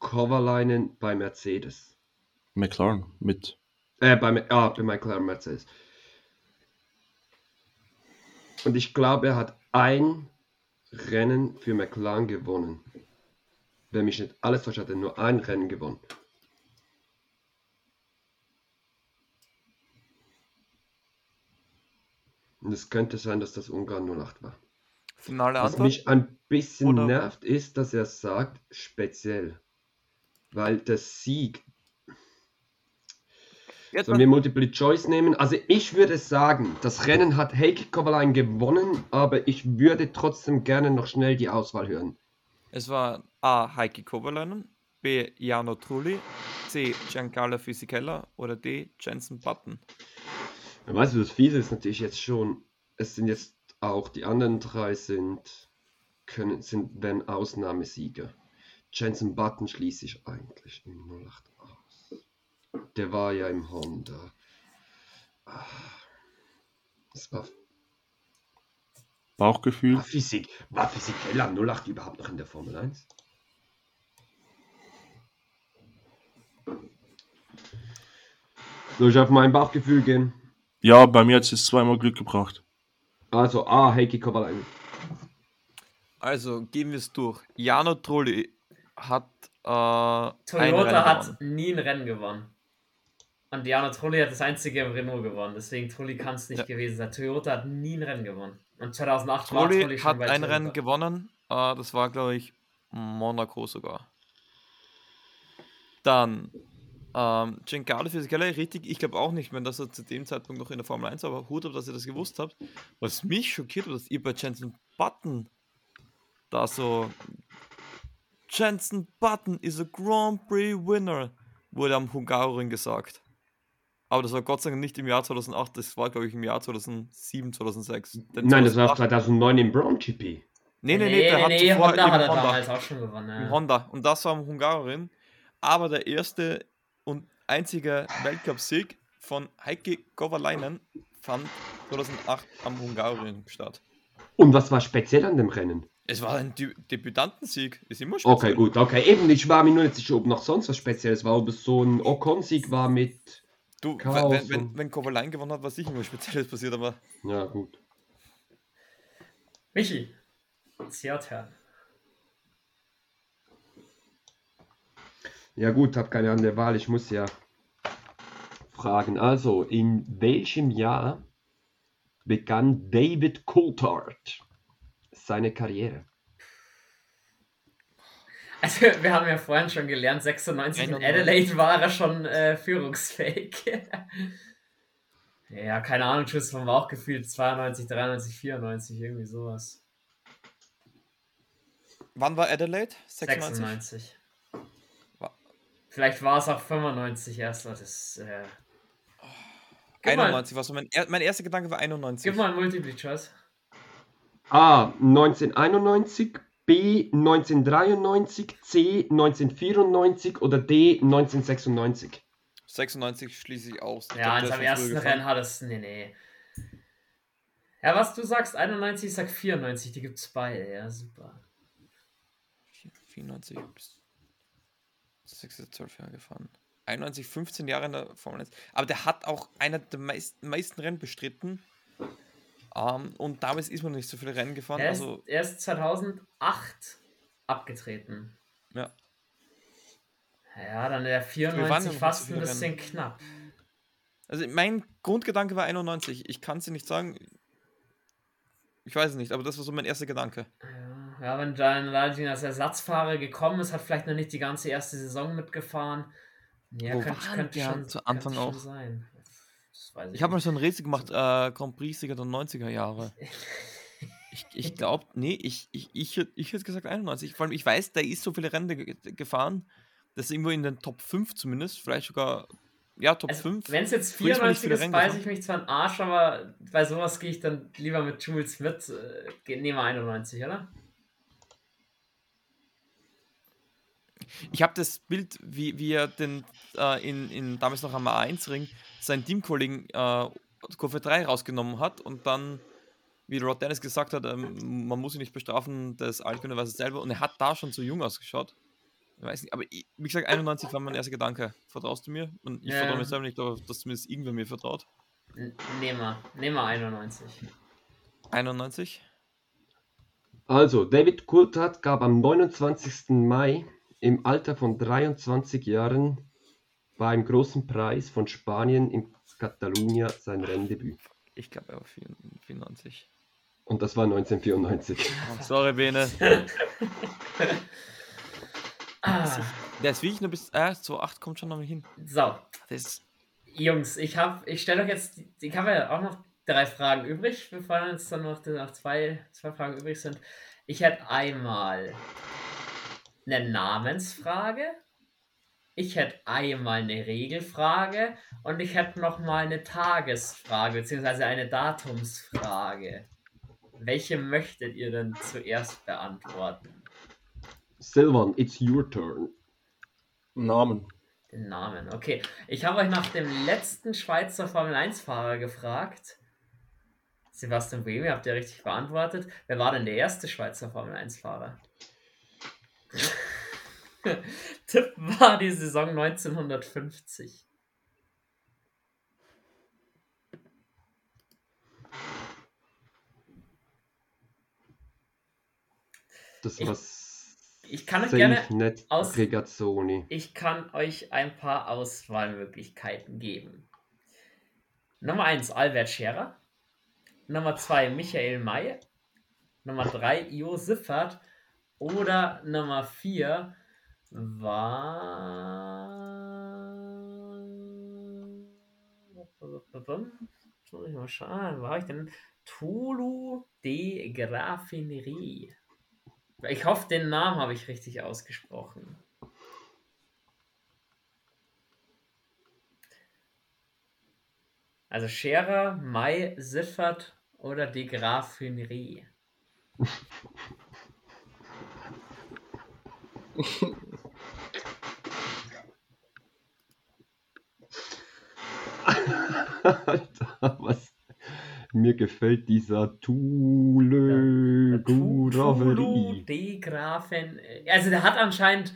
Kovalainen bei Mercedes. McLaren mit. Äh, bei, ah, bei McLaren Mercedes. Und ich glaube, er hat ein Rennen für McLaren gewonnen. Wenn mich nicht alles täuscht, hat er nur ein Rennen gewonnen. Und es könnte sein, dass das Ungarn 08 war. Finale Was Antwort. mich ein bisschen Oder- nervt, ist, dass er sagt, speziell. Weil der Sieg, Jetzt sollen wir Multiple Choice nehmen? Also ich würde sagen, das Rennen hat Heikki Kovalainen gewonnen, aber ich würde trotzdem gerne noch schnell die Auswahl hören. Es war A. Heikki Kovalainen, B. Jano Trulli, C. Giancarlo Fisichella oder D. Jensen Button. Weißt du, das Fiese ist natürlich jetzt schon, es sind jetzt auch, die anderen drei sind, können, sind, werden Ausnahmesieger. Jensen Button schließe ich eigentlich im 08 aus. Der war ja im Honda. Ah, Das war, Bauchgefühl. war Physik. War Physikeller 08 überhaupt noch in der Formel 1? Soll ich auf mein Bauchgefühl gehen? Ja, bei mir hat es jetzt zweimal Glück gebracht. Also A, Heikki Kovalainen. Also gehen wir es durch. Jano Trulli hat äh, Toyota hat nie ein Rennen gewonnen. Und Diana Trulli hat das einzige im Renault gewonnen. Deswegen Trulli kann es nicht Ja. gewesen sein. Toyota hat nie ein Rennen gewonnen. Und 2008 war Trulli Trulli schon hat bei ein Toyota. Rennen gewonnen. Äh, das war, glaube ich, Monaco sogar. Dann ähm, Giancarlo Fisichella, richtig, ich glaube auch nicht mehr, dass er zu dem Zeitpunkt noch in der Formel 1 war, aber Hut ab, dass ihr das gewusst habt. Was mich schockiert hat, dass ihr bei Jensen Button da so Jensen Button is a Grand Prix winner, wurde am Hungaroring gesagt. Aber das war Gott sei Dank nicht im Jahr 2008, das war, glaube ich, im Jahr 2007, 2006. Denn Nein, das war 2008 2009 im Brown GP. Nee, nee, nee, nee, der nee, hat nee, zuvor Honda im hat er Honda, damals auch schon gewonnen. im Ja. Honda. Und das war am Hungaroring. Aber der erste und einzige Weltcup-Sieg von Heikki Kovalainen fand 2008 am Hungaroring statt. Und was war speziell an dem Rennen? Es war ein Debütantensieg. Ist immer speziell. Okay, gut, okay. Eben, ich war mir nur nicht sicher, ob noch sonst was Spezielles war, ob es so ein Ocon-Sieg war mit. Du, Chaos wenn, wenn, wenn Kovalainen gewonnen hat, war sicher was Spezielles passiert, aber Ja, gut. Michi, turn. Ja, gut, hab keine andere Wahl, ich muss ja fragen. Also, in welchem Jahr begann David Coulthard seine Karriere? Also, wir haben ja vorhin schon gelernt, 96 in 91. Adelaide war er schon äh, führungsfähig. ja, keine Ahnung, Schuss vom Bauchgefühl 92, 93, 94, irgendwie sowas. wann war Adelaide? 96? 96. Wa- Vielleicht war es auch 95 erst. Das, äh... gib, mal, 91 war so mein, er, mein erster Gedanke war 91. gib mal ein Multiple Choice. A. 1991, B. 1993, C. 1994 oder D. 1996? 96 schließe ich aus. Ich Ja, glaub, am ersten. Rennen hat es. Nee, nee. Ja, was du sagst, 91, ich sag 94, die gibt's beide. Ja, super. 94 bis 6, 12 Jahre gefahren. 91, 15 Jahre in der Formel 1. Aber der hat auch einer der meisten, meisten Rennen bestritten. Ähm, und damals ist man nicht so viele Rennen gefahren. Er ist, Also, er ist 2008 abgetreten. ja. Ja, dann der Wir waren ja noch 94 nicht fast so ein bisschen knapp. Also mein Grundgedanke war 91. Ich kann es dir nicht sagen. Ich weiß es nicht, aber das war so mein erster Gedanke. Ja, ja wenn dann Ladin als Ersatzfahrer gekommen ist, hat vielleicht noch nicht die ganze erste Saison mitgefahren. Ja, Wo könnte, könnte schon, zu Anfang auch? sein. Ich, Ich habe mal so ein Rätsel gemacht, äh, Grand Prix-Sieger der 90er Jahre. Ich, ich glaube, nee, ich, ich, ich, ich hätte gesagt 91. Vor allem, ich weiß, der ist so viele Rennen ge gefahren, das ist irgendwo in den Top 5 zumindest, vielleicht sogar, ja, Top Also, 5. Wenn es jetzt Früher ist man nicht 94 viele ist, Rennen beiß gefahren. ich mich zwar einen Arsch, aber bei sowas gehe ich dann lieber mit Jules mit. Äh, nehmen wir 91, oder? Ich habe das Bild, wie, wie er den, äh, in, in, damals noch am A1-Ring seinen Teamkollegen äh, Kurve 3 rausgenommen hat und dann, wie Rod Dennis gesagt hat, ähm, man muss ihn nicht bestrafen, das Altgönner weiß es selber und er hat da schon zu jung ausgeschaut. Ich weiß nicht, aber ich, wie gesagt, 91 war mein erster Gedanke. Vertraust du mir? Und ich Ja. vertraue mir selber nicht, aber dass zumindest irgendwer mir vertraut. Nehmen wir. Nehmen wir 91. 91? Also, David Coulthard gab am 29. Mai im Alter von 23 Jahren beim großen Preis von Spanien in Catalunya sein Renndebüt. Ich glaube, er war 94. Und das war 1994. Oh, sorry, Bene. Ah, Der ist wirklich nur bis. Äh, 2,8 kommt schon noch mal hin. so, Das. Jungs, ich habe, ich stelle euch jetzt, die- ich habe ja auch noch drei Fragen übrig, bevor jetzt dann noch, noch zwei, zwei Fragen übrig sind. Ich hätte einmal eine Namensfrage, ich hätte einmal eine Regelfrage und ich hätte noch mal eine Tagesfrage beziehungsweise eine Datumsfrage. Welche möchtet ihr denn zuerst beantworten? Silvan, it's your turn. Namen. Den Namen. Okay, ich habe euch nach dem letzten Schweizer Formel 1-Fahrer gefragt. Sebastian Buemi habt ihr richtig beantwortet. Wer war denn der erste Schweizer Formel 1-Fahrer? Tipp war die Saison 1950. Das ich, was. Ich kann euch gerne net aus. Regazzoni. Ich kann euch ein paar Auswahlmöglichkeiten geben. Nummer 1 Albert Scherer. Nummer 2 Michael May. Nummer 3 Jo Siffert. Oder Nummer 4 war. Ich schauen, war ich denn? Tolu de Graffinerie. Ich hoffe, den Namen habe ich richtig ausgesprochen. Also Scherer, May, Siffert oder de Graffinerie. was? Mir gefällt dieser Tulu Guraverie. de Grafen. Also der hat anscheinend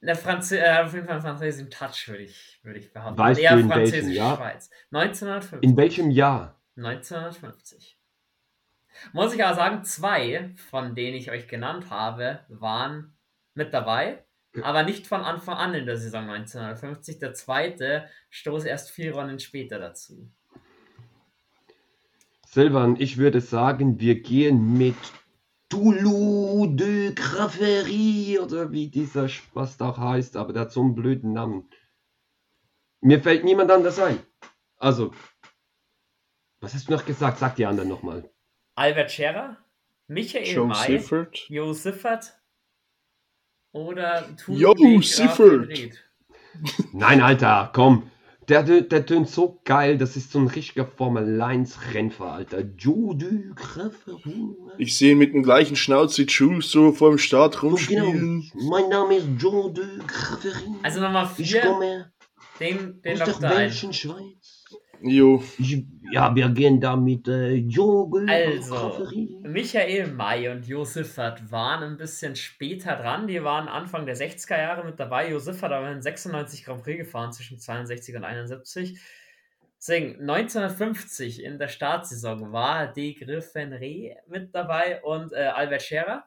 eine Franzö äh, auf jeden Fall einen französischen Touch, würde ich, würde ich behaupten. Weißt Eher du, in welchem Jahr? Schweiz. 1950. In welchem Jahr? 1950. Muss ich aber sagen, zwei, von denen ich euch genannt habe, waren mit dabei, aber nicht von Anfang an in der Saison 1950. Der zweite stoß erst vier Runden später dazu. Silvan, ich würde sagen, wir gehen mit Toulouse de Graverie oder wie dieser Spaß da auch heißt, aber der hat so einen blöden Namen. Mir fällt niemand anders ein. Also, was hast du noch gesagt? Sag die anderen nochmal. Albert Scherer, Michael Joe May, Siffert. Jo Siffert oder Jo de Siffert. Nein, Alter, komm. Der, der, der tönt so geil, das ist so ein richtiger Formel 1 Rennfahrer, Alter. Joe de Graverie. Ich sehe ihn mit dem gleichen Schnauz wie Jules so vor dem Start So, genau. rumspielen. Mein Name ist Joe de Graverie. Also Nummer ich 4, komme den, den aus der er welchen Schweiz? Jo, Ich, ja, wir gehen da mit äh, de Also. Michael May und Josefat waren ein bisschen später dran. Die waren Anfang der 60er Jahre mit dabei. Josefat aber in 96 Grand Prix gefahren zwischen 62 und 71. Deswegen 1950 in der Startsaison war De Griffenre mit dabei und äh, Albert Scherer.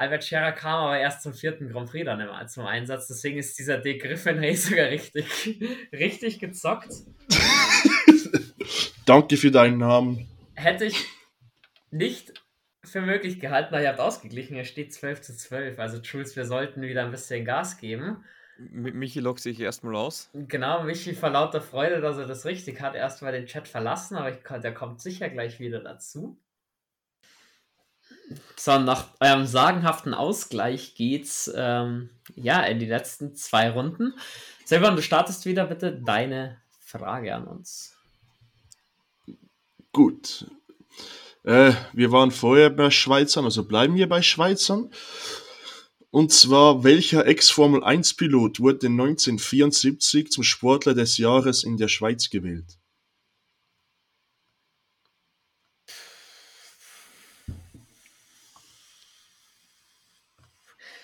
Albert Scherer kam aber erst zum vierten Grand Prix dann im, zum Einsatz. Deswegen ist dieser De Griffenre sogar richtig, richtig gezockt. danke für deinen Namen. hätte ich nicht für möglich gehalten, aber ihr habt ausgeglichen. Er steht 12 zu 12. Also, Jules, wir sollten wieder ein bisschen Gas geben. Mi- Michi lockt sich erstmal aus. Genau, Michi vor lauter Freude, dass er das richtig hat, erstmal den Chat verlassen, aber ich, der kommt sicher gleich wieder dazu. So, nach eurem sagenhaften Ausgleich geht's ähm, ja in die letzten zwei Runden. Silvan, du startest wieder bitte deine Frage an uns. Gut. Äh, wir waren vorher bei Schweizern, also bleiben wir bei Schweizern. Und zwar, welcher Ex-Formel-1-Pilot wurde 1974 zum Sportler des Jahres in der Schweiz gewählt?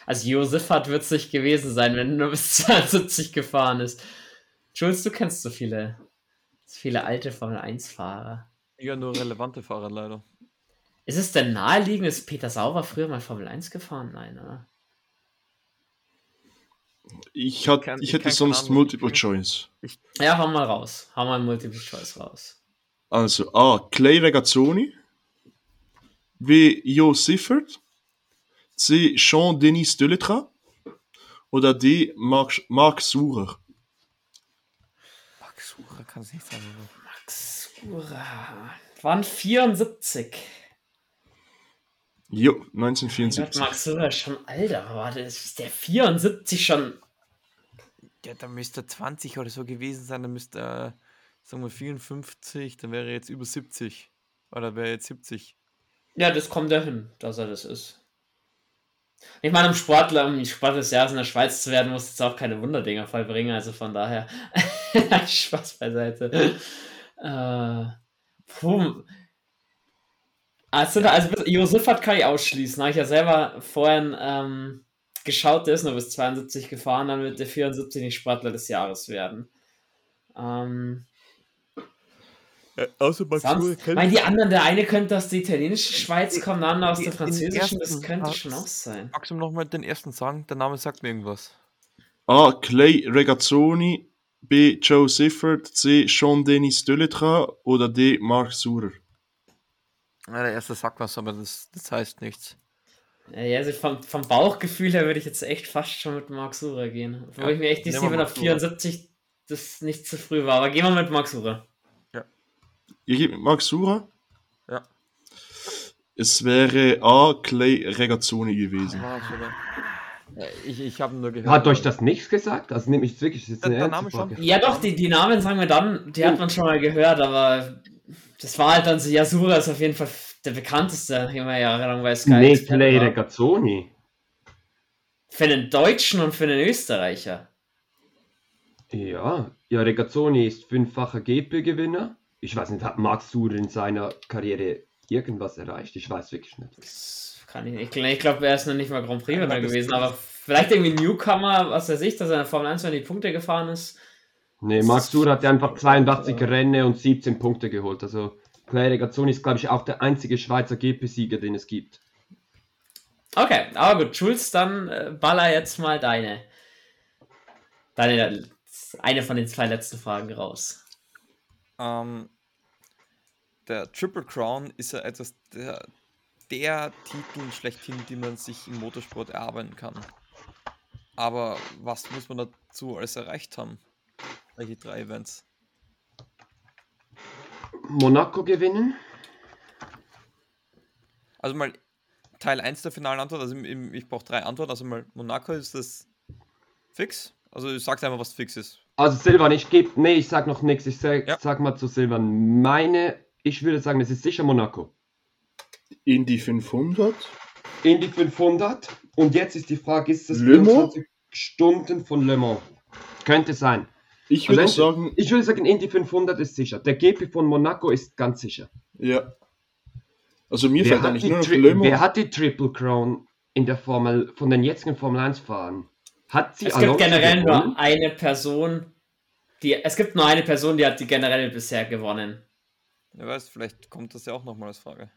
Also Josefat wird es nicht gewesen sein, wenn er nur bis 72 gefahren ist. Jules, du kennst so viele, so viele alte Formel-1-Fahrer. Ja, nur relevante Fahrer leider. Ist es denn naheliegend, ist Peter Sauber früher mal Formel 1 gefahren? Nein, oder? Ich, hat, kann- ich ich hätte sonst Ahnung, Multiple ich- Choice. Ja, hau mal raus. Hau mal Multiple Choice raus. Also A. Clay Regazzoni. B. Jo Siffert. C. Jean-Denis Deletra. Oder D. Marc, Marc Surer. Max Sucher kann es nicht sein. oder? Max Ura. Waren 74. Jo, Gott, 1974. Max Ura ist schon alter. Warte, ist der 74 schon? Ja, da müsste er 20 oder so gewesen sein. Dann müsste er, sagen wir, 54. Dann wäre er jetzt über 70. Oder wäre jetzt 70. Ja, das kommt dahin, dass er das ist. Ich meine, um Sportler, um Sportler des Jahres in der Schweiz zu werden, muss jetzt auch keine Wunderdinger vollbringen, also von daher Spaß beiseite. Äh, puh. Also, also bis- Josefat kann ich ausschließen. Habe ich ja selber vorhin ähm, geschaut, der ist nur bis 72 gefahren, dann wird der 74 nicht Sportler des Jahres werden. Ähm, Äh, außer Max Sonst, Surer kennt- meine, die anderen, der eine könnte aus der italienischen Schweiz kommen, der andere aus der französischen, das könnte schon auch sein. Magst du nochmal den ersten sagen? Der Name sagt mir irgendwas. A. Clay Regazzoni, B. Joe Sifford, C. Sean Denis Deletra oder D. Mark Surer. Ja, der erste sagt was, aber das, das heißt nichts. Ja, also vom, vom Bauchgefühl her würde ich jetzt echt fast schon mit Mark Surer gehen. Obwohl Ja, ich mir echt nicht sicher Marc Surer. 74 das nicht zu früh war. Aber gehen wir mit Mark Surer. Ihr gebt mit Mark Surer? Ja. Es wäre A. Clay Regazzoni gewesen. Ah, Ich, ich habe nur gehört. Hat euch das nichts gesagt? Also nehme ich wirklich. Das ist Der- eine Name schon? Ja, doch, die, die Namen sagen wir dann, die hat man schon mal gehört, aber das war halt dann so, ja, Surer ist auf jeden Fall der bekannteste, immer jahrelang bei Sky. Nee, Clay war. Regazzoni. Für den Deutschen und für den Österreicher. Ja, ja, Regazzoni ist fünffacher GP-Gewinner. Ich weiß nicht, hat Max Surer in seiner Karriere irgendwas erreicht? Ich weiß wirklich nicht. Das kann ich nicht. Ich glaube, er ist noch nicht mal Grand Prix Ja, Winner gewesen, aber vielleicht irgendwie Newcomer, was er sich, dass er in der Formel 1 mal die Punkte gefahren ist. Nee, Max Surer hat einfach 82 Rennen und 17 Punkte geholt. Also Clay Regazzoni ist, glaube ich, auch der einzige Schweizer GP-Sieger, den es gibt. Okay, aber gut, Jules, dann äh, baller jetzt mal deine. Deine, eine von den zwei letzten Fragen raus. Ähm, der Triple Crown ist ja etwas der, der Titel schlechthin, die man sich im Motorsport erarbeiten kann. Aber was muss man dazu alles erreicht haben? Welche drei Events? Monaco gewinnen? Also mal Teil 1 der finalen Antwort, also im, im, ich brauche drei Antworten. Also mal Monaco ist das fix. Also ich sag's einfach, was fix ist. Also Silvan, ich gebe, nee, ich sag noch nichts. Ich sag, Ja. sag mal zu Silvan, meine, ich würde sagen, es ist sicher Monaco. Indy 500. Indy 500 und jetzt ist die Frage, ist das Le Mans? 24 Stunden von Le Mans? Könnte sein. Ich Also würde wenn- sagen, Ich würde sagen, Indy 500 ist sicher. Der GP von Monaco ist ganz sicher. ja. Also mir Wer fällt hat, eigentlich die nur noch Tri- Le Mans. wer hat die Triple Crown in der Formel, von den jetzigen Formel 1 Fahrern? Hat sie Es gibt generell gewonnen? nur eine Person, die. Es gibt nur eine Person, die hat die generell bisher gewonnen. Wer weiß, vielleicht kommt das ja auch nochmal als Frage.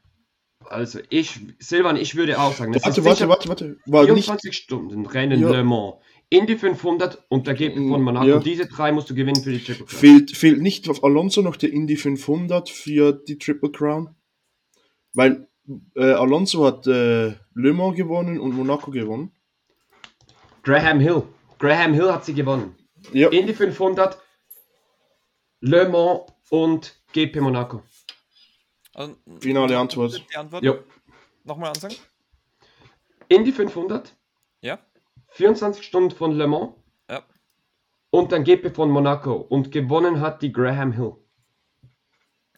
Also ich, Silvan, ich würde auch sagen, es Warte, ist warte, sicher warte, warte. War nicht, 24 Stunden Rennen Ja. Le Mans. Indy 500 und der GP von Mm, Monaco. ja. Diese drei musst du gewinnen für die Triple Crown. fehlt, fehlt nicht auf Alonso noch der Indy 500 für die Triple Crown? Weil äh, Alonso hat äh, Le Mans gewonnen und Monaco gewonnen. Graham Hill. Graham Hill hat sie gewonnen. Ja, Indy 500, Le Mans und GP Monaco. Also, finale Antwort. Die Antwort? Jo. Nochmal ansagen? Indy 500, Ja? 24 Stunden von Le Mans Ja. und dann GP von Monaco. Und gewonnen hat die Graham Hill.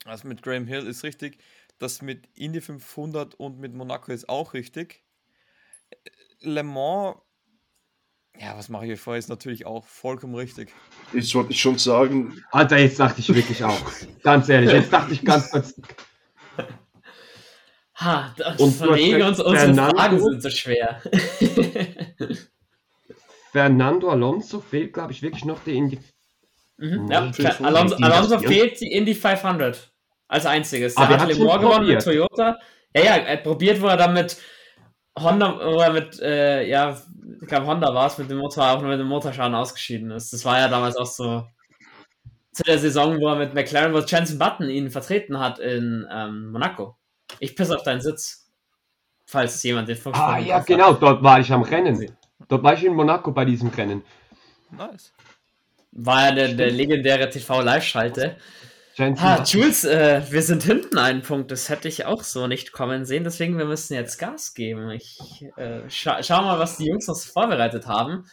Also mit Graham Hill ist richtig. Das mit Indy 500 und mit Monaco ist auch richtig. Le Mans, ja, was mache ich hier vor, ist natürlich auch vollkommen richtig. Jetzt wollte ich schon sagen, Alter, jetzt dachte ich wirklich auch. Ganz ehrlich, jetzt dachte ich ganz kurz. Ha, das Und gesagt, uns, unsere Fernando? Fragen sind so schwer. Fernando Alonso fehlt, glaube ich, wirklich noch die Indy. Mhm, ja, 500, Alonso, Alonso fehlt die Indy 500 als einziges. Aber Der er hat Le schon Mans gewonnen mit probiert. Toyota. Ja, ja, er probiert, wo er dann mit Honda, wo er mit, äh, ja, ich glaube Honda war es, mit dem Motor, auch nur mit dem Motorschaden ausgeschieden ist. Das war ja damals auch so zu der Saison, wo er mit McLaren, wo Jensen Button ihn vertreten hat in ähm, Monaco. Ich piss auf deinen Sitz. Falls jemand den Funkspruch Ah ja, hat. genau, dort war ich am Rennen. Dort war ich in Monaco bei diesem Rennen. Nice. War ja der, der legendäre TV-Live-Schalte. Jensen Ah. Jules, äh, wir sind hinten einen Punkt. Das hätte ich auch so nicht kommen sehen. Deswegen, wir müssen jetzt Gas geben. Ich äh, scha schau mal, was die Jungs so vorbereitet haben.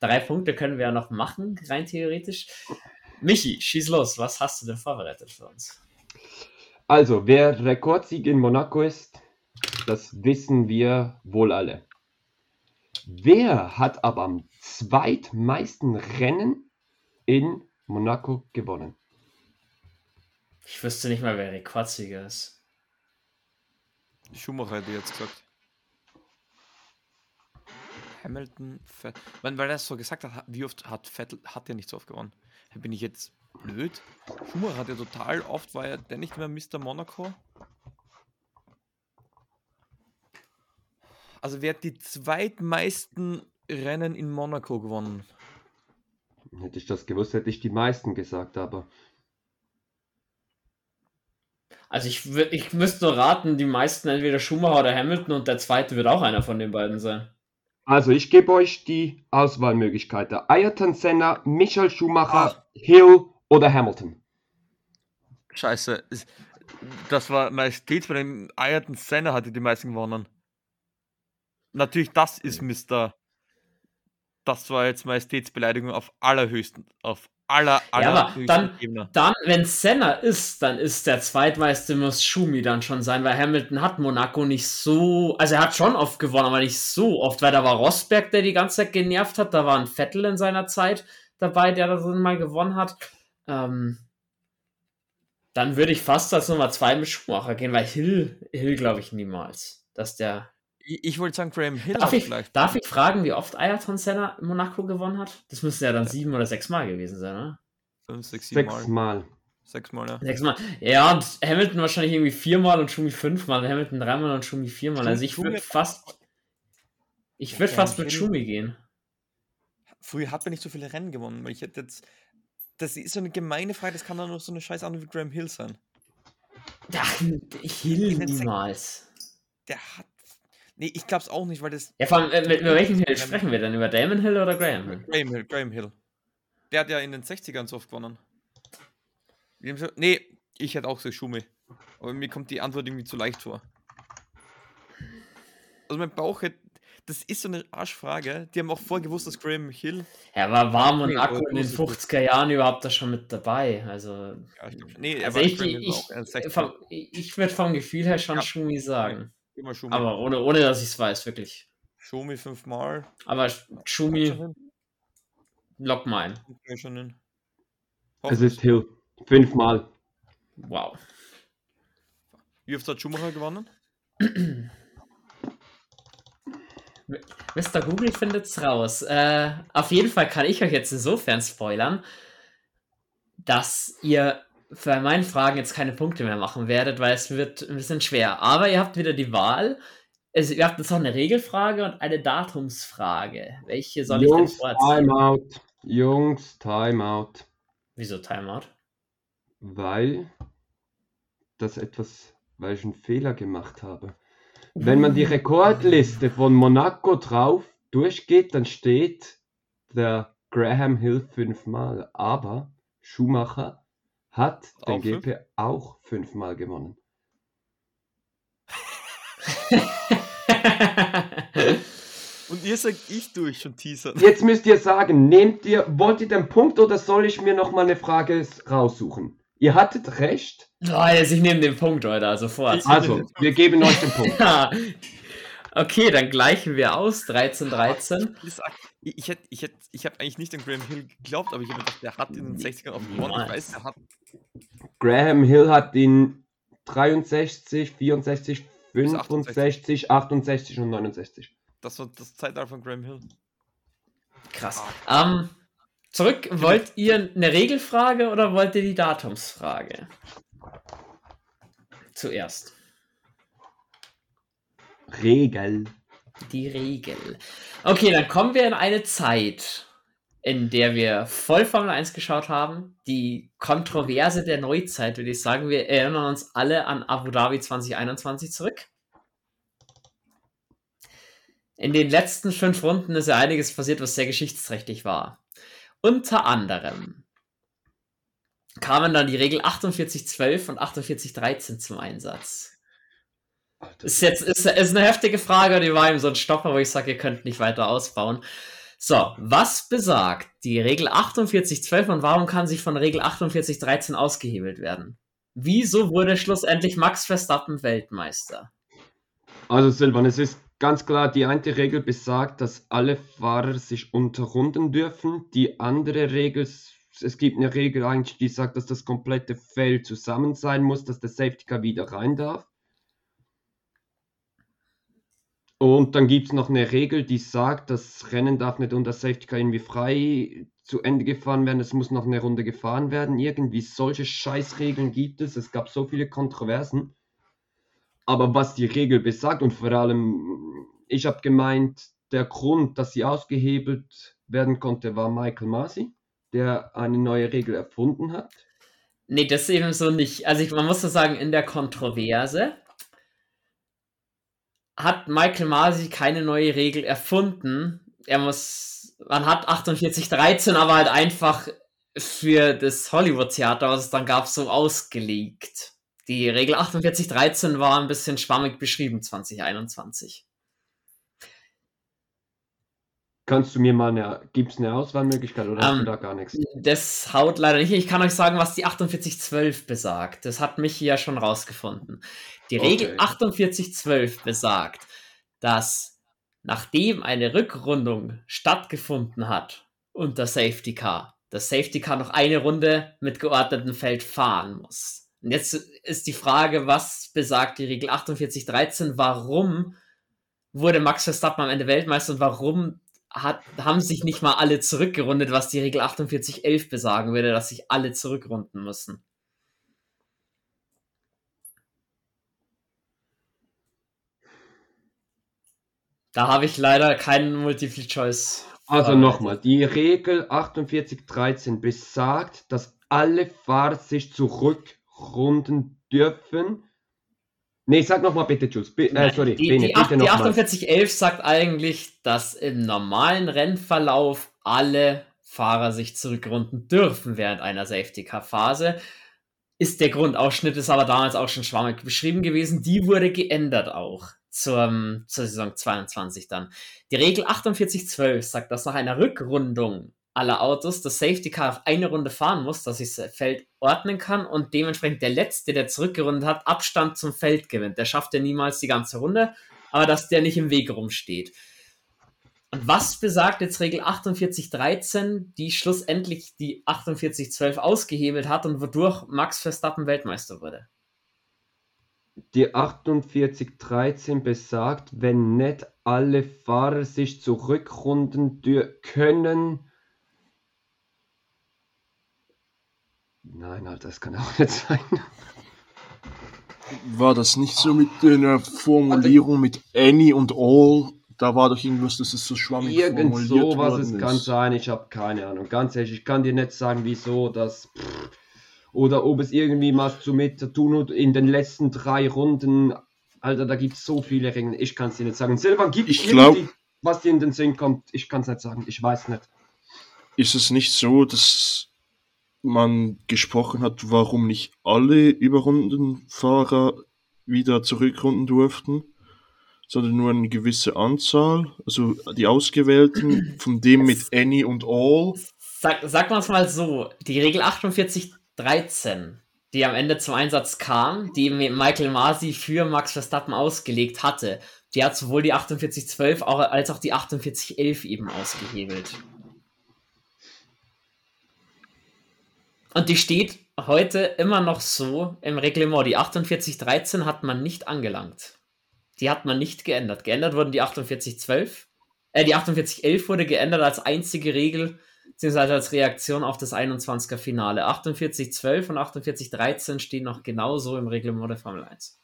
Drei Punkte können wir ja noch machen, rein theoretisch. Michi, schieß los. Was hast du denn vorbereitet für uns? Also, wer Rekordsieger in Monaco ist, das wissen wir wohl alle. Wer hat aber am zweitmeisten Rennen in Monaco gewonnen? Ich wüsste nicht mal, wer Rekordsieger ist. Schumacher hätte ich jetzt gesagt. Hamilton, Vettel. Weil, weil er es so gesagt hat, wie oft hat Vettel, hat er nicht so oft gewonnen? Da bin ich jetzt blöd. Schumacher hat ja total oft, war ja der nicht mehr Mr. Monaco. Also wer hat die zweitmeisten Rennen in Monaco gewonnen? Hätte ich das gewusst, hätte ich die meisten gesagt, aber Also ich, ich müsste nur raten, die meisten entweder Schumacher oder Hamilton und der zweite wird auch einer von den beiden sein. Also, ich gebe euch die Auswahlmöglichkeiten. Ayrton Senna, Michael Schumacher, Hill oder Hamilton. Scheiße. Das war Majestät bei dem Ayrton Senna hatte die meisten gewonnen. Natürlich, das ist Mr. Das war jetzt Majestätsbeleidigung auf allerhöchsten, auf aller, Ja, aber dann- Ebene. Dann, wenn Senna ist, dann ist der zweitmeiste muss Schumi dann schon sein, weil Hamilton hat Monaco nicht so, also er hat schon oft gewonnen, aber nicht so oft, weil da war Rosberg, der die ganze Zeit genervt hat, da war ein Vettel in seiner Zeit dabei, der da drin mal gewonnen hat. Ähm, dann würde ich fast als Nummer zwei mit Schumacher gehen, weil Hill, Hill glaube ich niemals, dass der Ich, ich wollte sagen, Graham Hill Darf ich, vielleicht. darf ich fragen, wie oft Ayrton Senna Monaco gewonnen hat? Das müsste ja dann sieben oder sechs Mal gewesen sein, oder? Fünf, sechs, sieben Mal. Sechsmal. Sechsmal, ja. Sechs Mal. Ja, und Hamilton wahrscheinlich irgendwie viermal und Schumi fünfmal. Hamilton dreimal und Schumi viermal. Also ich würde fast. Ich würde Ja, fast mit Schumi gehen. Früher hat man nicht so viele Rennen gewonnen, weil ich hätte jetzt. Das ist so eine gemeine Frage, das kann doch nur so eine scheiß andere wie Graham Hill sein. Ja, Hill niemals. Der hat. Nee, ich glaub's auch nicht, weil das. Ja, vor allem, äh, über welchen Hill sprechen wir denn? Über Damon Hill oder Graham Hill? Graham Hill, Graham Hill. Der hat ja in den 60ern so oft gewonnen. Nee, ich hätte auch so Schumi. Aber mir kommt die Antwort irgendwie zu leicht vor. Also mein Bauch hätte. Das ist so eine Arschfrage. Die haben auch vorher gewusst, dass Graham Hill. Ja, war Nee, Monaco aber in den großes Glück. 50er Jahren überhaupt da schon mit dabei? Also, Ja, ich glaub, nee, er also war ich, Graham Hill war ich, auch in den 60ern. vom, ich würde vom Gefühl her schon Ja. Schumi sagen. Immer Schumi. Aber ohne, ohne dass ich es weiß, wirklich. Schumi fünfmal. Aber Schumi, lock mal ein. Wir schon hin. Es ist Hill. Fünfmal. Wow. Wie oft hat Schumacher gewonnen? Mr. Google findet's raus. Äh, auf jeden Fall kann ich euch jetzt insofern spoilern, dass ihr für meine Fragen jetzt keine Punkte mehr machen werdet, weil es wird ein bisschen schwer. Aber ihr habt wieder die Wahl. Also, ihr habt jetzt noch eine Regelfrage und eine Datumsfrage. Welche soll Jungs, ich denn vorziehen? Timeout. Jungs, Timeout. Wieso Timeout? Weil das etwas, weil ich einen Fehler gemacht habe. Wenn man die Rekordliste von Monaco drauf durchgeht, dann steht der Graham Hill fünfmal. Aber Schumacher hat den Auch fünf? GP auch fünfmal gewonnen. Und ihr sagt, ich tue ich schon teasern. Jetzt müsst ihr sagen, nehmt ihr, wollt ihr den Punkt oder soll ich mir noch mal eine Frage raussuchen? Ihr hattet recht. Boah, jetzt, ich nehme den Punkt, Leute, sofort. Also, wir geben euch den Punkt. Ja. Okay, dann gleichen wir aus. 13, 13. Ich, sag, ich, ich, hätte- ich, hätte- ich habe eigentlich nicht an Graham Hill geglaubt, aber ich habe gedacht, der hat in den 60ern auch gewonnen. Ich Niemals. weiß, er hat. Graham Hill hat in 63, 64, Bis 65, 68 und 69. Das war das Zeitalter von Graham Hill. Krass. Ähm, zurück, wollt ihr eine Regelfrage oder wollt ihr die Datumsfrage? Zuerst. Regel. Die Regel. Okay, dann kommen wir in eine Zeit, in der wir voll Formel 1 geschaut haben. Die Kontroverse der Neuzeit, würde ich sagen. Wir erinnern uns alle an Abu Dhabi 2021 zurück. In den letzten fünf Runden ist ja einiges passiert, was sehr geschichtsträchtig war. Unter anderem kamen dann die Regel 4812 und 4813 zum Einsatz. Ist jetzt ist, ist eine heftige Frage, die war eben so ein Stopper, wo ich sage, ihr könnt nicht weiter ausbauen. So, was besagt die Regel 4812 und warum kann sie von Regel 4813 ausgehebelt werden? Wieso wurde schlussendlich Max Verstappen Weltmeister? Also Silvan, es ist ganz klar, die eine Regel besagt, dass alle Fahrer sich unterrunden dürfen. Die andere Regel, es gibt eine Regel eigentlich, die sagt, dass das komplette Feld zusammen sein muss, dass der Safety Car wieder rein darf. Und dann gibt es noch eine Regel, die sagt, das Rennen darf nicht unter Safety Car irgendwie frei zu Ende gefahren werden. Es muss noch eine Runde gefahren werden. Irgendwie solche Scheißregeln gibt es. Es gab so viele Kontroversen. Aber was die Regel besagt und vor allem, ich habe gemeint, der Grund, dass sie ausgehebelt werden konnte, war Michael Masi, der eine neue Regel erfunden hat. Nee, das ist eben so nicht. Also ich, man muss so sagen, in der Kontroverse hat Michael Masi keine neue Regel erfunden. Er muss, man hat 4813 aber halt einfach für das Hollywood-Theater, was es dann gab, so ausgelegt. Die Regel 4813 war ein bisschen schwammig beschrieben 2021. Kannst du mir mal eine, gibt es eine Auswahlmöglichkeit oder hast Ähm, du da gar nichts? Das haut leider nicht. Ich kann euch sagen, was die 4812 besagt. Das hat mich ja schon rausgefunden. Die Regel Okay. 4812 besagt, dass nachdem eine Rückrundung stattgefunden hat unter Safety Car, das Safety Car noch eine Runde mit geordnetem Feld fahren muss. Und jetzt ist die Frage, was besagt die Regel 4813? Warum wurde Max Verstappen am Ende Weltmeister und warum hat, haben sich nicht mal alle zurückgerundet, was die Regel 4811 besagen würde, dass sich alle zurückrunden müssen. Da habe ich leider keinen Multiple Choice. Also Äh, nochmal, die Regel 4813 besagt, dass alle Fahrer sich zurückrunden dürfen. Nee, sag nochmal bitte, Jules. Bi äh, Nein, sorry, die, Bene, die, bitte die nochmal. 4811 sagt eigentlich, dass im normalen Rennverlauf alle Fahrer sich zurückrunden dürfen während einer Safety-Car-Phase. Ist der Grundausschnitt, ist aber damals auch schon schwammig beschrieben gewesen. Die wurde geändert auch zur, zur Saison 22 dann. Die Regel 4812 sagt, dass nach einer Rückrundung aller Autos das Safety Car auf eine Runde fahren muss, dass sich das Feld ordnen kann und dementsprechend der Letzte, der zurückgerundet hat, Abstand zum Feld gewinnt. Der schafft ja niemals die ganze Runde, aber dass der nicht im Weg rumsteht. Und was besagt jetzt Regel 4813, die schlussendlich die 4812 ausgehebelt hat und wodurch Max Verstappen Weltmeister wurde? Die 4813 besagt, wenn nicht alle Fahrer sich zurückrunden können. Nein, Alter, das kann auch nicht sein. War das nicht so mit der Formulierung mit Any und All? Da war doch irgendwas, dass es so schwammig Irgend formuliert sowas worden es kann sein, ich habe keine Ahnung. Ganz ehrlich, ich kann dir nicht sagen, wieso das. Oder ob es irgendwie was zu mit zu tun hat in den letzten drei Runden. Alter, da gibt es so viele Regeln, ich kann es dir nicht sagen. Silvan, gibt Ich glaub- irgendwie, was dir in den Sinn kommt, ich kann es nicht sagen, ich weiß nicht. Ist es nicht so, dass man gesprochen hat, warum nicht alle Überrundenfahrer wieder zurückrunden durften, sondern nur eine gewisse Anzahl, also die Ausgewählten, von dem mit Any und All? Sag, sag mal es mal so, die Regel 4813, die am Ende zum Einsatz kam, die Michael Masi für Max Verstappen ausgelegt hatte, die hat sowohl die 4812 auch, als auch die 4811 eben ausgehebelt. Und die steht heute immer noch so im Reglement. Die 4813 hat man nicht angelangt. Die hat man nicht geändert. Geändert wurden die 4812. Äh, die 4811 wurde geändert als einzige Regel, beziehungsweise als Reaktion auf das 21er Finale. 4812 und 4813 stehen noch genauso im Reglement der Formel 1.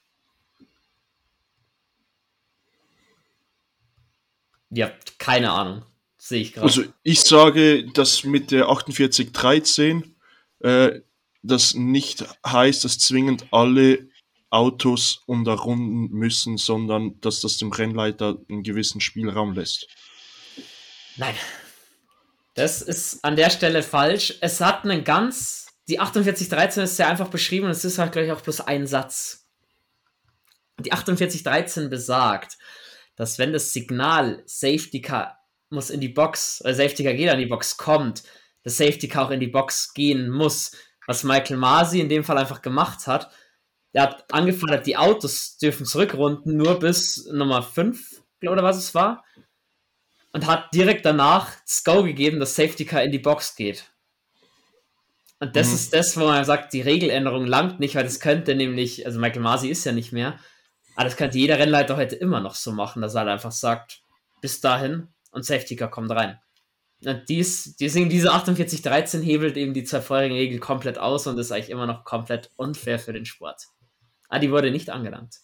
Ja, keine Ahnung. Sehe ich gerade. Also ich sage, dass mit der 4813 äh, das nicht heißt, dass zwingend alle Autos unterrunden müssen, sondern dass das dem Rennleiter einen gewissen Spielraum lässt. Nein. Das ist an der Stelle falsch. Es hat einen ganz. Die 4813 ist sehr einfach beschrieben und es ist halt gleich auch bloß ein Satz. Die 4813 besagt, dass wenn das Signal Safety Car muss in die Box, äh, Safety Car geht an die Box, kommt, das Safety Car auch in die Box gehen muss. Was Michael Masi in dem Fall einfach gemacht hat. Er hat angefordert, die Autos dürfen zurückrunden, nur bis Nummer 5, oder was es war und hat direkt danach das Go gegeben, dass Safety Car in die Box geht. Und das Mhm. ist das, wo man sagt, die Regeländerung langt nicht, weil das könnte nämlich, also Michael Masi ist ja nicht mehr, Aber das könnte jeder Rennleiter heute immer noch so machen, dass er halt einfach sagt, bis dahin und Safety Car kommt rein. Dies, deswegen diese 48-13 hebelt eben die zwei vorherigen Regeln komplett aus und ist eigentlich immer noch komplett unfair für den Sport. Ah, die wurde nicht angelangt.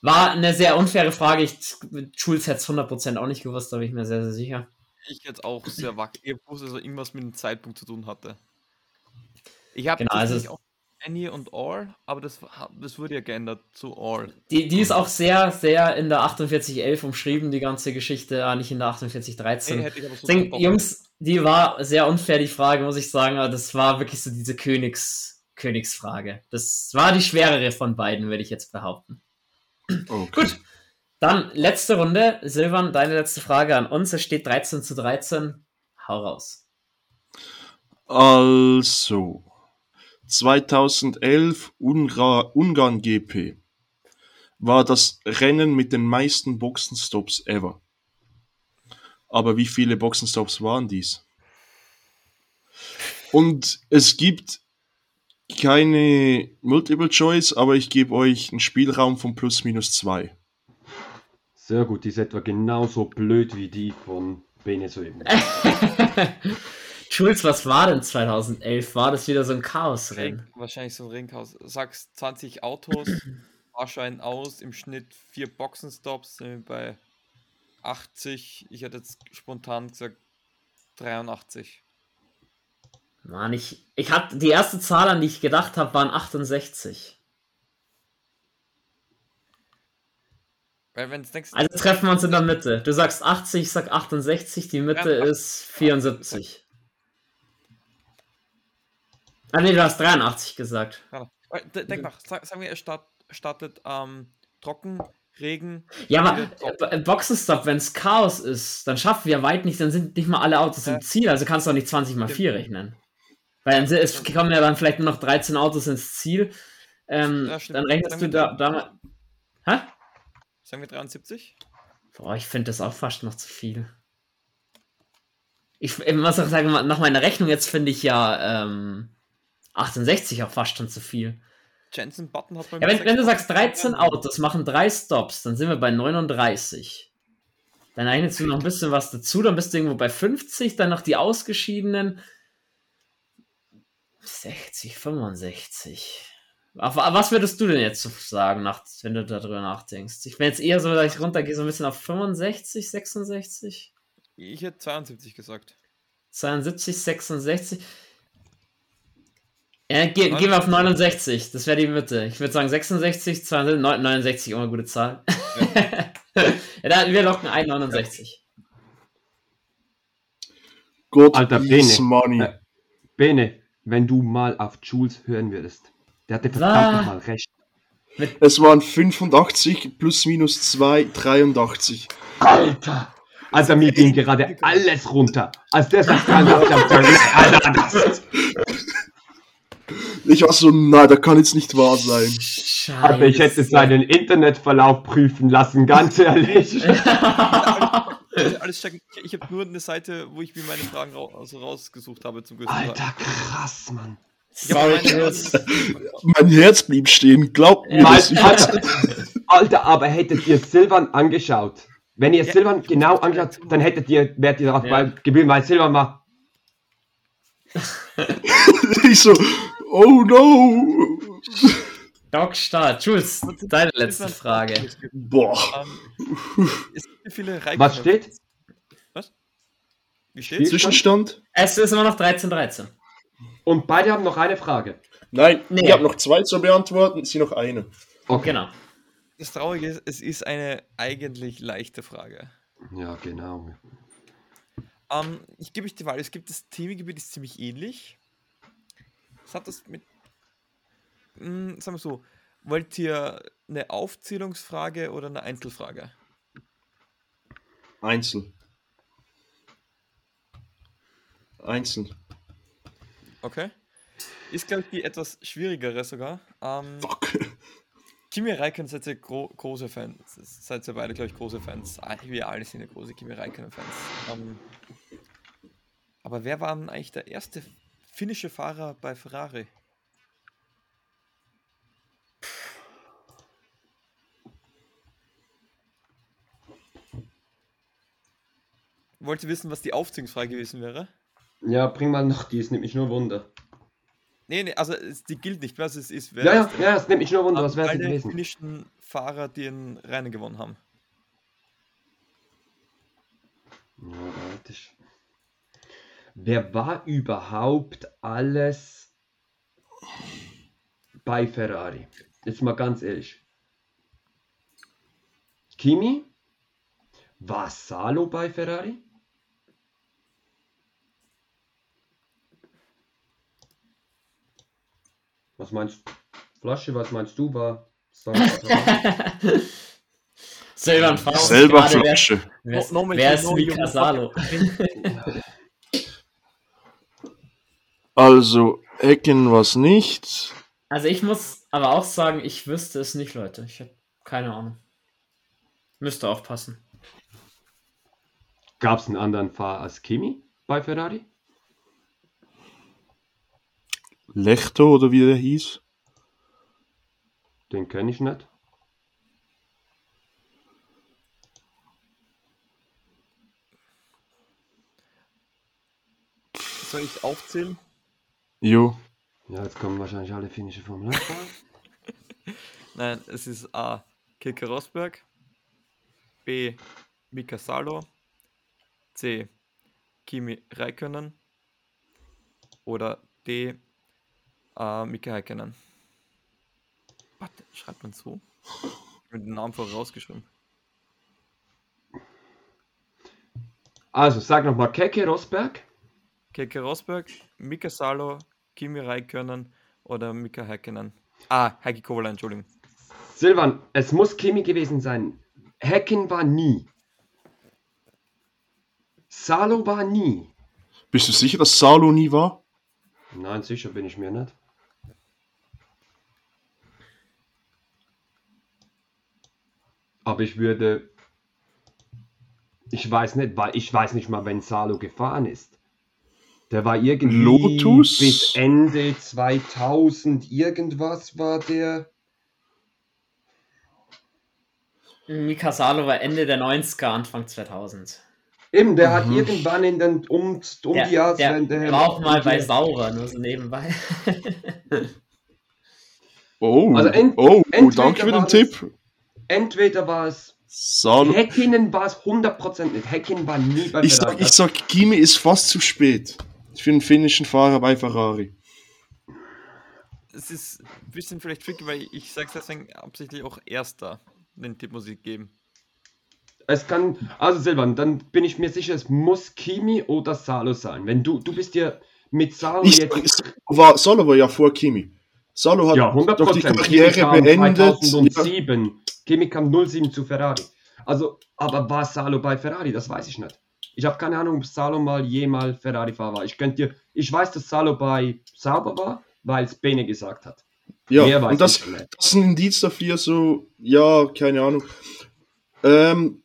War eine sehr unfaire Frage. Ich, Jules hätte es 100% auch nicht gewusst, da bin ich mir sehr, sehr sicher. Ich jetzt auch sehr wackelig. Ich wusste, dass er irgendwas mit dem Zeitpunkt zu tun hatte. Ich habe Genau, also auch Any und All, aber das, das wurde ja geändert zu All. Die, die ist auch sehr, sehr in der 4811 umschrieben, die ganze Geschichte, ah, nicht in der 4813. Nee, hätte ich aber so Deswegen, verbockt. Jungs, die war sehr unfair, die Frage, muss ich sagen, aber das war wirklich so diese Königs, Königsfrage. Das war die schwerere von beiden, würde ich jetzt behaupten. Okay. Gut. Dann letzte Runde. Silvan, deine letzte Frage an uns. Es steht 13 zu 13. Hau raus. Also, 2011 Ungra Ungarn GP war das Rennen mit den meisten Boxenstops ever. Aber wie viele Boxenstops waren dies? Und es gibt keine Multiple Choice, aber ich gebe euch einen Spielraum von plus minus zwei. Sehr gut, die ist etwa genauso blöd wie die von Bene Jules, was war denn 2011? War das wieder so ein Chaosrennen? Wahrscheinlich so ein Ringhaus. Sagst 20 Autos, Fahrschein aus, im Schnitt vier Boxenstops, sind wir bei 80. Ich hätte jetzt spontan gesagt 83. Mann, ich, ich hatte die erste Zahl, an die ich gedacht habe, waren 68. Weil wenn es denkst, Also treffen wir uns in der Mitte. Du sagst 80, ich sag 68, die Mitte Ja, ist 74. Ah nee, du hast 83 gesagt. De- denk nach, sag, sagen wir, er start, startet ähm, trocken, Regen. Ja, aber äh, Boxenstopp, wenn es Chaos ist, dann schaffen wir weit nicht, dann sind nicht mal alle Autos Ja. im Ziel, also kannst du auch nicht 20 mal Stimmt. 4 rechnen. Weil dann es kommen ja dann vielleicht nur noch 13 Autos ins Ziel. Ähm, Ja, dann rechnest du da, da mal. Hä? Sagen wir 73? Boah, ich finde das auch fast noch zu viel. Ich, ich muss auch sagen, nach meiner Rechnung jetzt finde ich ja ähm, 68 auch fast schon zu viel. Jensen Button hat bei Ja, wenn, wenn du sagst 13 Boxen. Autos machen drei Stops, dann sind wir bei 39. Dann rechnest du noch ein bisschen was dazu, dann bist du irgendwo bei 50, dann noch die ausgeschiedenen 60, 65. Auf, auf was würdest du denn jetzt so sagen, nach, wenn du darüber nachdenkst? Ich bin jetzt eher so, dass ich runtergehe, so ein bisschen auf 65, 66, Ich hätte 72 gesagt. 72, 66. Ja, ge gehen wir auf 69, das wäre die Mitte. Ich würde sagen 66, 62, 69, immer eine gute Zahl. ja, dann, wir locken ein 69. Gott Alter, Bene. money. Äh, Bene, wenn du mal auf Jules hören würdest, der hatte verdammt nochmal recht. Es waren 85 plus minus 2, 83. Alter! Alter, mir ging gerade alles runter. Als der sagt, Alter, das, Ich war so, na, das kann jetzt nicht wahr sein. Scheiße. aber ich hätte seinen Internetverlauf prüfen lassen, ganz ehrlich. Also alles checken. Ich, ich habe nur eine Seite, wo ich mir meine Fragen rau also rausgesucht habe zum größten. Alter, krass, Mann. Sorry, meine- Jules. Mein Herz blieb stehen, glaubt mir hab's, Alter, Alter, aber hättet ihr Silvan angeschaut, wenn ihr Ja, Silvan genau angeschaut, dann hättet ihr, wärt ihr darauf Ja. geblieben, weil Silvan war. ich so, oh no. Doc Start. Jules, deine letzte Frage. Boah. Ähm, es viele Was steht? Was? Wie steht's? Zwischenstand? Es ist immer noch 13, 13. Und beide haben noch eine Frage. Nein, Nee. ich habe noch zwei zu beantworten, sie noch eine. Okay. Genau. Das Traurige ist, es ist eine eigentlich leichte Frage. Ja, genau. Ähm, ich gebe euch die Wahl. Es gibt das Themengebiet, ist ziemlich ähnlich. Was hat das mit. Hm, sagen wir so. Wollt ihr eine Aufzählungsfrage oder eine Einzelfrage? Einzel. Einzel. Okay. Ist, glaube ich, die etwas schwierigere sogar. Ähm, Fuck. Kimi Räikkönen seid ihr gro große Fans. Seid ihr beide, glaube ich, große Fans. Ah, Wir alle sind ja große Kimi Räikkönen-Fans. Ähm, aber wer war denn eigentlich der erste finnische Fahrer bei Ferrari? Wollt ihr wissen, was die Aufziehungsfrage gewesen wäre? Ja, bring mal noch die, es nimmt mich nur Wunder. Nee, nee, also es, die gilt nicht, was es ist. ja, ja, ja, es nimmt mich nur Wunder, was wäre es gewesen? finnischen Fahrer, die in Rennen gewonnen haben. Wer war überhaupt alles bei Ferrari? Jetzt mal ganz ehrlich. Kimi? War Salo bei Ferrari? Was meinst du? Flasche, was meinst du? War sich Selber gerade, wer, Flasche. wer, ist- No- no wer ist no Mika human Salo? Also, Ecken was nicht. Also ich muss aber auch sagen, ich wüsste es nicht, Leute. Ich habe keine Ahnung. Müsste aufpassen. Gab es einen anderen Fahrer als Kimi bei Ferrari? Lechto oder wie der hieß. Den kenne ich nicht. Soll ich aufzählen? Jo. Ja, jetzt kommen wahrscheinlich alle finnische Formel 1 Fahrer. Nein, es ist A. Keke Rosberg. B. Mika Salo. C. Kimi Räikkönen. Oder D. Äh, Mika Häkkinen. Warte, schreibt man so? Mit dem Namen vorausgeschrieben. Also, sag nochmal Keke Rosberg. Keke Rosberg, Mika Salo, Kimi Räikkönen oder Mika Häkkinen. Ah, Heikki Kovalainen, Entschuldigung. Silvan, es muss Kimi gewesen sein. Hecken war nie. Salo war nie. Bist du sicher, dass Salo nie war? Nein, sicher bin ich mir nicht. Aber ich würde. Ich weiß nicht, weil ich weiß nicht mal, wenn Salo gefahren ist. Der war irgendwie Lotus? bis Ende 2000 irgendwas war der. Mika Salo war Ende der 90er, Anfang 2000. Eben, der hat Mhm. irgendwann in den um, um Der, die der Jahreswende. war auch mal bei Saurer, nur so nebenbei. Oh, Also ent- oh, entweder danke für den Tipp. Entweder war es. Salo. Häkkinen war es 100% nicht. Häkkinen war nie bei Ich sag, ich sag, Kimi ist fast zu spät. Für einen finnischen Fahrer bei Ferrari. Es ist ein bisschen vielleicht tricky, weil ich sage deswegen absichtlich auch Erster. Den Tipp muss ich geben. Es kann, also Silvan, dann bin ich mir sicher, es muss Kimi oder Salo sein. Wenn du, du bist ja mit Salo Ich, jetzt. war, Salo war ja vor Kimi. Salo hat ja, 100%. doch die Karriere beendet. Ja, 2007. Kimi kam 07 zu Ferrari. Also, aber war Salo bei Ferrari? Das weiß ich nicht. Ich habe keine Ahnung, ob Salo mal jemals Ferrari-Fahrer war. Ich könnte dir, ich weiß, dass Salo bei Sauber war, weil es Bene gesagt hat. ja. Mehr weiß und das, das ist ein Indiz dafür, so, ja, keine Ahnung. Ähm,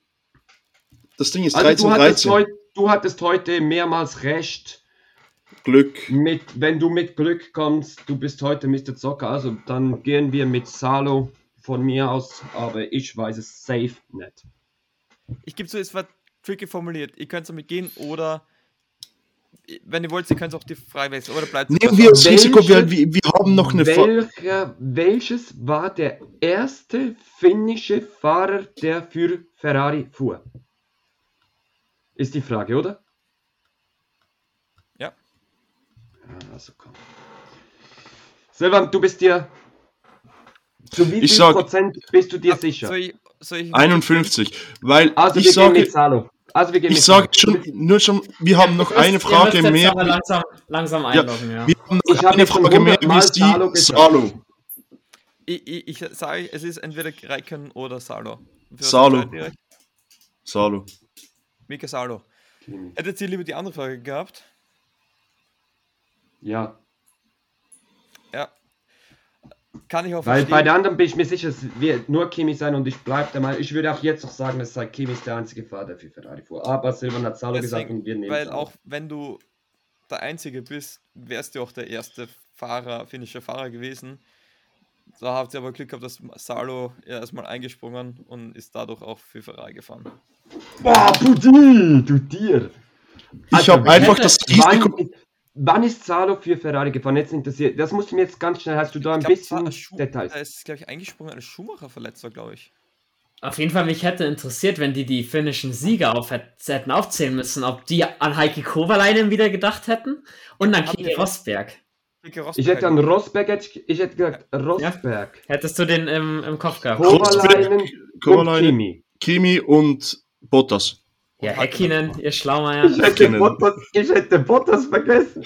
das Ding ist Also 13, du hattest, 13. heut, du hattest heute mehrmals recht. Glück. Mit, wenn du mit Glück kommst, du bist heute Mr. Zocker, also dann gehen wir mit Salo von mir aus, aber ich weiß es safe nicht. Ich gebe zu, es war tricky formuliert. Ihr könnt damit gehen oder wenn ihr wollt, ihr könnt auch die frei wechseln oder bleibt Nehmen wir das Risiko, wir, wir, haben noch eine Welcher, welches war der erste finnische Fahrer, der für Ferrari fuhr? Ist die Frage, oder? Ja. Also komm. Silvan, du bist dir. Zu wie viel Ich sag- Prozent bist du dir sicher? Soll ich, soll ich 51. Weil Also ich wir gehen mit sage, Salo. Also wir gehen ich sage Salo. schon, nur schon, wir haben noch eine Frage mehr. langsam, langsam einloggen, ja. Wir haben Ich noch hab eine Frage mehr, 100 wie ist die? Salo. Ich, ich, ich sage, es ist entweder Raikön oder Salo. Salo. Salo. Mika Salo. Hättet ihr lieber die andere Frage gehabt? Ja. Kann ich auch weil bei verstehen. der anderen bin ich mir sicher, es wird nur Kimi sein und ich bleibe der Meinung, ich würde auch jetzt noch sagen, dass sei Kimi ist der einzige Fahrer, der für Ferrari fuhr. Aber Silvan hat Salo gesagt und wir nehmen weil auch wenn du der Einzige bist, wärst du auch der erste Fahrer, finnische Fahrer gewesen. Da habt ihr aber Glück gehabt, dass Salo erstmal eingesprungen und ist dadurch auch für Ferrari gefahren. Boah, Pudi, du Tier. Ich Also, habe einfach das Risiko. Wann, ist Salo für Ferrari gefahren? Jetzt interessiert. Das musst du mir jetzt ganz schnell. Hast du da ein glaub, bisschen Details? Er ist, glaube ich, eingesprungen als Schumacher-Verletzer, glaube ich. Auf jeden Fall, mich hätte interessiert, wenn die die finnischen Sieger auf, hätten aufzählen müssen, ob die an Heikki Kovalainen wieder gedacht hätten und an wir- Rosberg. Keke Ich Rosberg hätte an Rosberg, hätte ich, ich hätte gesagt Rosberg, Hättest du den im, im Kopf gehabt? Kovalainen und Kovalainen, Kimi. Kimi und Bottas. Ja, Häkkinen, ihr Schlaumeier. Ich hätte. Bottas, ich hätte Bottas vergessen.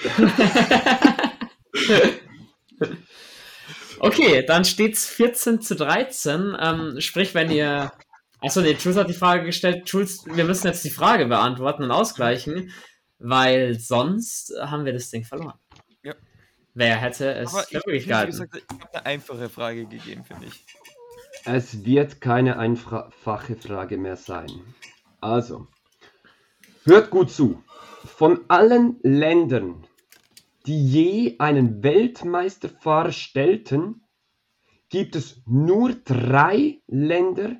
okay, dann steht's 14 zu 13. Ähm, sprich, wenn ihr. Achso, nee, Jules hat die Frage gestellt. Jules, wir müssen jetzt die Frage beantworten und ausgleichen, weil sonst haben wir das Ding verloren. Ja. Wer hätte es Aber für ich, möglich gehalten? gesagt, ich habe eine einfache Frage gegeben, finde ich. Es wird keine einfache Frage mehr sein. Also, hört gut zu. Von allen Ländern, die je einen Weltmeisterfahrer stellten, gibt es nur drei Länder,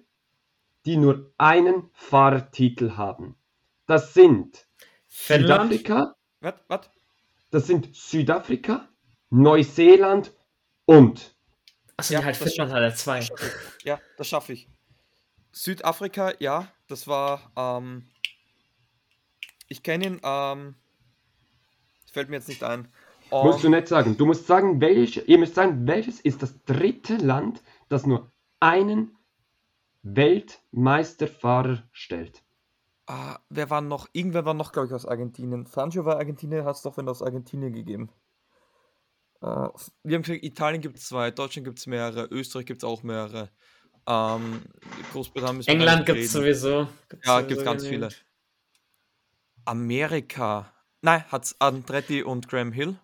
die nur einen Fahrertitel haben. Das sind Finnland? Südafrika, Was? Was? das sind Südafrika, Neuseeland und Achso, Ja, halt das Finnland hat er zwei. Ja, das schaffe ich. Südafrika, ja, das war. Ähm, ich kenne ihn. Ähm, fällt mir jetzt nicht ein. Musst du Ähm, nicht sagen. Du musst sagen, welch, ihr müsst sagen, welches ist das dritte Land, das nur einen Weltmeisterfahrer stellt. ah, wer war noch? Irgendwer war noch, glaube ich, aus Argentinien. Fangio war Argentinien, hat es doch wenn aus Argentinien gegeben. Äh, wir haben gesagt, Italien gibt es zwei, Deutschland gibt es mehrere, Österreich gibt es auch mehrere. Ähm, Großbritannien gar England gibt es sowieso. Gibt's Ja, gibt ganz genügend. viele. Amerika. Nein, hat's Andretti und Graham Hill.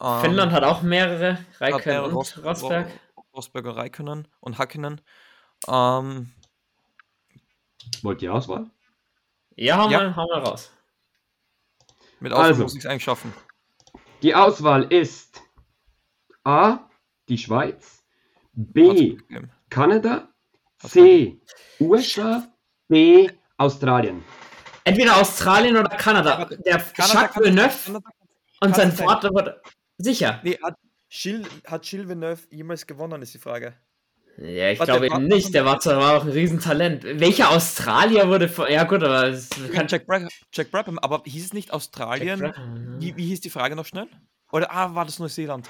Ähm, Finnland hat auch mehrere. hat Raikön mehrere und Ros- Rosberg. Ro- Rosberg und Raikkonen und Hakkinen. Ähm, Wollt ihr Auswahl? Ja, hau, Ja. Mal, hau mal raus. mit Auswahl Also. muss ich es eigentlich schaffen. Die Auswahl ist A. Die Schweiz, B. Kanada, C. USA, D. Australien. Entweder Australien oder Kanada. Der Jacques Villeneuve Kanada- und sein Kanada- Vater wurde. Sicher. Nee, hat Gilles, hat Gilles Villeneuve jemals gewonnen, ist die Frage. Ja, ich glaube eben nicht. Der war zwar war auch ein Riesentalent. Welcher Australier wurde vor. Ja, gut, aber. Es kann Jack, Bra Jack Brabham, aber hieß es nicht Australien? Brabham, Wie, wie hieß die Frage noch schnell? Oder ah, war das Neuseeland?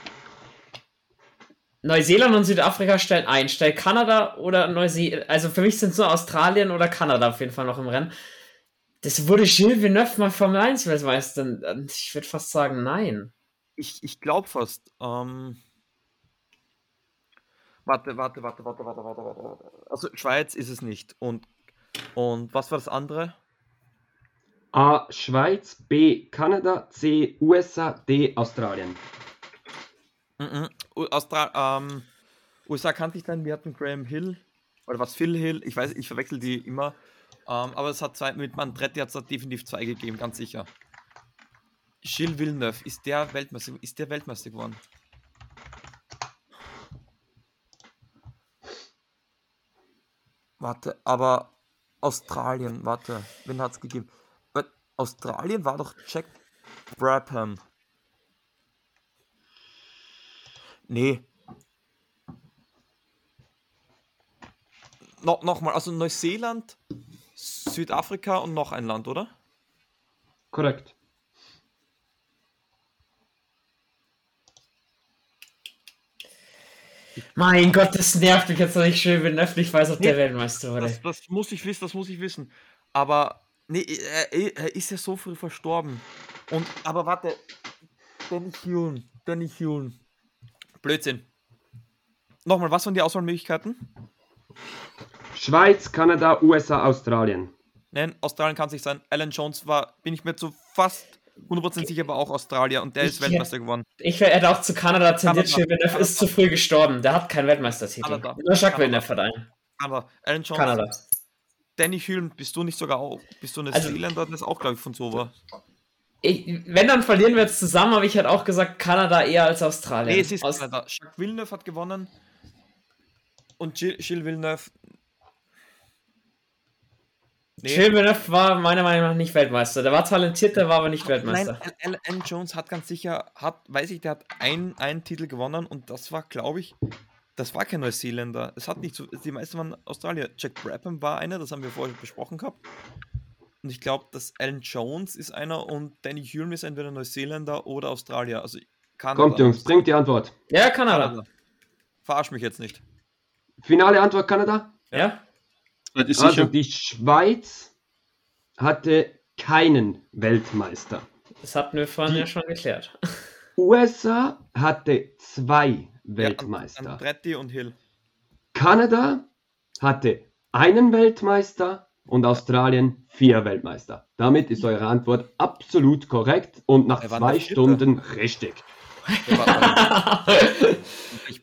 Neuseeland und Südafrika stellen ein. Stell Kanada oder Neuseeland. Also für mich sind es nur Australien oder Kanada auf jeden Fall noch im Rennen. Das wurde Gilles Villeneuve mal Formel 1 Weltmeister. Ich würde fast sagen, nein. Ich, ich glaube fast. Ähm, warte, warte, warte, warte, warte, warte, warte. Also Schweiz ist es nicht. Und, und was war das andere? A. Schweiz, B. Kanada, C. USA, D. Australien. Mhm. Austra ähm, USA kannte ich dann, wir hatten Graham Hill oder was Phil Hill, ich weiß, ich verwechsel die immer. Ähm, aber es hat zwei, mit Andretti hat es definitiv zwei gegeben, ganz sicher. Gilles Villeneuve, ist der Weltmeister, ist der Weltmeister geworden? Warte, aber Australien, warte, wen hat es gegeben? Australien war doch Jack Brabham. Nee. No, Nochmal, also Neuseeland, Südafrika und noch ein Land, oder? Korrekt. Mein Gott, das nervt mich jetzt, dass ich Gilles Villeneuve nicht weiß, ob der Nee, Weltmeister wurde. Das, das muss ich wissen, das muss ich wissen. Aber, nee, er, er ist ja so früh verstorben. Und, aber warte, Danny Hulme, Danny Hulme. Blödsinn. Nochmal, was waren die Auswahlmöglichkeiten? Schweiz, Kanada, USA, Australien. Nein, Australien kann es nicht sein. Alan Jones war, bin ich mir zu fast 100% sicher, war auch Australier und der ist Ich- Weltmeister geworden. Ich hätte auch zu Kanada tendiert. Kanada. Villeneuve ist zu früh gestorben. Der hat keinen Weltmeistertitel. Kanada. Nur Jacques Kanada. Villeneuve hat einen. Aber Alan Jones, Kanada. Danny Hulme, bist du nicht sogar auch, bist du eine Also- Seeländer, das auch, glaube ich, von so war. Ich, wenn, dann verlieren wir jetzt zusammen, aber ich hätte auch gesagt, Kanada eher als Australien. Nee, es ist Aus, Kanada. Jacques Villeneuve hat gewonnen. Und Gilles Villeneuve. Nee. Gilles Villeneuve war meiner Meinung nach nicht Weltmeister. Der war talentiert, der war aber nicht Weltmeister. Nein, Alan Jones hat ganz sicher, hat, weiß ich, der hat ein- einen Titel gewonnen und das war, glaube ich, das war kein Neuseeländer. Es hat nicht so, die meisten waren Australier. Jack Brabham war einer, das haben wir vorher besprochen gehabt. Und ich glaube, dass Alan Jones ist einer und Danny Hulme ist entweder Neuseeländer oder Australier. Also Kanada. Kommt, Jungs, bringt die Antwort. Ja, Kanada. Kanada. Verarsch mich jetzt nicht. Finale Antwort Kanada? Ja? Seid ihr Also sicher? die Schweiz hatte keinen Weltmeister. Das hatten wir vorhin Die- ja schon geklärt. USA hatte zwei Ja, Weltmeister. Andretti und Hill. Kanada hatte einen Weltmeister und Australien vier Weltmeister. Damit ist eure Antwort absolut korrekt und nach zwei? Stunden richtig.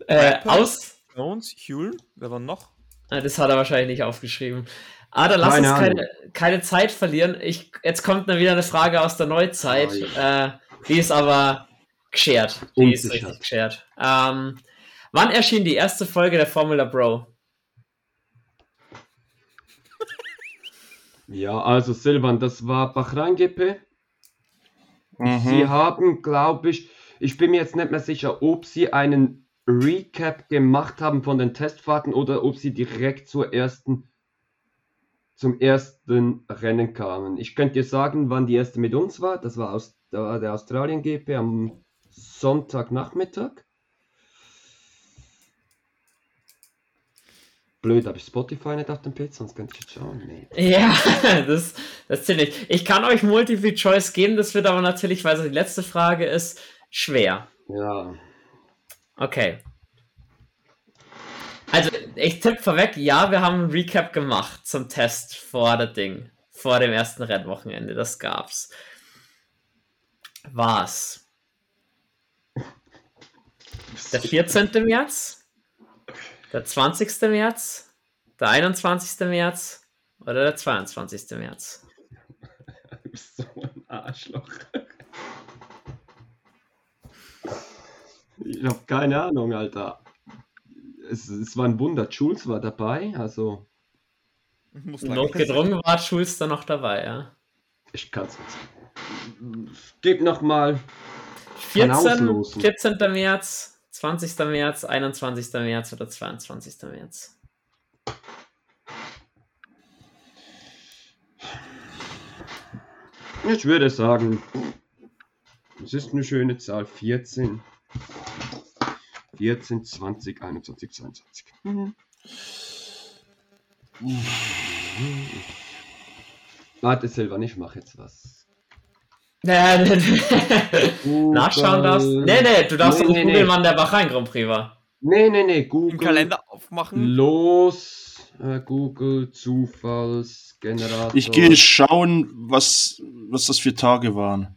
Äh, Brabham, aus. Jones, Hulme, wer war noch? Ah, Das hat er wahrscheinlich nicht aufgeschrieben. Ah, dann lass Keine uns keine, keine Zeit verlieren. Ich, jetzt kommt dann wieder eine Frage aus der Neuzeit. Oh äh, die ist aber geschert. Die ist Unsicher. richtig geschert. Ähm, wann erschien die erste Folge der Formula Bro? Ja, also Silvan, das war Bahrain GP. Sie Mhm. haben, glaube ich, ich bin mir jetzt nicht mehr sicher, ob sie einen Recap gemacht haben von den Testfahrten oder ob sie direkt zur ersten, zum ersten Rennen kamen. Ich könnte dir sagen, wann die erste mit uns war. Das war aus, da der Australien GP am Sonntagnachmittag. Blöd, habe ich Spotify nicht auf dem PC, sonst könnte ich jetzt schauen. Nee. Ja, das, das zählt nicht. Ich kann euch Multiple Choice geben, das wird aber natürlich, weil es die letzte Frage ist, schwer. Ja, Okay. Also, ich tippe vorweg, ja, wir haben ein Recap gemacht zum Test vor der Ding. Vor dem ersten Rennwochenende. Das gab's. War's der 14. März? Der 20. März? Der 21. März? Oder der 22. März? Du bist so ein Arschloch. Ich habe keine Ahnung, Alter. Es, es war ein Wunder. Jules war dabei, also Muss lange Notgedrungen war Schulz da noch dabei, ja. ich kann es nicht. Gib nochmal. 14, auslosen. 14. März, 20. März, 21. März oder 22. März. Ich würde sagen, es ist eine schöne Zahl. 14. 14, 20, 21, 22. Warte, Silvan, ich mache jetzt was. Nachschauen darfst. Nee, nee, du darfst Nee, nicht nee, googeln, nee. wann der Bahrain Grand Prix war. Nee, nee, nee, Google. Im Kalender aufmachen. Los, äh, Google, Zufallsgenerator. Ich gehe schauen, was, was das für Tage waren.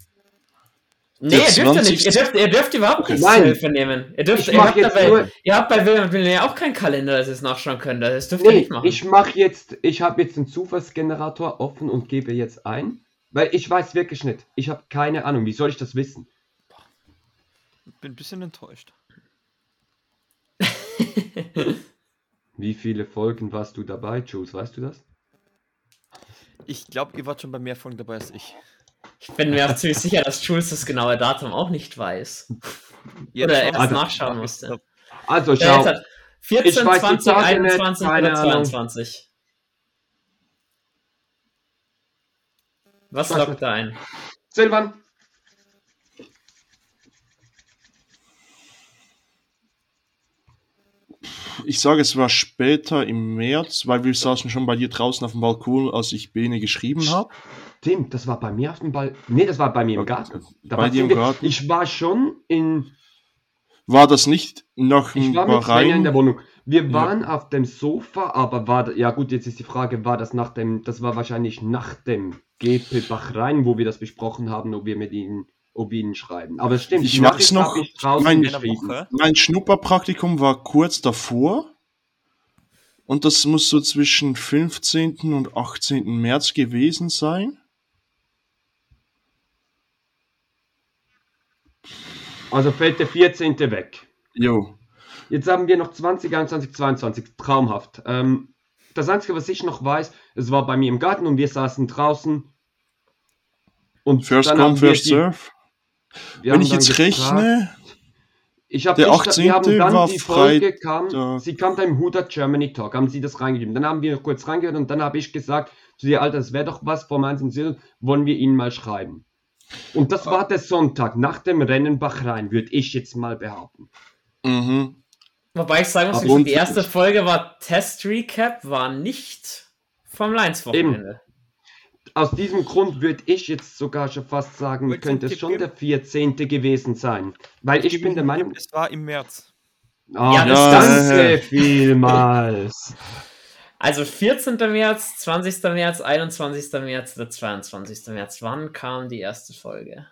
Nee, Der ihr dürft ja 20. nicht. Ihr dürft, ihr dürft überhaupt nichts Nein. Hilfe nehmen. Ihr, dürft, Ich ihr, mach habt jetzt dabei, nur- ihr habt bei Wilhelm Wilhelm ja auch keinen Kalender, dass ihr es nachschauen könnt. Das dürft ihr Nee, nicht machen. ich mache jetzt, ich habe jetzt den Zufallsgenerator offen und gebe jetzt ein, weil ich weiß wirklich nicht. Ich habe keine Ahnung. Wie soll ich das wissen? Bin ein bisschen enttäuscht. Wie viele Folgen warst du dabei, Jules? Weißt du das? Ich glaube, ihr wart schon bei mehr Folgen dabei als ich. Ich bin mir auch ziemlich sicher, dass Jules das genaue Datum auch nicht weiß. Jetzt Oder erst Also- nachschauen musste. Also Ja, schau. hat 14, Ich weiß die 20, Tage nicht, 21 keine oder Ahnung. 22. Was lockt da ein? Silvan. Ich sage, es war später im März, weil wir saßen schon bei dir draußen auf dem Balkon, als ich Bene geschrieben habe. Stimmt, das war bei mir auf dem Ball. Nee, das war bei mir im. Garten. Da Bei dir im Garten? Ich war schon in. War das nicht nach Ich dem war mit Svenja in der? Wohnung. Wir Ja. waren auf dem Sofa, aber war. Ja, gut, jetzt ist die Frage, war das nach dem. Das war wahrscheinlich nach dem GP Bahrain, wo wir das besprochen haben, ob wir mit ihnen. Ob wir ihnen schreiben. Aber es stimmt, Ich weiß Nachricht noch, ich draußen mein- In. Mein Schnupperpraktikum war kurz davor. Und das muss so zwischen 15. und 18. März gewesen sein. Also fällt der 14. weg. Jo. Jetzt haben wir noch 20, 21, 22. Traumhaft. Ähm, das Einzige, was ich noch weiß, es war bei mir im Garten und wir saßen draußen. Und First dann come, first die- serve. Wenn ich jetzt gefragt- rechne, Ich habe Der nicht, 18. wir haben dann war die Folge kam, sie kam da im Huda Germany Talk, haben sie das reingegeben. Dann haben wir kurz reingehört und dann habe ich gesagt zu dir, Alter, das wäre doch was vom 1 und Sil, wollen wir ihnen mal schreiben. Und das war der Sonntag nach dem Rennen Bachrhein, würde ich jetzt mal behaupten. mhm. Wobei ich sagen muss, die erste Folge war Test Recap, war nicht vom Lions Wochenende. Aus diesem Grund würde ich jetzt sogar schon fast sagen, einen könnte es schon geben? der 14. gewesen sein. Weil ich Gib bin der Meinung, Es war im März. Ah, Ja, das- danke vielmals. Also 14. März, 20. März, 21. März oder 22. März. Wann kam die erste Folge?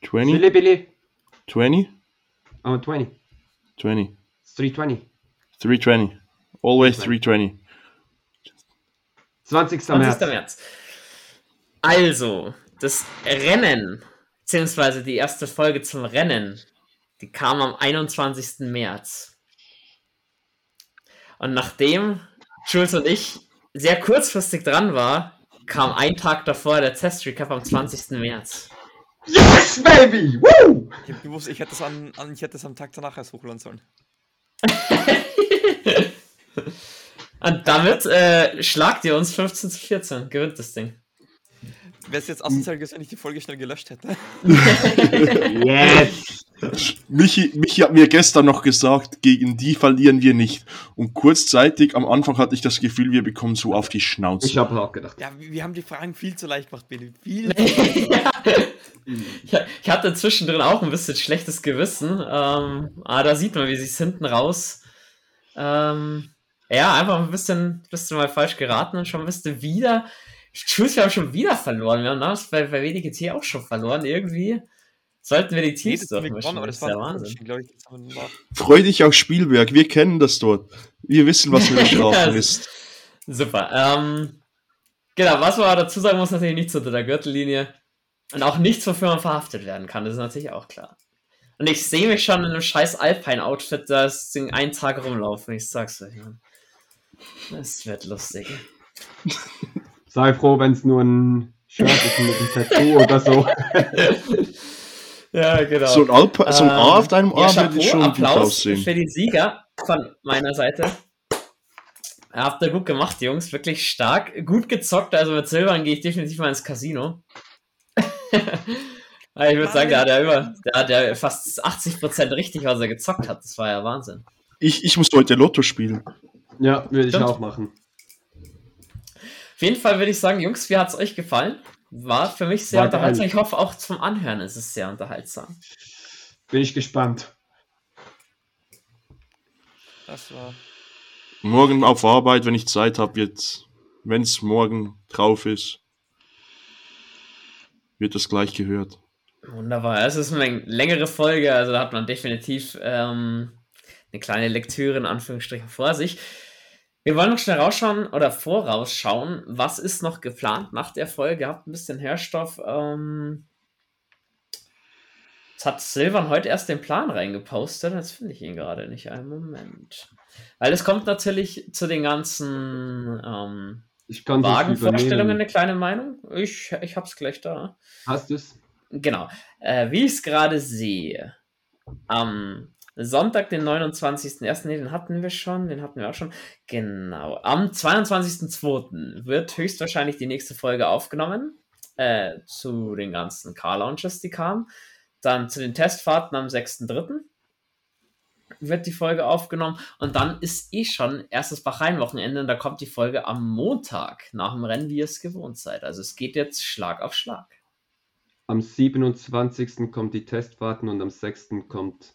Twenty? Billy, Billy. 20? Oh, 20. 20. It's 320. 320. Always 320. 20. 20. März. März. Also, das Rennen, beziehungsweise die erste Folge zum Rennen, die kam am 21. März. Und nachdem Jules und ich sehr kurzfristig dran war, kam ein Tag davor der Test Recap am 20. März. Yes, baby! Woo! Ich hab gewusst, ich hätte es an, an ich hätte es am Tag danach erst hochladen sollen. Und damit äh, schlagt ihr uns 15 zu 14. Gewinnt das Ding. Wäre es jetzt asozial gewesen, wenn ich die Folge schnell gelöscht hätte. Yes! Michi, Michi hat mir gestern noch gesagt, gegen die verlieren wir nicht. Und kurzzeitig am Anfang hatte ich das Gefühl, wir bekommen so auf die Schnauze. Ich habe auch gedacht. Ja, wir haben die Fragen viel zu leicht gemacht, Billy. Viel. ich, ich hatte zwischendrin auch ein bisschen schlechtes Gewissen. Ähm, aber da sieht man, wie sich hinten raus. Ähm, ja, einfach ein bisschen, bisschen mal falsch geraten und schon bist du wieder. Tschüss, wir haben schon wieder verloren. Wir haben damals bei, bei WDGT auch schon verloren. Irgendwie sollten wir die Nee, Teams wir durchmischen. gewonnen, aber Das das war der Wahnsinn. Ich. Wir noch- Freu dich auf Spielberg, wir kennen das dort. Wir wissen, was mit Strafen ist. Super. Ähm, genau, was man dazu sagen muss, natürlich nichts unter der Gürtellinie. Und auch nichts, wofür man verhaftet werden kann. Das ist natürlich auch klar. Und ich sehe mich schon in einem scheiß Alpine-Outfit, das den einen Tag rumlaufen. Ich sag's euch, Mann. Das wird lustig. Sei froh, wenn es nur ein Shirt ist mit einem Tattoo oder so. Ja, genau. So ein, Alpa, so ein A auf deinem ja, Arm würde Chapeau, schon gut Applaus aussehen. für die Sieger von meiner Seite. Habt ihr gut gemacht, Jungs. Wirklich stark. Gut gezockt. Also mit Silbern gehe ich definitiv mal ins Casino. Ich würde sagen, der hat ja über, der hat ja fast 80% richtig, was er gezockt hat. Das war ja Wahnsinn. Ich, ich muss heute Lotto spielen. Ja, würde ich auch machen. Auf jeden Fall würde ich sagen, Jungs, wie hat es euch gefallen? War für mich sehr War unterhaltsam. geil. Ich hoffe, auch zum Anhören ist es sehr unterhaltsam. Bin ich gespannt. Das war. Morgen auf Arbeit, wenn ich Zeit habe, wird, wenn es morgen drauf ist, wird das gleich gehört. Wunderbar. Es ist eine längere Folge, also da hat man definitiv ähm, eine kleine Lektüre in Anführungsstrichen vor sich. Wir wollen noch schnell rausschauen oder vorausschauen, was ist noch geplant nach der Folge. Ihr habt ein bisschen Hörstoff. Ähm, jetzt hat Silvan heute erst den Plan reingepostet. Jetzt finde ich ihn gerade nicht. Einen Moment. Weil es kommt natürlich zu den ganzen ähm, Ich kann das Wagenvorstellungen eine kleine Meinung. Ich, ich hab's gleich da. Hast du es? Genau. Äh, wie ich es gerade sehe, am Sonntag, den 29.01., nee, den hatten wir schon, den hatten wir auch schon. Genau. Am 22.02. wird höchstwahrscheinlich die nächste Folge aufgenommen. Äh, zu den ganzen Car-Launches, die kamen. Dann zu den Testfahrten am 6.03. wird die Folge aufgenommen. Und dann ist eh schon erstes Bachrhein-Wochenende und da kommt die Folge am Montag nach dem Rennen, wie ihr es gewohnt seid. Also es geht jetzt Schlag auf Schlag. Am 27. kommt die Testfahrten und am 6. kommt.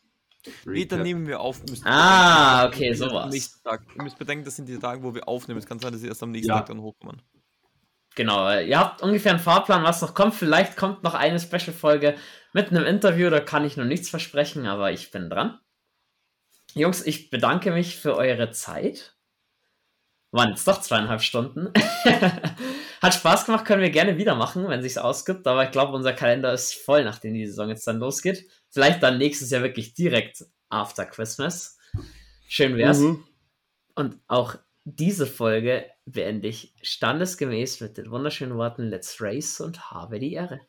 Nee, dann nehmen wir auf. müsst Ah, bedenken, okay, sowas. Tag. Ihr müsst bedenken, das sind die Tage, wo wir aufnehmen. Es kann sein, dass sie erst am nächsten Ja. Tag dann hochkommen. Genau, äh, ihr habt ungefähr einen Fahrplan, was noch kommt. Vielleicht kommt noch eine Special-Folge mit einem Interview, da kann ich noch nichts versprechen, aber ich bin dran. Jungs, ich bedanke mich für eure Zeit. Waren jetzt doch zweieinhalb Stunden. Hat Spaß gemacht, können wir gerne wieder machen, wenn sich's ausgibt. Aber ich glaube, unser Kalender ist voll, nachdem die Saison jetzt dann losgeht. Vielleicht dann nächstes Jahr wirklich direkt after Christmas. Schön wär's. Mhm. Und auch diese Folge beende ich standesgemäß mit den wunderschönen Worten Let's Race und habe die Ehre.